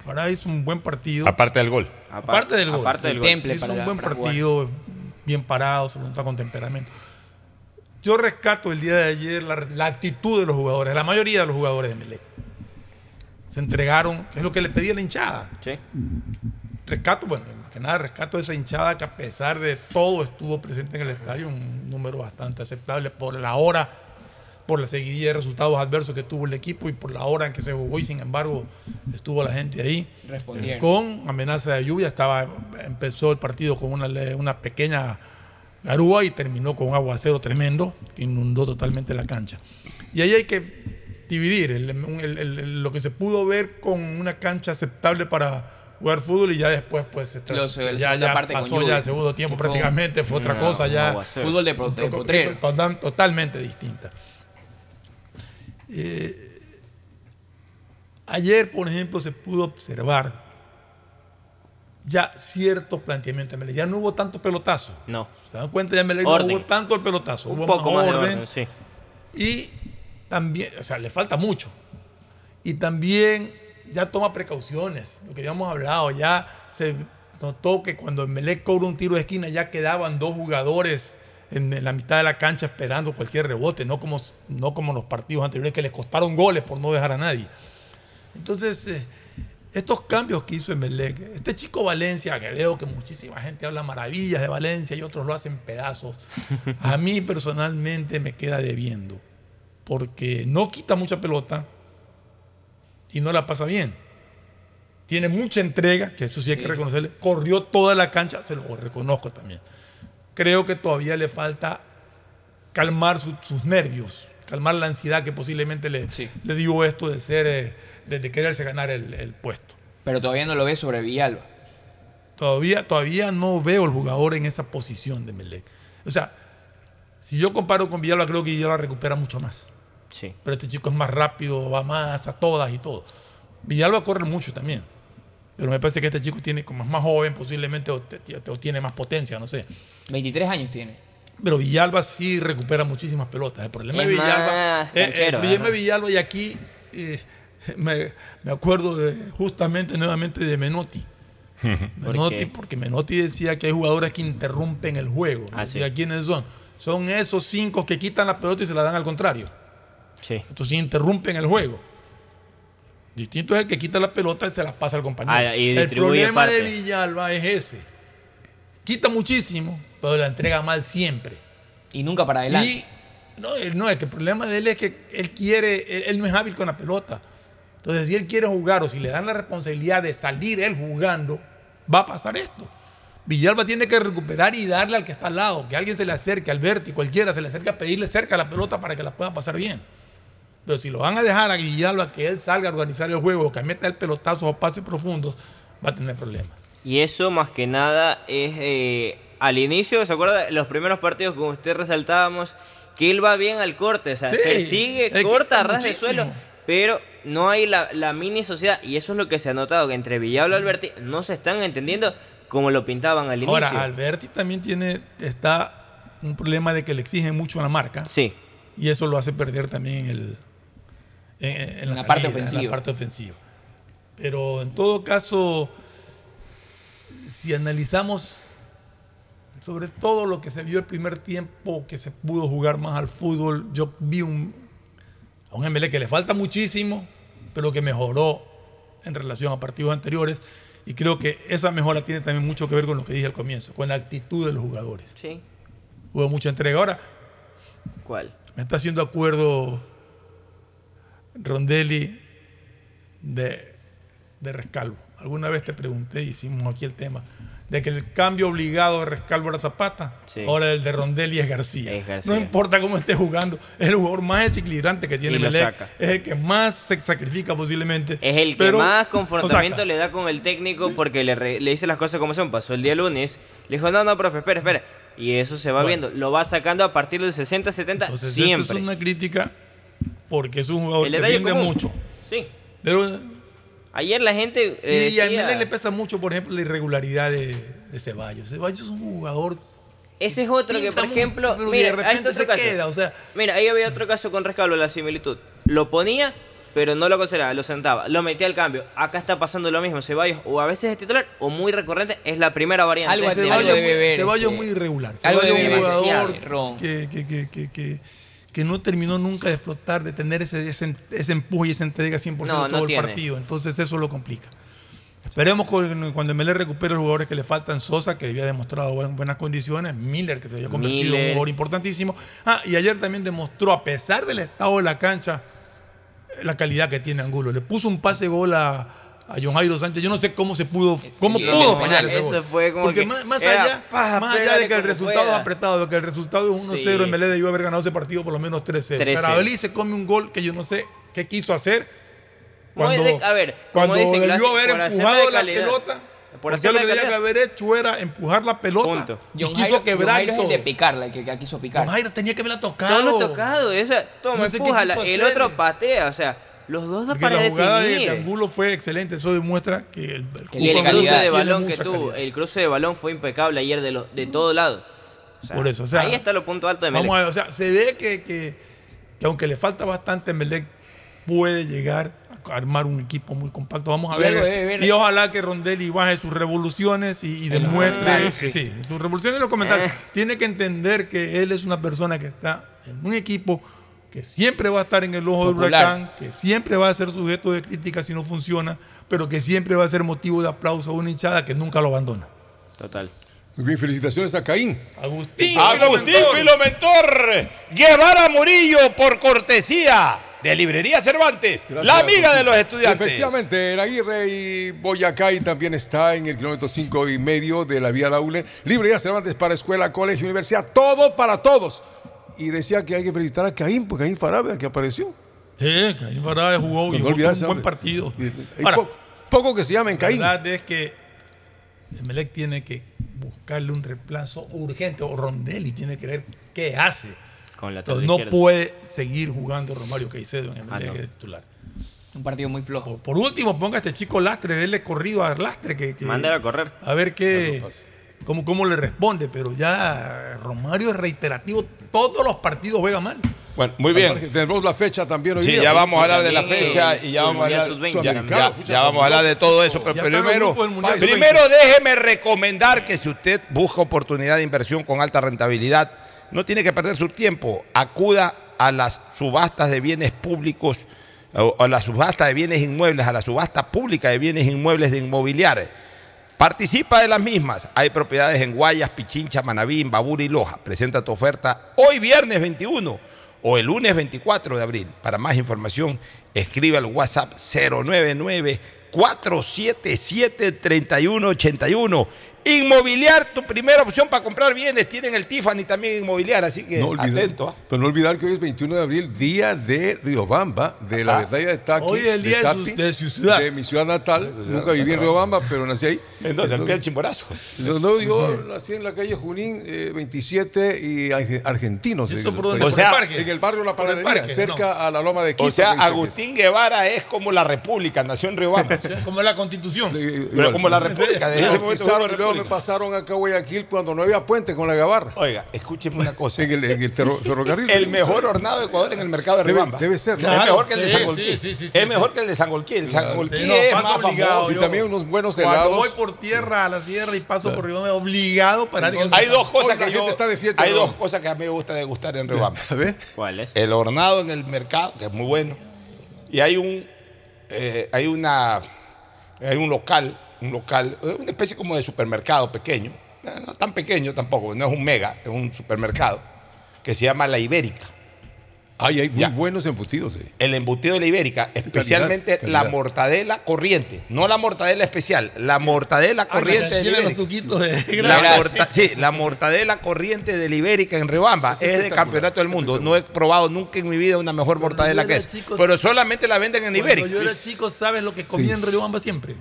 Farah hizo un buen partido. Aparte del gol. Aparte del gol. aparte del gol. Temple hizo para un buen para jugar. partido, bien parado, se lo nota con temperamento. Yo rescato el día de ayer la, la actitud de los jugadores, la mayoría de los jugadores de Melec. Se entregaron, que es lo que le pedía la hinchada. Sí. Rescato, bueno, más que nada rescato esa hinchada que a pesar de todo estuvo presente en el estadio, un número bastante aceptable por la hora, por la seguidilla de resultados adversos que tuvo el equipo y por la hora en que se jugó y sin embargo estuvo la gente ahí. Respondieron. Con amenaza de lluvia, estaba, empezó el partido con una, una pequeña garúa y terminó con un aguacero tremendo que inundó totalmente la cancha. Y ahí hay que dividir el- el- el- el- lo que se pudo ver con una cancha aceptable para jugar fútbol y ya después pues se tra- Los- la ya, ya parte pasó ya el segundo tiempo Fue un- prácticamente, fue otra No, cosa ya. Fútbol de, pro- de Totalmente distinta. Eh, ayer, por ejemplo, se pudo observar ya cierto planteamiento de. Ya no hubo tanto pelotazo. No. ¿Se dan cuenta? Ya Melec no hubo tanto el pelotazo. Un hubo poco más de orden. orden, sí. Y también, o sea, le falta mucho. Y también ya toma precauciones. Lo que habíamos hablado, ya se notó que cuando Melec cobra un tiro de esquina ya quedaban dos jugadores en, la mitad de la cancha esperando cualquier rebote, no como, no como los partidos anteriores que les costaron goles por no dejar a nadie. Entonces, eh, estos cambios que hizo Emelec, este chico Valencia, que veo que muchísima gente habla maravillas de Valencia y otros lo hacen pedazos, a mí personalmente me queda debiendo, porque no quita mucha pelota y no la pasa bien. Tiene mucha entrega, que eso sí hay que reconocerle, corrió toda la cancha, se lo reconozco también. Creo que todavía le falta calmar su- sus nervios, calmar la ansiedad que posiblemente le, le dio esto de ser, eh, de, de quererse ganar el, el puesto. Pero todavía no lo ve sobre Villalba. Todavía, todavía no veo el jugador en esa posición de Melec. O sea, si yo comparo con Villalba, creo que Villalba recupera mucho más. Sí. Pero este chico es más rápido, va más a todas y todo. Villalba corre mucho también. Pero me parece que este chico tiene, como es más joven, posiblemente o, te- o tiene más potencia, no sé. 23 años tiene. Pero Villalba sí recupera muchísimas pelotas. El problema Es de Villalba. más eh, el problema de. Villalba, y aquí eh, me, me acuerdo de, justamente nuevamente de Menotti. ¿Por Menotti, porque Menotti decía que hay jugadores que interrumpen el juego. Ah, Decía, sí. ¿quiénes son? Son esos cinco que quitan la pelota y se la dan al contrario. Sí. Entonces interrumpen el juego. Distinto es el que quita la pelota y se la pasa al compañero. Ah, y el problema de. Villalba es ese. Quita muchísimo, pero la entrega mal siempre. Y nunca para adelante. Y no, no, es que el problema de él es que él quiere, él, él no es hábil con la pelota. Entonces, si él quiere jugar o si le dan la responsabilidad de salir él jugando, va a pasar esto. Villalba tiene que recuperar y darle al que está al lado, que alguien se le acerque, al Berti, cualquiera se le acerque a pedirle cerca la pelota para que la pueda pasar bien. Pero si lo van a dejar a Villalba que él salga a organizar el juego, que meta el pelotazo o pases profundos, va a tener problemas. Y eso más que nada es eh, al inicio, ¿se acuerda? Los primeros partidos como usted resaltábamos, que él va bien al corte, o sea, Sí, persigue, él corta, ras de suelo, pero no hay la, la mini sociedad, y eso es lo que se ha notado, que entre Villalba y Alberti no se están entendiendo como lo pintaban al inicio. Ahora, Alberti también tiene, está un problema de que le exigen mucho a la marca. Sí. Y eso lo hace perder también el, en, en la, parte en ofensiva. la parte ofensiva. Pero en todo caso, si analizamos sobre todo lo que se vio el primer tiempo, que se pudo jugar más al fútbol, yo vi un, a un MLE que le falta muchísimo, pero que mejoró en relación a partidos anteriores. Y creo que esa mejora tiene también mucho que ver con lo que dije al comienzo, con la actitud de los jugadores. Sí. Hubo mucha entrega. Ahora, ¿Cuál? me está haciendo acuerdo Rondelli de, de Rescalvo. Alguna vez te pregunté, hicimos aquí el tema, de que el cambio obligado de Rescalvo era Zapata, Sí. ahora el de Rondelli es García. Es García. No importa cómo esté jugando, es el jugador más desequilibrante que tiene Melec, es el que más se sacrifica posiblemente. Es el que más confrontamiento le da con el técnico porque le, re- le dice las cosas como son. Pasó el día lunes, le dijo, no, no, profe, espera, espera. Y eso se va Bueno. viendo. Lo va sacando a partir del 60, 70, Entonces, eso siempre. es una crítica porque es un jugador El que rinde mucho. Sí. Pero Ayer la gente. eh, y a decía- Melec le pesa mucho, por ejemplo, la irregularidad de, de Ceballos. Ceballos es un jugador. Ese es otro que, por muy- ejemplo, mira, de ahí repente está otro se caso. queda, o sea- Mira, ahí había otro caso con Rescalvo, la similitud. Lo ponía, pero no lo consideraba, lo sentaba, lo metía al cambio. Acá está pasando lo mismo. Ceballos, o a veces es titular, o muy recurrente, es la primera variante. Algo- de algo Ceballos. debe Ceballos este, muy irregular. algo Ceballos es un jugador que, que, que, que- no terminó nunca de explotar, de tener ese, ese, ese empuje y esa entrega 100% No, todo no el tiene. partido. Entonces eso lo complica. Esperemos cuando Melé recupere los jugadores que le faltan, Sosa, que había demostrado buen- buenas condiciones, Miller, que se había convertido en un Miller. jugador importantísimo. Ah, y ayer también demostró, a pesar del estado de la cancha, la calidad que tiene Angulo. Le puso un pase gol a, a John Jairo Sánchez. Yo no sé cómo se pudo, cómo Sí, pudo fallar ese eso gol. fue como Porque que más, más era, allá, pa, más allá de que el resultado es apretado, de que el resultado es 1-0, Sí. en Melé debió haber ganado ese partido por lo menos 3-0. 3-0. Carabalí se come un gol que yo no sé qué quiso hacer. Cuando, de- a ver, cuando dicen, debió haber empujado de la pelota, Por lo que tenía que haber hecho era empujar la pelota. Punto. Y John quiso Jairo- quebrar John y Jairo es todo. el de picarla, el que, que quiso picar. John Jairo tenía que haberla tocado. Solo tocado, esa, toma, No sé empújala. El otro patea, o sea, los dos da para la jugada de, definir. de Angulo fue excelente. Eso demuestra que el, el Y el cruce de balón que tuvo, calidad. el cruce de balón fue impecable ayer de, lo, de todo lado. O sea, Por eso, o sea, ahí está lo punto alto de Melec. Vamos a ver, o sea, se ve que, que- que aunque le falta bastante, Melec puede llegar a armar un equipo muy compacto. Vamos a ver. Y ojalá que Rondelli baje sus revoluciones y, demuestre. sí. sus revoluciones en los comentarios. Eh. Tiene que entender que él es una persona que está en un equipo que siempre va a estar en el ojo del Popular. huracán, que siempre va a ser sujeto de crítica si no funciona, pero que siempre va a ser motivo de aplauso a una hinchada que nunca lo abandona. Total. Muy bien, felicitaciones a Caín. Agustín, Agustín Filomentor, Guevara Murillo por cortesía de Librería Cervantes, Gracias, la amiga Agustín. de los estudiantes. Efectivamente, el Aguirre y Boyacay también está en el kilómetro 5 y medio de la vía Daule. Librería Cervantes para escuela, colegio, universidad, todo para todos. Y decía que hay que felicitar a Caín, porque Caín Farabia que apareció. Sí, Caín Farabia jugó y No jugó un buen partido. Hay Ahora, po- poco que se llamen Caín. La verdad es que Emelec tiene que buscarle un reemplazo urgente o Rondelli tiene que ver qué hace. Con la Pero torre no izquierda. puede seguir jugando Romario Caicedo en Emelec Ah, no. titular. Un partido muy flojo. Por último, ponga a este chico Lastre, déle corrido a Lastre que, que- a correr. a ver qué cómo, cómo le responde, pero ya Romario es reiterativo, todos los partidos juega mal. Bueno, muy bien. Tenemos la fecha también hoy Sí, día. ya vamos a hablar de la fecha y ya vamos a hablar, Sub-20 ya, vamos a hablar de todo eso, pero primero, déjeme recomendar que si usted busca oportunidad de inversión con alta rentabilidad, no tiene que perder su tiempo, acuda a las subastas de bienes públicos o, o la subasta de bienes inmuebles, a la subasta pública de bienes inmuebles de inmobiliarios. Participa de las mismas. Hay propiedades en Guayas, Pichincha, Manabí, Imbabura y Loja. Presenta tu oferta hoy viernes 21 o el lunes 24 de abril. Para más información, escribe al WhatsApp 099 477 3181. Inmobiliar, tu primera opción para comprar bienes. Tienen el Tiffany también inmobiliar, así que No olvidar, atento. ¿ah? Pero no olvidar que hoy es 21 de abril, día de Riobamba, de la batalla de Taqui. Hoy es el día de su- Tapi, de su ciudad. De mi ciudad natal. Nunca viví en Riobamba, pero nací ahí. ¿En dónde? ¿Al pie del Chimborazo? Yo, no, yo nací en la calle Junín eh, 27 y arge- argentinos. ¿Y en eso el- por dónde? O ¿Por sea, el parque? En el barrio La Panadería, parque, cerca a la Loma de Quito. O sea, Agustín Guevara es como la República, nació en Riobamba. Como la constitución. es. Pero igual. como la República, desde Me ese momento luego me República. pasaron acá a Guayaquil cuando no había puente con la gabarra. Oiga, escúcheme una cosa. En el, en el ferrocarril. El mejor hornado de Ecuador en el mercado de Debe- Riobamba. debe ser, Es ¿no? mejor que el de Sí, San Golquí. sí, sí, sí, Es mejor que el de San Golquí. El San Golquí Sí, no, es más obligado, famoso. Y también unos buenos Cuando helados. voy por tierra a la sierra y paso por Riobamba, obligado para ir Hay dos cosas que yo, está de fiesta, hay ¿no? dos cosas que a mí me gusta degustar en Riobamba. A ver. ¿Cuál es? El hornado en el mercado, que es muy bueno. Y hay un, eh, hay una, hay un local, un local, eh, una especie como de supermercado pequeño, eh, no tan pequeño tampoco, no es un mega, es un supermercado, que se llama La Ibérica. Ay, hay muy Ya. buenos embutidos. eh. El embutido de la Ibérica, especialmente calidad. la mortadela corriente, no la mortadela especial, la mortadela corriente de la los Ibérica. tuquitos de La, morta- sí, la mortadela corriente de la Ibérica en Riobamba es de campeonato del mundo. No he probado nunca en mi vida una mejor mortadela que era es. chico, Pero solamente la venden en Cuando Ibérica. yo era chico, ¿sabes lo que comía en Riobamba siempre?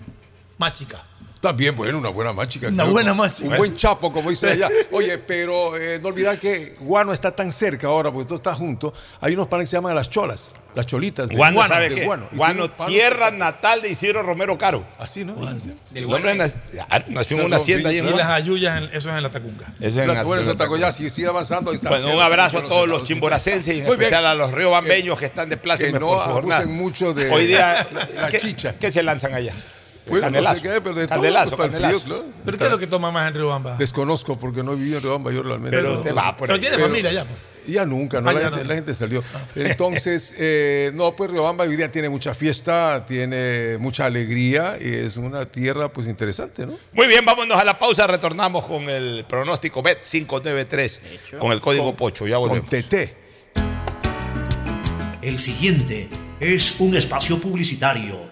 Machica. También, bueno, una buena machica. Una creo. buena machica. Un buen chapo, como dice allá. Oye, pero eh, no olvidar que Guano está tan cerca ahora, porque todo está junto. Hay unos panes que se llaman las cholas, las cholitas. de Guano, Guano, ¿sabe de qué? Guano. Y Guano, tierra natal de Isidro Romero Caro. Así, ¿no? Del El hombre Guano. ah, nació en una hacienda ahí Y en las Guano. ayuyas, en- eso es en la Tacunga. Eso es en Bueno, Arturo Santa Taco. Coya, si sigue avanzando. y Bueno, un abrazo a todos los chimboracenses y en especial a los riobambeños que están de plácemes por su jornada. abusen mucho de Hoy día, la ¿qué, chicha. ¿qué se lanzan allá? Bueno, no sé qué, pero de todo, Candelazo, pues, para el candelazo. frío, claro. ¿Pero qué es lo que toma más en Riobamba? Desconozco porque no viví en Riobamba yo realmente. Pero usted va por Pero ahí. tiene Pero- familia ya. pues. Ya nunca, ¿no? Ah, la, ya gente, no. la gente salió. Entonces, eh, no, pues Riobamba hoy día tiene mucha fiesta, tiene mucha alegría y es una tierra pues interesante, ¿no? Muy bien, vámonos a la pausa. Retornamos con el pronóstico BET 593 con el código Pocho. Ya Con volvemos. TT. El siguiente es un espacio publicitario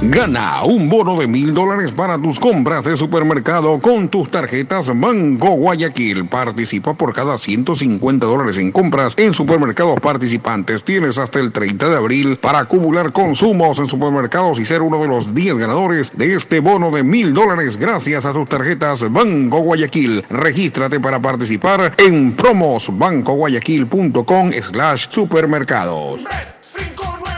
Gana un bono de mil dólares para tus compras de supermercado con tus tarjetas Banco Guayaquil. Participa por cada 150 dólares en compras en supermercados participantes. Tienes hasta el 30 de abril para acumular consumos en supermercados y ser uno de los 10 ganadores de este bono de mil dólares gracias a tus tarjetas Banco Guayaquil. Regístrate para participar en promosbancoguayaquil.com slash supermercados. 593.es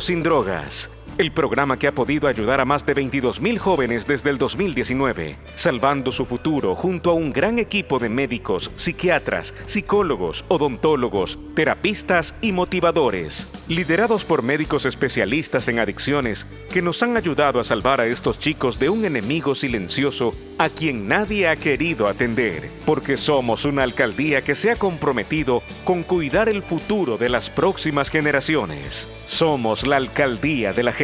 sin drogas. El programa que ha podido ayudar a más de 22 mil jóvenes desde el 2019, salvando su futuro junto a un gran equipo de médicos, psiquiatras, psicólogos, odontólogos, terapistas y motivadores, liderados por médicos especialistas en adicciones que nos han ayudado a salvar a estos chicos de un enemigo silencioso a quien nadie ha querido atender, porque somos una alcaldía que se ha comprometido con cuidar el futuro de las próximas generaciones. Somos la alcaldía de la gente.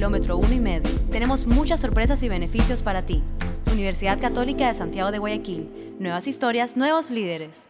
1 y medio. Tenemos muchas sorpresas y beneficios para ti. Universidad Católica de Santiago de Guayaquil. Nuevas historias, nuevos líderes.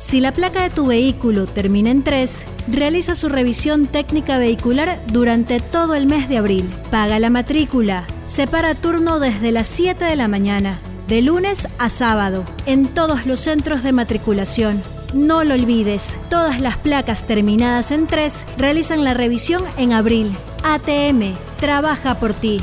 Si la placa de tu vehículo termina en 3, realiza su revisión técnica vehicular durante todo el mes de abril. Paga la matrícula. Separa turno desde las 7 de la mañana, de lunes a sábado, en todos los centros de matriculación. No lo olvides, todas las placas terminadas en 3 realizan la revisión en abril. ATM, trabaja por ti.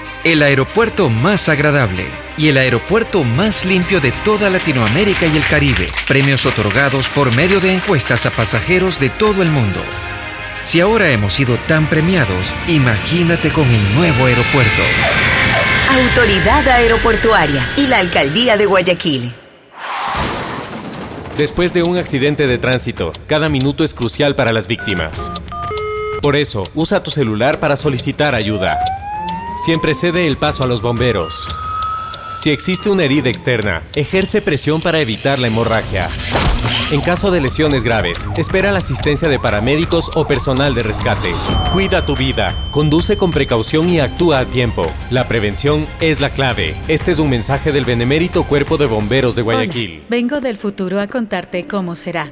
el aeropuerto más agradable y el aeropuerto más limpio de toda Latinoamérica y el Caribe. Premios otorgados por medio de encuestas a pasajeros de todo el mundo. Si ahora hemos sido tan premiados, imagínate con el nuevo aeropuerto. Autoridad Aeroportuaria y la Alcaldía de Guayaquil. Después de un accidente de tránsito, cada minuto es crucial para las víctimas. Por eso, usa tu celular para solicitar ayuda. Siempre cede el paso a los bomberos. Si existe una herida externa, ejerce presión para evitar la hemorragia. En caso de lesiones graves, espera la asistencia de paramédicos o personal de rescate. Cuida tu vida, conduce con precaución y actúa a tiempo. La prevención es la clave. Este es un mensaje del Benemérito Cuerpo de Bomberos de Guayaquil. Hola, vengo del futuro a contarte cómo será.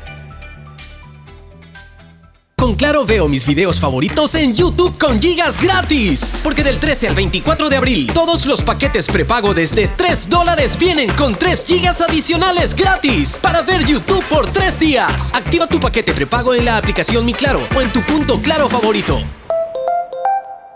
Con Claro veo mis videos favoritos en YouTube con gigas gratis. Porque del 13 al 24 de abril, todos los paquetes prepago desde 3 dólares vienen con 3 gigas adicionales gratis para ver YouTube por 3 días. Activa tu paquete prepago en la aplicación Mi Claro o en tu punto Claro favorito.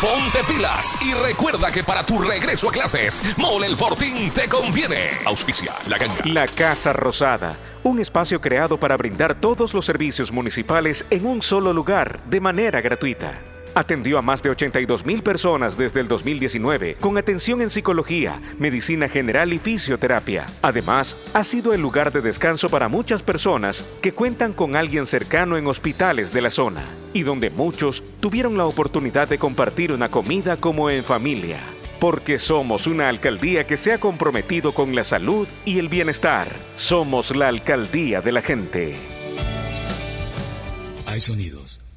Ponte pilas y recuerda que para tu regreso a clases, Mole el Fortín te conviene. Auspicia la ganga. La Casa Rosada, un espacio creado para brindar todos los servicios municipales en un solo lugar de manera gratuita. Atendió a más de 82 mil personas desde el 2019 con atención en psicología, medicina general y fisioterapia. Además, ha sido el lugar de descanso para muchas personas que cuentan con alguien cercano en hospitales de la zona y donde muchos tuvieron la oportunidad de compartir una comida como en familia. Porque somos una alcaldía que se ha comprometido con la salud y el bienestar. Somos la alcaldía de la gente. Hay sonidos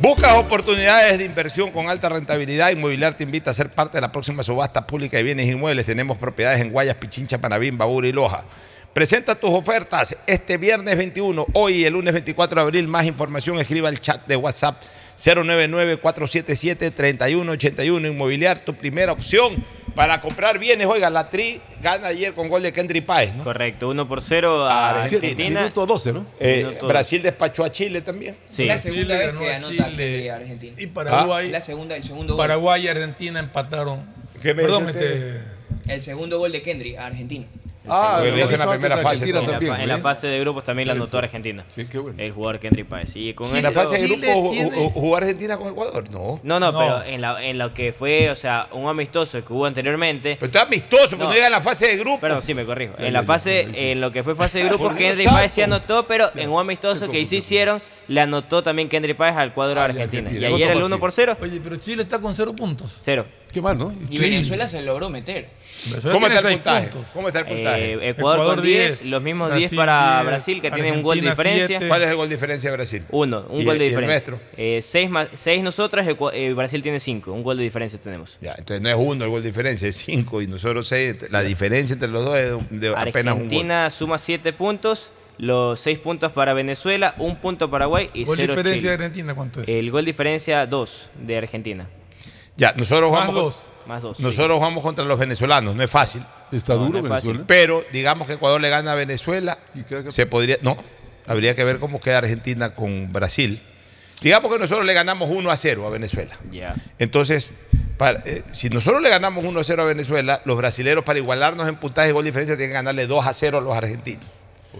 Buscas oportunidades de inversión con alta rentabilidad. Inmobiliar te invita a ser parte de la próxima subasta pública de bienes inmuebles. Tenemos propiedades en Guayas, Pichincha, Panabín, Babura y Loja. Presenta tus ofertas este viernes 21, hoy el lunes 24 de abril. Más información, escriba al chat de WhatsApp 099-477-3181. Inmobiliar, tu primera opción para comprar bienes. Oiga, la Tri gana ayer con gol de Kendry Páez, ¿no? Correcto, 1 por 0 a Argentina. Minuto 12, ¿no? Eh, Minuto Brasil despachó a Chile también. Sí. La segunda Chile vez ganó que a anota Chile. Argentina. Y Paraguay, La segunda, el segundo gol. Paraguay y Argentina empataron. ¿Qué me Perdón, este, El segundo gol de Kendry a Argentina. Ah, lo dice en la hizo primera fase. En la, en la fase de grupos también la anotó Argentina. Sí, qué bueno. El jugador Kendry Páez. Y con En la esto- fase de Chile grupo tiene- jugó- Argentina con Ecuador. No. No, no, No. pero en, la, en lo que fue, o sea, un amistoso que hubo anteriormente. Pero está amistoso, porque No. no llega a la fase de grupo. Perdón, sí, me corrijo. Sí, En la fase, en lo que fue fase de grupos, Kendry Páez sí anotó, pero en un amistoso que sí hicieron, le anotó también Kendry Páez al cuadro Argentina. Argentina. Y ayer el Otro 1 por 0, Oye, pero Chile está con cero puntos. 0. Qué mal, ¿no? Y Venezuela se logró meter. Venezuela ¿Cómo está el seis puntaje? puntos. ¿Cómo está el puntaje? Eh, Ecuador, con 10, los mismos 10 para 10, Brasil, que tiene un gol de Argentina diferencia. 7. ¿Cuál es el gol de diferencia de Brasil? Uno, un ¿Y gol el- de y el diferencia. nuestro? 6 seis nosotros, eh, Brasil tiene 5. Un gol de diferencia tenemos. Ya, entonces no es uno el gol de diferencia, es cinco y nosotros seis. La diferencia entre los dos es de apenas un gol. Argentina suma 7 puntos, los 6 puntos para Venezuela, un punto Paraguay y ¿Gol 0 diferencia de. Argentina cuánto es? El gol diferencia 2 de Argentina. Ya, nosotros Más vamos. dos. Más 2. Nosotros vamos contra los venezolanos, no es fácil. Está No, duro no es fácil. Venezuela. Pero digamos que Ecuador le gana a Venezuela, ¿Y queda que- se podría. No, habría que ver cómo queda Argentina con Brasil. Digamos que nosotros le ganamos 1 a 0 a Venezuela. Entonces, para- eh, si nosotros le ganamos 1 a 0 a Venezuela, los brasileros para igualarnos en puntaje y gol de diferencia tienen que ganarle 2 a 0 a los argentinos.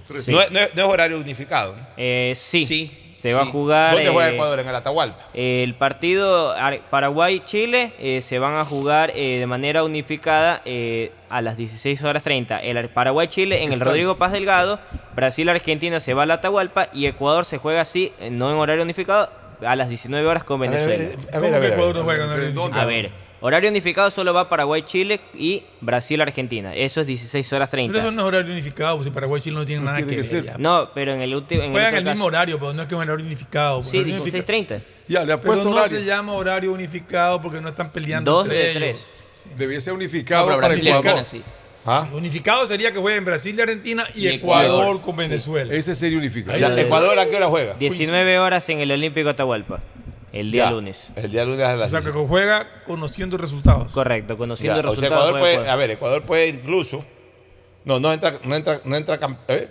Sí. No, es- no es, no es horario unificado. ¿no? Eh, sí. Sí, Se va a jugar. ¿Dónde juega eh, Ecuador? En el Atahualpa. El partido Ar- Paraguay-Chile eh, se van a jugar eh, de manera unificada eh, a las 16 horas 30. El Ar- Paraguay-Chile en el Rodrigo Paz Delgado, Brasil-Argentina se va al Atahualpa y Ecuador se juega así, eh, no en horario unificado, a las 19 horas con Venezuela. A ver, a ¿Cómo ver, a ver, a ver. Horario unificado solo va Paraguay-Chile y Brasil-Argentina. Eso es 16 horas 30. Pero eso no es horario unificado, porque Paraguay y Chile no pues tiene no nada que, que, ver. No, pero en el último. Juegan el, el mismo horario, pero no es que es un horario unificado. Pues. Sí, 16.30. Ya, le ha pero no se llama horario unificado porque no están peleando. Dos de tres. Sí. Debía ser unificado para Ecuador. Sí. ¿Ah? Unificado sería que jueguen Brasil y Argentina y, Ecuador, con Venezuela. Sí. Ese sería unificado. Ya, ¿Ecuador a qué hora juega? 19 horas en el Olímpico Atahualpa. El día lunes. El día lunes a las O sea, que juega conociendo resultados. Correcto, conociendo resultados. Ecuador puede, a ver, Ecuador puede incluso. No, no entra, no entra, no entra campeón.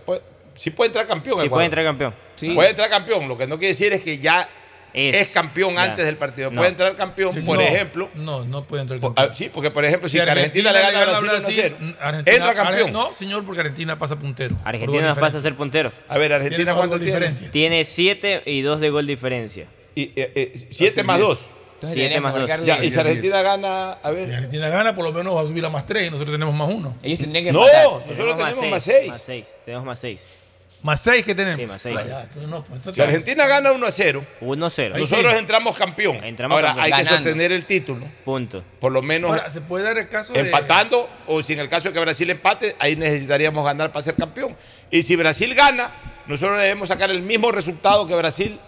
Sí puede entrar campeón. Sí puede entrar campeón. Sí. Puede entrar campeón. Lo que no quiere decir es que ya es, campeón antes del partido. Puede entrar campeón, por ejemplo. No, no puede entrar campeón. Ah, sí, porque por ejemplo, si, si Argentina, Argentina, le gana, gana a Brasil, Brasil 1-0, mm, entra campeón. no, señor, porque Argentina pasa puntero. Argentina pasa a ser puntero. A ver, Argentina cuánto tiene? Tiene 7 y 2 de gol diferencia. Y, eh, eh, siete más diez. dos. Entonces, siete más dos. Ya, y si Argentina gana, a ver. Si Argentina gana, por lo menos va a subir a más tres y nosotros tenemos más uno. Ellos tendrían que No, matar. nosotros tenemos, más, tenemos seis, más, seis. más seis. Tenemos más seis. Más seis que tenemos. Sí, más seis. Ah, ya, entonces no, pues, entonces si Argentina gana 1 a 0, 1 a 0. Nosotros sí. entramos campeón. Entramos Ahora campeón. hay Ganando. que sostener el título. Punto. Por lo menos. Ahora, se puede dar el caso empatando, de... o si en el caso de que Brasil empate, ahí necesitaríamos ganar para ser campeón. Y si Brasil gana, nosotros debemos sacar el mismo resultado que Brasil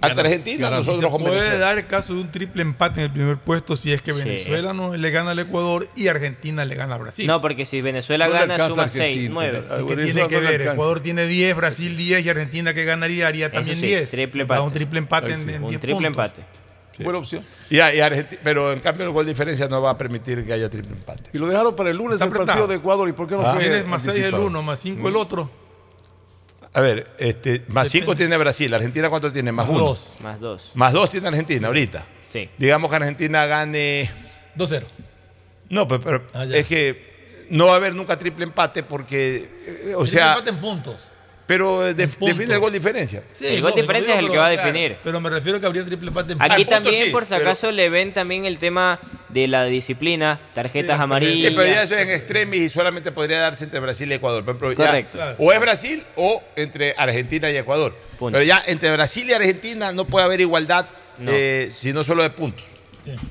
ante Argentina, nosotros se puede dar el caso de un triple empate en el primer puesto si es que Venezuela sí. no le gana al Ecuador y Argentina le gana a Brasil. No, porque si Venezuela no gana, suma 6, 9. Tiene que no ver, alcanza. Ecuador tiene 10, Brasil 10 y Argentina que ganaría haría también sí, 10. Triple empate. Un triple empate sí. en, en, un 10 triple puntos. empate. Buena opción. Y, y pero en cambio, el gol de diferencia no va a permitir que haya triple empate. Y lo dejaron para el lunes Está el apretado. partido de Ecuador. ¿Y por qué no ah, fue? Tienes más 6 el uno, más 5 el mm. otro. A ver, este, más cinco tiene Brasil. ¿Argentina cuánto tiene? Más, uno. Dos. Más dos. Más dos tiene Argentina ahorita. Sí. Digamos que Argentina gane. 2-0. No, pero, pero Ah, es que no va a haber nunca triple empate porque, eh, o Triple sea, empate en puntos. Pero eh, define el gol diferencia. El gol no, diferencia es el que va a definir. Pero me refiero a que habría triple empate. En Aquí también, por si acaso, le ven también el tema de la disciplina, tarjetas amarillas. Sí, pero ya eso es en extremis y solamente podría darse entre Brasil y Ecuador. Correcto. O es Brasil o entre Argentina y Ecuador. Pero ya entre Brasil y Argentina no puede haber igualdad, no. Eh, sino solo de puntos.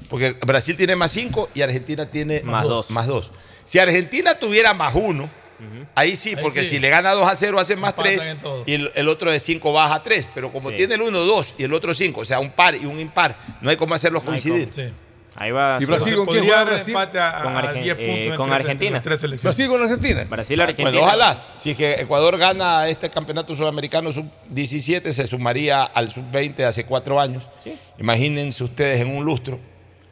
Porque Brasil tiene más cinco y Argentina tiene más 2. Más dos. Si Argentina tuviera más uno -huh. Ahí sí, porque Ahí sí. si le gana 2 a 0, hace más 3 y el, el, otro de 5 baja 3. Pero como sí. tiene el 1, 2 y el otro 5, o sea, un par y un impar, no hay cómo hacerlos no coincidir. Cómo. Sí. Ahí va. ¿Y Brasil con quién juega Brasil? Empate a, con, 10 puntos eh, con Argentina. Brasil con Argentina. Brasil Argentina. Bueno, ojalá. Si es que Ecuador gana este campeonato sudamericano sub-17, se sumaría al sub-20 de hace cuatro años. Sí. Imagínense ustedes en un lustro,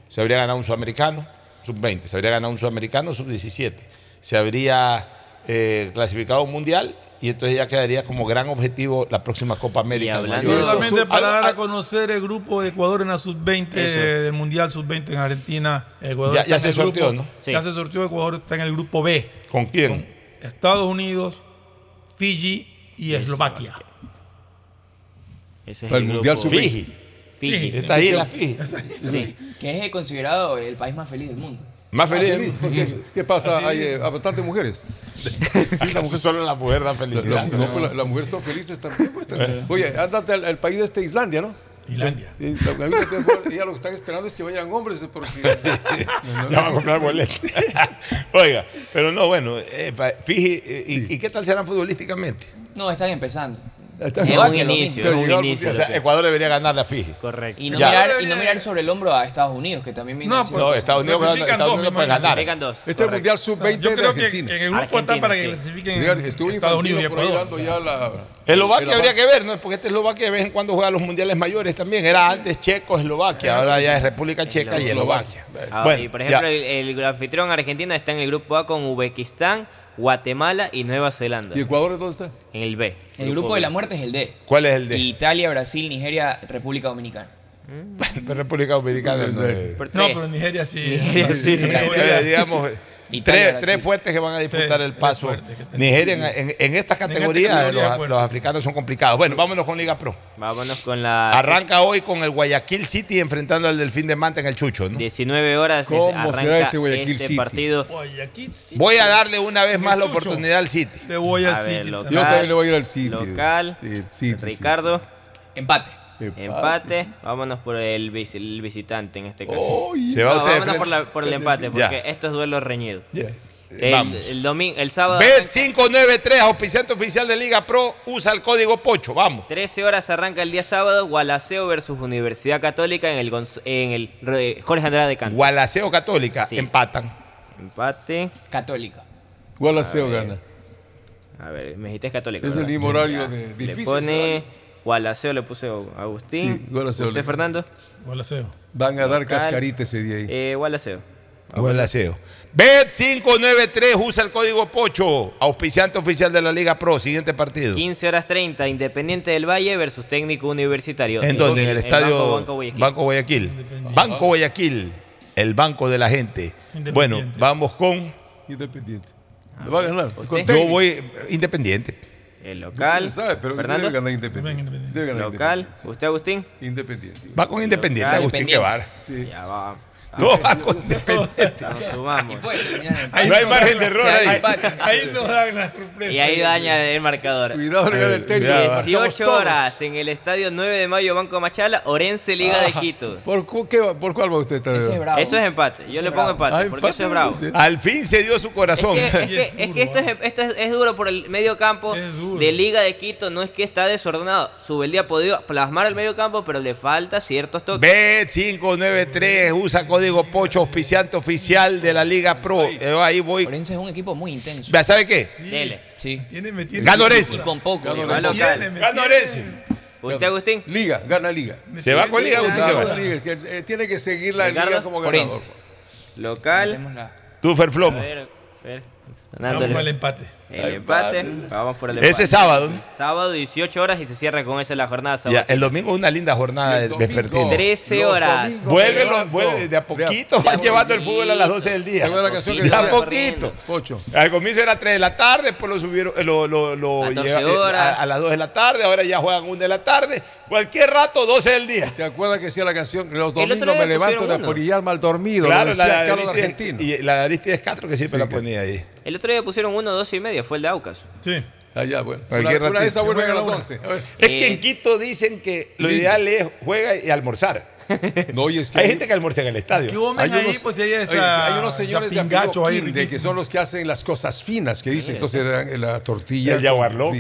se habría ganado un sudamericano, sub-20, se habría ganado un sudamericano, sub-17. Se habría eh, clasificado mundial y entonces ya quedaría como gran objetivo la próxima Copa América. Solamente para dar a conocer el grupo de Ecuador en la sub-20 del Mundial sub-20 en Argentina. Ecuador ya, se sorteó, ¿no? Ya se sorteó, Ecuador está en el grupo B. ¿Con quién? Con Estados Unidos, Fiji y Eslovaquia. Es el, Mundial sub-20. Fiji. Está ahí la Fiji. Sí. Que es considerado el país más feliz del mundo. Más ah, feliz. feliz ¿Qué pasa? Así, Hay a eh, bastantes mujeres. Sí, la mujer, solo la mujer da felicidad. Pues la, no, pero las la mujeres son felices también. Pues, Oye, ándate al, al país de este, Islandia, ¿no? Islandia. Ya lo que están esperando es que vayan hombres eh, porque no, ya van a comprar boletos. Oiga, pero no, bueno, eh, fíjate, eh, y, sí. ¿y, qué tal serán futbolísticamente? No, están empezando. Entonces, es un inicio. Un inicio o sea, Ecuador debería ganar la FIJI. Correcto. Y no, ya. mirar, y no mirar sobre el hombro a Estados Unidos, que también me No, pues, no Estados Unidos, clasifican Estados Unidos dos, para ganar. Dos, este es el Mundial Sub-20 Yo creo de que, en el grupo está para que clasifiquen Estados Unidos y Ecuador. Por ahí dando ya la, Eslovaquia habría que ver, ¿no? Porque este Eslovaquia de vez en cuando juega los mundiales mayores también. Era antes Checo, Eslovaquia. Ahora ya es República Checa y Eslovaquia. Ah, bueno, y por ejemplo, el, el anfitrión Argentina está en el grupo A con Uzbekistán, Guatemala y Nueva Zelanda. ¿Y Ecuador dónde está? En el B. El grupo, de la muerte es el D. ¿Cuál es el D? Italia, Brasil, Nigeria, República Dominicana. República Dominicana. No, no, no, pero Nigeria sí. Nigeria sí. Nigeria, digamos. Tres, fuertes que van a disputar el paso. Nigeria, en, estas categorías, esta este los, los, africanos son complicados. Bueno, vámonos con Liga Pro. Vámonos con la. Arranca hoy con el Guayaquil City enfrentando al Delfín de Manta en el Chucho. ¿no? 19 horas ¿Cómo arranca este, Guayaquil este City? partido. Voy a darle una vez más la oportunidad al City. Le voy al City. Yo también le voy a ir al City. Local. City, Ricardo. Empate. Empate. Vámonos por el, visitante en este caso. Oh, yeah. Se va no, vámonos por, el empate, porque esto es duelo reñido. Yeah. El, eh, domingo, el sábado. Bet 593, auspiciante oficial de Liga Pro, usa el código Pocho, vamos. 13 horas arranca el día sábado, Gualaceo versus Universidad Católica en el, en el Jorge Andrade de Canto. Gualaceo Católica, empatan. Empate. Católica. Gualaceo gana. A ver, me dijiste es católica. Es el mismo horario de difícil. Le pone... Gualaceo, le puse Agustín. Sí, Gualaceo ¿Usted, Fernando? Gualaceo. Van a dar cascarita ese día ahí. Eh, Gualaceo. Buen aseo. Bet593 usa el código Pocho, auspiciante oficial de la Liga Pro. Siguiente partido. 15 horas 30, Independiente del Valle versus Técnico Universitario. ¿En dónde? En el estadio Banco, Banco Guayaquil. Banco Guayaquil. Banco Guayaquil, el banco de la gente. Bueno, vamos con. Independiente. ¿Lo va a ganar? Yo voy independiente. El local. No se sabe, pero Fernando. debe ganar Independiente. Debe ganar Local. ¿Usted, Agustín? Independiente. Va con Independiente, Local. Agustín Guevara. Sí. Ya va. Con Independiente. Nos sumamos. Ahí no hay margen de error ahí. Ahí nos dan la sorpresa. Y ahí daña el marcador. Cuidado, el técnico. Marchamos 18 todos. horas en el estadio 9 de mayo Banco Machala, Orense Liga de Ajá. Quito. ¿Por, cu- qué va- ¿Por cuál va usted? Ese es bravo. Eso es empate. Yo Ese le pongo empate, Ah, porque eso es bravo. Al fin se dio su corazón. Es que, es que, es que esto, es, esto es, es duro por el medio campo de Liga de Quito. No es que está desordenado. Subeldía ha podido plasmar el medio campo, pero le falta ciertos toques. Bet593 usa código Pocho, auspiciante oficial de la Liga Pro. Yo ahí voy. Orense es un equipo muy intenso. ¿Sabe qué? Dele. Sí. Tiene, me tiene Gana Orense. Y con poco. Gana Va Orense. local. Tiene, me Gana tiene. Orense. ¿Usted, Agustín? Liga, gana Liga. Se va con Liga, Agustín Gana. Liga, eh, tiene que seguir la Liga como ganador. Orense. Local. Tú, A Ferflomo. ver, Fer, Vamos al empate. El empate. Vamos por el empate. Ese sábado. ¿no? Sábado 18 horas y se cierra con esa la jornada Ya, sábado. el domingo es una linda jornada de domingo. vespertino. 13 Los horas. Vuelve, vuelve de a poquito, van de a llevando el fútbol a las 12 del día. ¿Te acuerdas la canción que De a poquito. Pocho. Al comienzo era 3 de la tarde, después lo subieron, eh, lo, lo, lo 14 llega- eh, horas. a, a las 2 de la tarde, ahora ya juegan 1 de la tarde. Cualquier rato, 12 del día. ¿Te acuerdas que decía la canción? Los domingos me levanto de aporillar mal dormido. Claro, lo decía la de Carlos Aristides- Argentino. Y la de Aristides Castro que siempre Sí, la ponía ahí. El otro día pusieron uno, dos y media. Fue el de Aucas. Sí. Allá, bueno. Una, Cualquier una de ratito. esas vuelve a las la 11. A. Es Eh, que en Quito dicen que lo ideal es juega y almorzar. No, y es que Hay gente que almuerza en el ¿Qué estadio. comen Hay ahí? unos, Pues si hay oye, esa. hay unos señores de ahí Quinde, que son los que hacen las cosas finas, que dicen, entonces dan la tortilla El yaguarló, y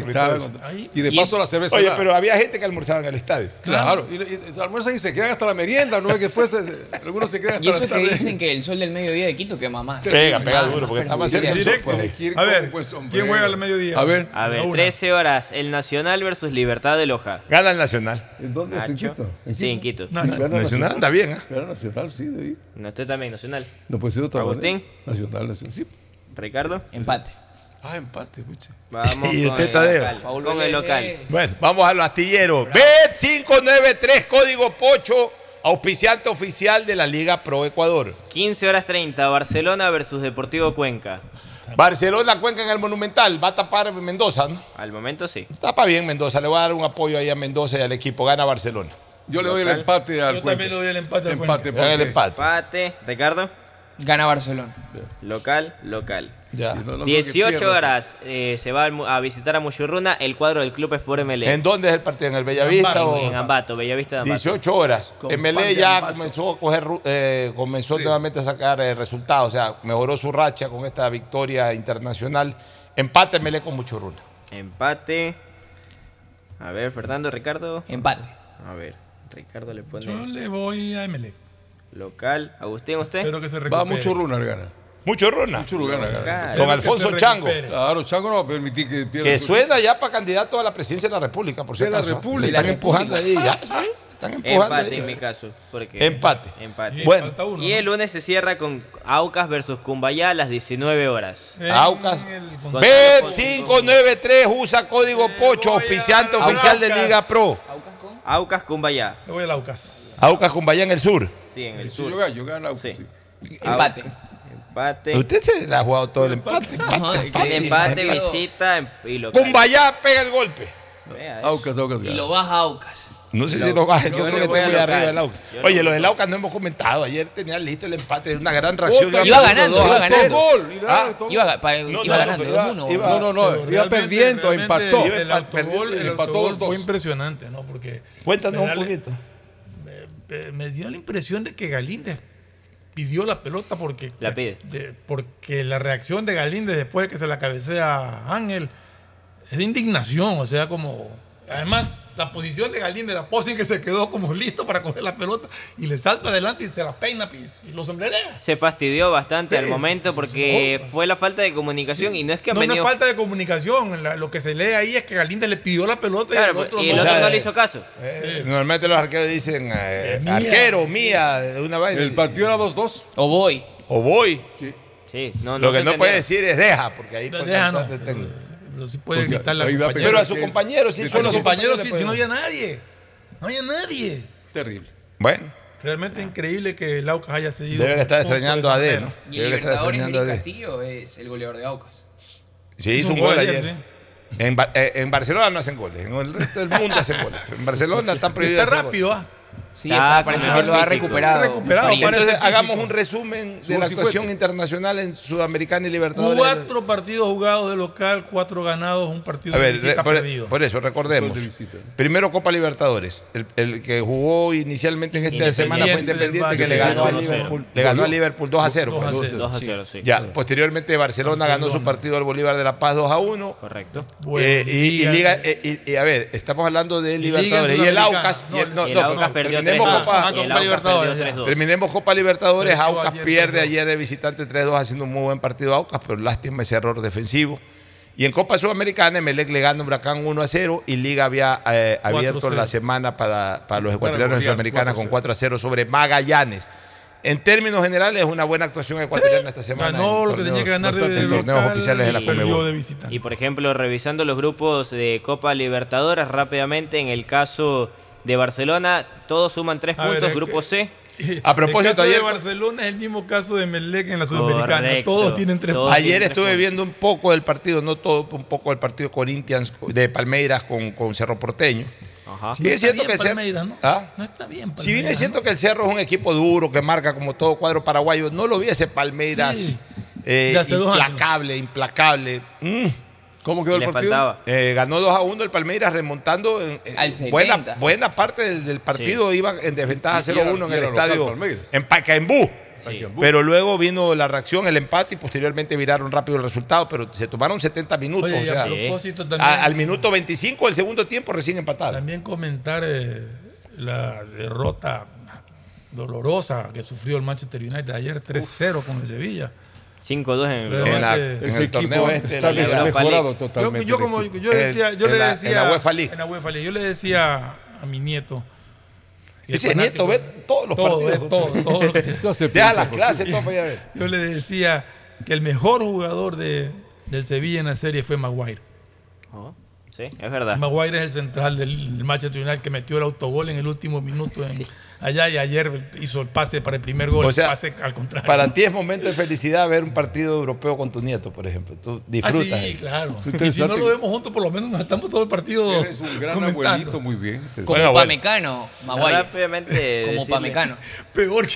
y de Y- paso la cerveza. Oye, la- pero había gente que almorzaba en el estadio. Claro, y, y se almuerzan y se quedan hasta la merienda, ¿no? Que después eh, algunos se quedan hasta Y eso la que tarde. dicen que el sol del mediodía de Quito quema más. Pega, pega Más- duro, porque está más. Directo. Ir A ver, pues. ¿quién juega al mediodía? A ver. A ver, La una. 13 horas. El Nacional versus Libertad de Loja. Gana el Nacional. ¿En dónde? ¿En Nacho. Quito? Sí, en Quito. Nacional anda bien, ¿eh? Era nacional, sí, de ahí. No, usted también, Nacional. No puede ser otra Agustín. manera. Nacional, nacional. Sí. Ricardo. Empate. Ah, empate, puche. Vamos Y con usted, el Tadeo. local. Paul Con el local. Bueno, vamos al astillero. Bet593, código Pocho, auspiciante oficial de la Liga Pro Ecuador. 15 horas 30. Barcelona versus Deportivo Cuenca. Barcelona, Cuenca en el Monumental. Va a tapar Mendoza, ¿no? Al momento sí. Tapa bien Mendoza. Le voy a dar un apoyo ahí a Mendoza y al equipo. Gana Barcelona. Yo le doy el empate al Yo Cuenca. también le doy el empate al Empate, Cuenca. El empate. Empate. Ricardo. Gana Barcelona. Local, local. Ya. Sí, no, no creo que 18 pierda. horas eh, se va a visitar a Muchurruna el cuadro del Club Sport MLE. ¿En dónde es el partido? ¿En el Bellavista Ambato, o...? En Ambato, Bellavista de Ambato. 18 horas. Con MLE ya Ambato. comenzó a coger, eh, comenzó nuevamente a sacar eh, resultados, o sea, mejoró su racha con esta victoria internacional. Empate MLE con mucho runa. Empate. A ver, Fernando, Ricardo. Empate. A ver, Ricardo le pone Yo le voy a MLE. local. Agustín, ¿usted? Espero que se recupere. Va mucho runar gana. Mucho runa. Mucho gana, gana. Don Alfonso Chango. Claro, Chango no va a permitir que pierda que su- suena ya para candidato a la presidencia de la República, por si De la acaso. República. Están empujando ahí ya. Están empujando Empate ahí. en mi caso. Porque Empate. Empate. Y Bueno. uno, Y el lunes se cierra con Aucas versus Cumbayá a las 19 horas. En Aucas. el- Bet593 usa código Pocho, auspiciante oficial de. Liga Pro. Aucas Cumbayá. Le voy al Aucas. Aucas Cumbaya en el sur. Sí, en el sur. yo gano, yo gano. Sí. sí. Empate. Empate. Usted se la ha jugado todo el empate. Empate, Empate, visita em- y local. Cumbaya pega el golpe. Aucas, Aucas Y gana. lo baja Aucas. No sé si lo baja, yo yo creo que voy está a muy arriba del Aucas. Oye, los a del. Aucas no hemos comentado. Ayer tenía listo el empate, es una gran reacción. Otra, Iba ganando, iba a ganando. Ah. Iba, ganando iba- 2-1. iba- No, no, no, Pero iba perdiendo, empató. El autogol, autogol fue impresionante, ¿no? Porque Cuéntanos un poquito. me, dio la impresión de que Galíndez pidió la pelota porque La pide. de- porque la reacción de Galíndez después de que se la cabecea Ángel es de indignación, o sea, como además la posición de Galíndez, la pose en que se quedó como listo para coger la pelota y le salta adelante y se la peina pi- y lo sombrerea. Se fastidió bastante Sí, al momento porque sí, fue la falta de comunicación y no es que han No, no es venido... falta de comunicación. la- lo que se lee ahí es que Galíndez le pidió la pelota y el otro y el no. otro no le hizo caso. Eh, Normalmente los arqueros dicen eh, mía. arquero, mía, una vaina. El partido era 2-2. O voy. O voy. Sí, no, Lo que no entendieron. puede decir es deja, porque ahí De- por deja, tanto no. Pero sí puede Porque gritarle al compañero. Pero a es- compañeros sí son los compañeros, le si, no había nadie. No había nadie. Terrible. Bueno, Realmente increíble que el Aucas haya cedido. deben estar un extrañando de a D. ¿no? Y en estar Libertadores, Eric. Castillo es el goleador de Aucas. Sí, hizo un gol ayer. En, Ba- eh, en Barcelona no hacen goles, en el resto del mundo hacen goles. En Barcelona están prohibidos. Está rápido, goles. ¿ah? Sí, Está está, parece que lo ha recuperado. Recuperado, Entonces físico. hagamos un resumen de la actuación internacional en Sudamericana y Libertadores. Cuatro partidos jugados de local, cuatro ganados, un partido A de ver, visita por, perdido. por eso recordemos. De. Primero Copa Libertadores. El, el que jugó inicialmente en esta Independiente semana fue Independiente que le ganó a 2 a 0. Liverpool. Le ganó a Liverpool 2 a 0. 2 a pues. 0. 2 a 0, sí. Ya, posteriormente Barcelona, ganó su Barcelona. partido al Bolívar de La Paz 2 a 1. Correcto. Eh, y, y Liga- eh, y- y, a ver, estamos hablando de Libertadores. Y el. Aucas. No, y el, no, y el no, Aucas perdió terminemos 3-2. Copa, Ah, Y Copa Libertadores, perdió ya. 3-2. terminemos Copa Libertadores. Aucas ayer pierde 3-2. ayer de visitante 3-2 haciendo un muy buen partido Aucas, pero lástima ese error defensivo. Y en Copa Sudamericana, Emelec le gana a Huracán 1 a 0 y Liga había eh, abierto 4-0. la semana para, para los ecuatorianos Mundial, Sudamericana con 4-0. 4 a 0 sobre Magallanes. En términos generales, es una buena actuación ecuatoriana esta semana. Ganó lo que tenía que ganar de, torneos- de en torneos local oficiales de la y Conmebol. de. Y por ejemplo, revisando los grupos de Copa Libertadores rápidamente, en el caso de Barcelona, todos suman tres ver, puntos, grupo que- C. A propósito, el caso ayer- de Barcelona es el mismo caso de Melec en la Sudamericana. Correcto. Todos tienen tres Todos puntos. Ayer estuve viendo un poco del partido, no todo, un poco del partido Corinthians de Palmeiras con, con Cerro Porteño. Ajá. Si bien es está cierto bien que el Cerro- Palmeiras, ¿no? ¿Ah? No está bien. Si bien es cierto ¿no? que el Cerro es un equipo duro que marca como todo cuadro paraguayo, no lo vi ese Palmeiras Sí. eh, implacable, implacable. Mm. ¿Cómo quedó el Le partido? faltaba. Eh, ganó 2 a 1 el Palmeiras remontando en, en Al 70. buena, buena parte del, del partido iba en desventaja Y- y era- 0-1 en el local estadio Palmeiras. en Pacaembú. Sí. Pero luego vino la reacción, el empate y posteriormente viraron rápido el resultado, pero se tomaron 70 minutos. Oye, o a sea, propósito también, a- al minuto 25 del segundo tiempo recién empataron. también comentar eh, la derrota dolorosa que sufrió el Manchester United ayer 3-0 con el Sevilla. 5-2 en el En, la- en el equipo torneo este, está la. Yo, totalmente. yo el como yo decía, yo En le la- decía en la UEFA League. en la UEFA League, yo le decía a mi nieto. Ese nieto ve todos los todo, partidos. ve todo, todo lo que se- Deja las clases, todo para allá ver. Yo le decía que el mejor jugador de, del Sevilla en la serie fue Maguire. Oh, Sí, es verdad. Maguire es el central del Manchester United que metió el autogol en el último minuto en- allá y ayer hizo el pase para el primer gol. O sea, el pase al contrario. Para ti es momento de felicidad ver un partido europeo con tu nieto, por ejemplo. Tú Ah, disfrutas. sí, claro. Y si no lo vemos juntos, por lo menos nos estamos todo el partido. Eres un gran comentando. abuelito, muy bien. Como Bueno. Pamecano, Maguire. Rápidamente Como Pamecano. Peor que.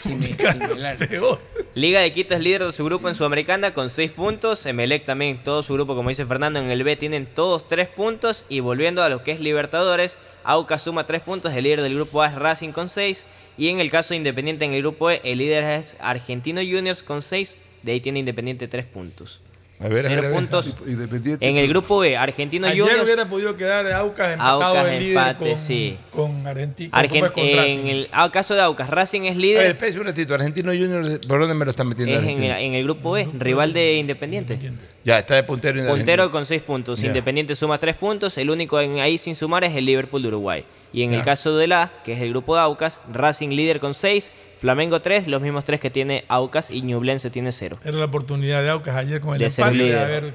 Peor. Liga de Quito es líder de su grupo en Sudamericana con 6 puntos. Emelec también, todo su grupo, como dice Fernando, en el B tienen todos 3 puntos. Y volviendo a lo que es Libertadores, Aucas suma 3 puntos. El líder del grupo A es Racing con 6. Y en el caso de Independiente en el grupo E, el líder es Argentino Juniors con 6. De ahí tiene Independiente 3 puntos. A ver, a Cero ver, a ver. puntos. Independiente. En el grupo B, Argentino Ayer Juniors. hubiera podido quedar Aucas empatado Aucas el líder empate, con, sí. con Argentina. Argen- con en el ah, caso de Aucas, Racing es A ver, líder. espérese un ratito. Argentino Junior, ¿por dónde me lo están metiendo? Es en Argentino? el, en el grupo B, rival de Independiente. Ya, está de puntero. Puntero Argentina. con 6 puntos. Ya. Independiente suma 3 puntos. El único en ahí sin sumar es el Liverpool de Uruguay. Y en el Ya. caso de la, que es el grupo de Aucas, Racing líder con 6, Flamengo 3, los mismos 3 que tiene Aucas y Ñublense tiene 0. Era la oportunidad de Aucas ayer con el De ser empate de líder. haber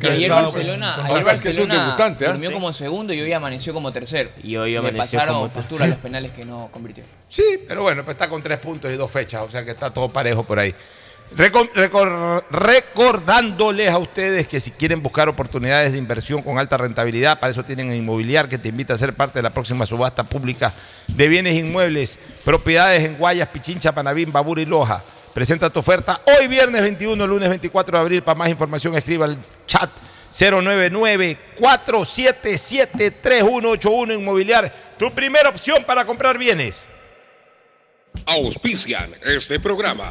Que ayer Barcelona, con- con ayer Parece que es un Barcelona debutante, ¿ah? durmió Sí. como segundo y hoy amaneció como tercero. Y hoy Le amaneció pasaron como factura tercero. los penales que no convirtió. Sí, pero bueno, pues está con tres puntos y dos fechas, o sea que está todo parejo por ahí. Recor- recor- recordándoles a ustedes que si quieren buscar oportunidades de inversión con alta rentabilidad, para eso tienen Inmobiliar que te invita a ser parte de la próxima subasta pública de bienes inmuebles, propiedades en Guayas, Pichincha, Panabín, Babura y Loja. Presenta tu oferta hoy viernes 21, lunes 24 de abril. Para más información escriba al chat 099-477-3181 Inmobiliar. Tu primera opción para comprar bienes. Auspician este programa.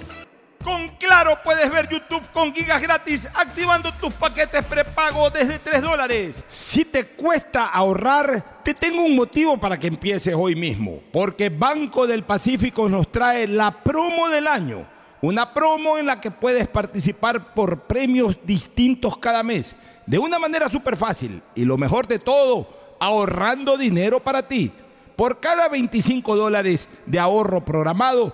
Con Claro puedes ver YouTube con gigas gratis activando tus paquetes prepago desde 3 dólares. Si te cuesta ahorrar, te tengo un motivo para que empieces hoy mismo. Porque Banco del Pacífico nos trae la promo del año. Una promo en la que puedes participar por premios distintos cada mes. De una manera súper fácil. Y lo mejor de todo, ahorrando dinero para ti. Por cada 25 dólares de ahorro programado,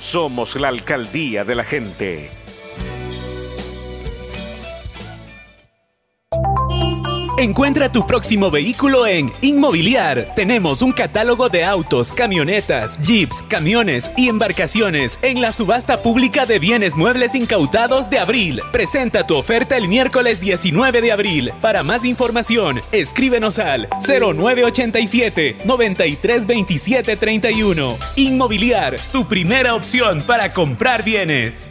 Somos la alcaldía de la gente. Encuentra tu próximo vehículo en Inmobiliar. Tenemos un catálogo de autos, camionetas, jeeps, camiones y embarcaciones en la subasta pública de bienes muebles incautados de abril. Presenta tu oferta el miércoles 19 de abril. Para más información, escríbenos al 0987 932731. Inmobiliar, tu primera opción para comprar bienes.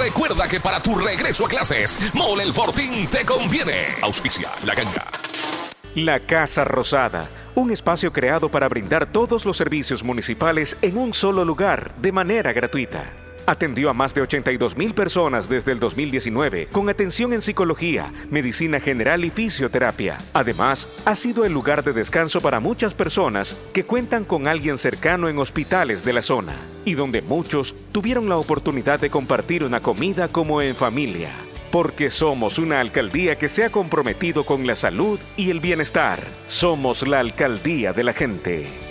recuerda que para tu regreso a clases, Mole el Fortín te conviene. Auspicia la ganga. La Casa Rosada, un espacio creado para brindar todos los servicios municipales en un solo lugar de manera gratuita. Atendió a más de 82 mil personas desde el 2019 con atención en psicología, medicina general y fisioterapia. Además, ha sido el lugar de descanso para muchas personas que cuentan con alguien cercano en hospitales de la zona y donde muchos tuvieron la oportunidad de compartir una comida como en familia. Porque somos una alcaldía que se ha comprometido con la salud y el bienestar. Somos la alcaldía de la gente.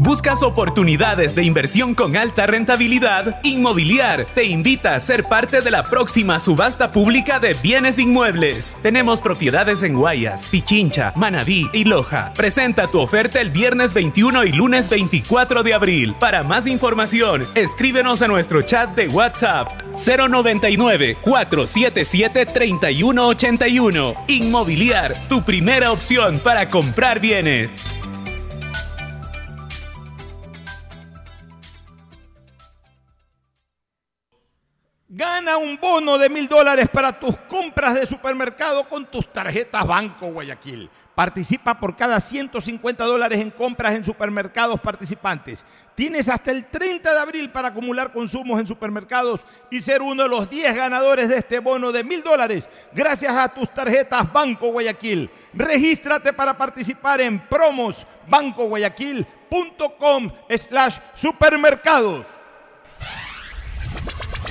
¿Buscas oportunidades de inversión con alta rentabilidad? Inmobiliar te invita a ser parte de la próxima subasta pública de bienes inmuebles. Tenemos propiedades en Guayas, Pichincha, Manabí y Loja. Presenta tu oferta el viernes 21 y lunes 24 de abril. Para más información, escríbenos a nuestro chat de WhatsApp 099 477 3181. Inmobiliar, tu primera opción para comprar bienes. Gana un bono de mil dólares para tus compras de supermercado con tus tarjetas Banco Guayaquil. Participa por cada 150 dólares en compras en supermercados participantes. Tienes hasta el 30 de abril para acumular consumos en supermercados y ser uno de los 10 ganadores de este bono de mil dólares gracias a tus tarjetas Banco Guayaquil. Regístrate para participar en promosbancoguayaquil.com slash supermercados.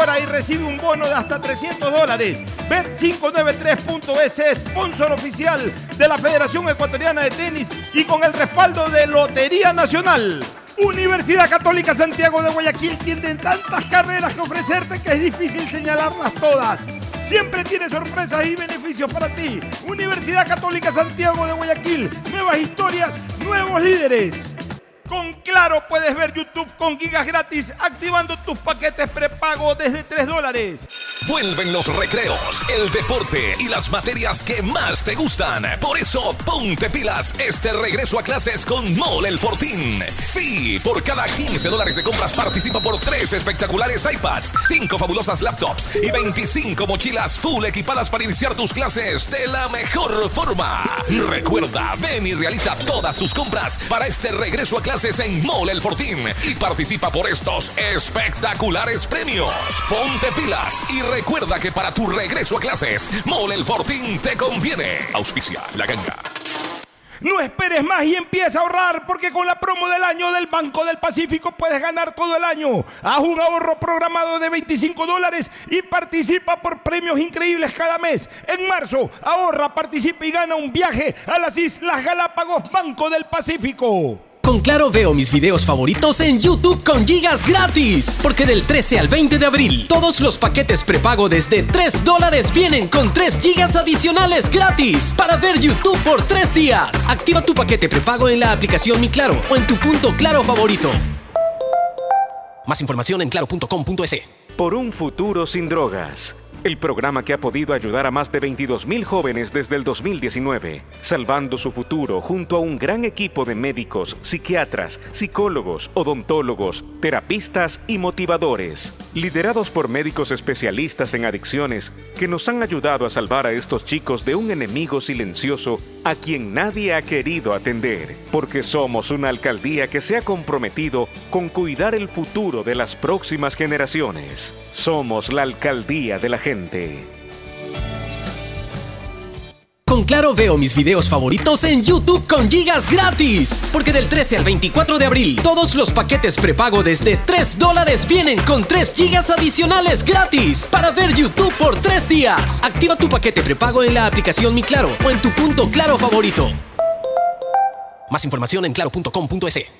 y recibe un bono de hasta 300 dólares. Bet593.es, sponsor oficial de la Federación Ecuatoriana de Tenis y con el respaldo de Lotería Nacional. Universidad Católica Santiago de Guayaquil tiene tantas carreras que ofrecerte que es difícil señalarlas todas. Siempre tiene sorpresas y beneficios para ti. Universidad Católica Santiago de Guayaquil. Nuevas historias, nuevos líderes. Con Claro puedes ver YouTube con gigas gratis activando tus paquetes prepago desde 3 dólares. Vuelven los recreos, el deporte y las materias que más te gustan. Por eso, ponte pilas este regreso a clases con Mole el Fortín. Sí, por cada 15 dólares de compras participa por 3 espectaculares iPads, 5 fabulosas laptops y 25 mochilas full equipadas para iniciar tus clases de la mejor forma. Recuerda, ven y realiza todas tus compras para este regreso a clases en Mole el Fortín y participa por estos espectaculares premios. Ponte pilas y recuerda que para tu regreso a clases, Mole el Fortín te conviene. Auspicia la ganga. No esperes más y empieza a ahorrar porque con la promo del año del Banco del Pacífico puedes ganar todo el año. Haz un ahorro programado de 25 dólares y participa por premios increíbles cada mes. En marzo, ahorra, participa y gana un viaje a las Islas Galápagos Banco del Pacífico. Con Claro veo mis videos favoritos en YouTube con gigas gratis. Porque del 13 al 20 de abril, todos los paquetes prepago desde 3 dólares vienen con 3 gigas adicionales gratis para ver YouTube por 3 días. Activa tu paquete prepago en la aplicación Mi Claro o en tu punto Claro favorito. Más información en claro.com.es. Por un futuro sin drogas. El programa que ha podido ayudar a más de 22.000 jóvenes desde el 2019, salvando su futuro junto a un gran equipo de médicos, psiquiatras, psicólogos, odontólogos, terapistas y motivadores, liderados por médicos especialistas en adicciones que nos han ayudado a salvar a estos chicos de un enemigo silencioso a quien nadie ha querido atender, porque somos una alcaldía que se ha comprometido con cuidar el futuro de las próximas generaciones. Somos la alcaldía de la gente Con Claro veo mis videos favoritos en YouTube con gigas gratis. Porque del 13 al 24 de abril, todos los paquetes prepago desde 3 dólares vienen con 3 gigas adicionales gratis para ver YouTube por 3 días. Activa tu paquete prepago en la aplicación Mi Claro o en tu punto Claro favorito. Más información en claro.com.es.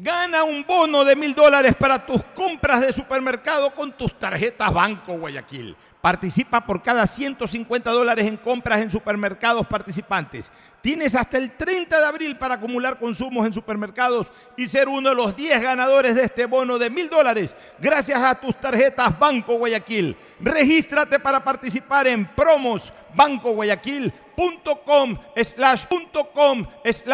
Gana un bono de mil dólares para tus compras de supermercado con tus tarjetas Banco Guayaquil. Participa por cada 150 dólares en compras en supermercados participantes. Tienes hasta el 30 de abril para acumular consumos en supermercados y ser uno de los 10 ganadores de este bono de mil dólares gracias a tus tarjetas Banco Guayaquil. Regístrate para participar en promos bancoguayaquil.com slash com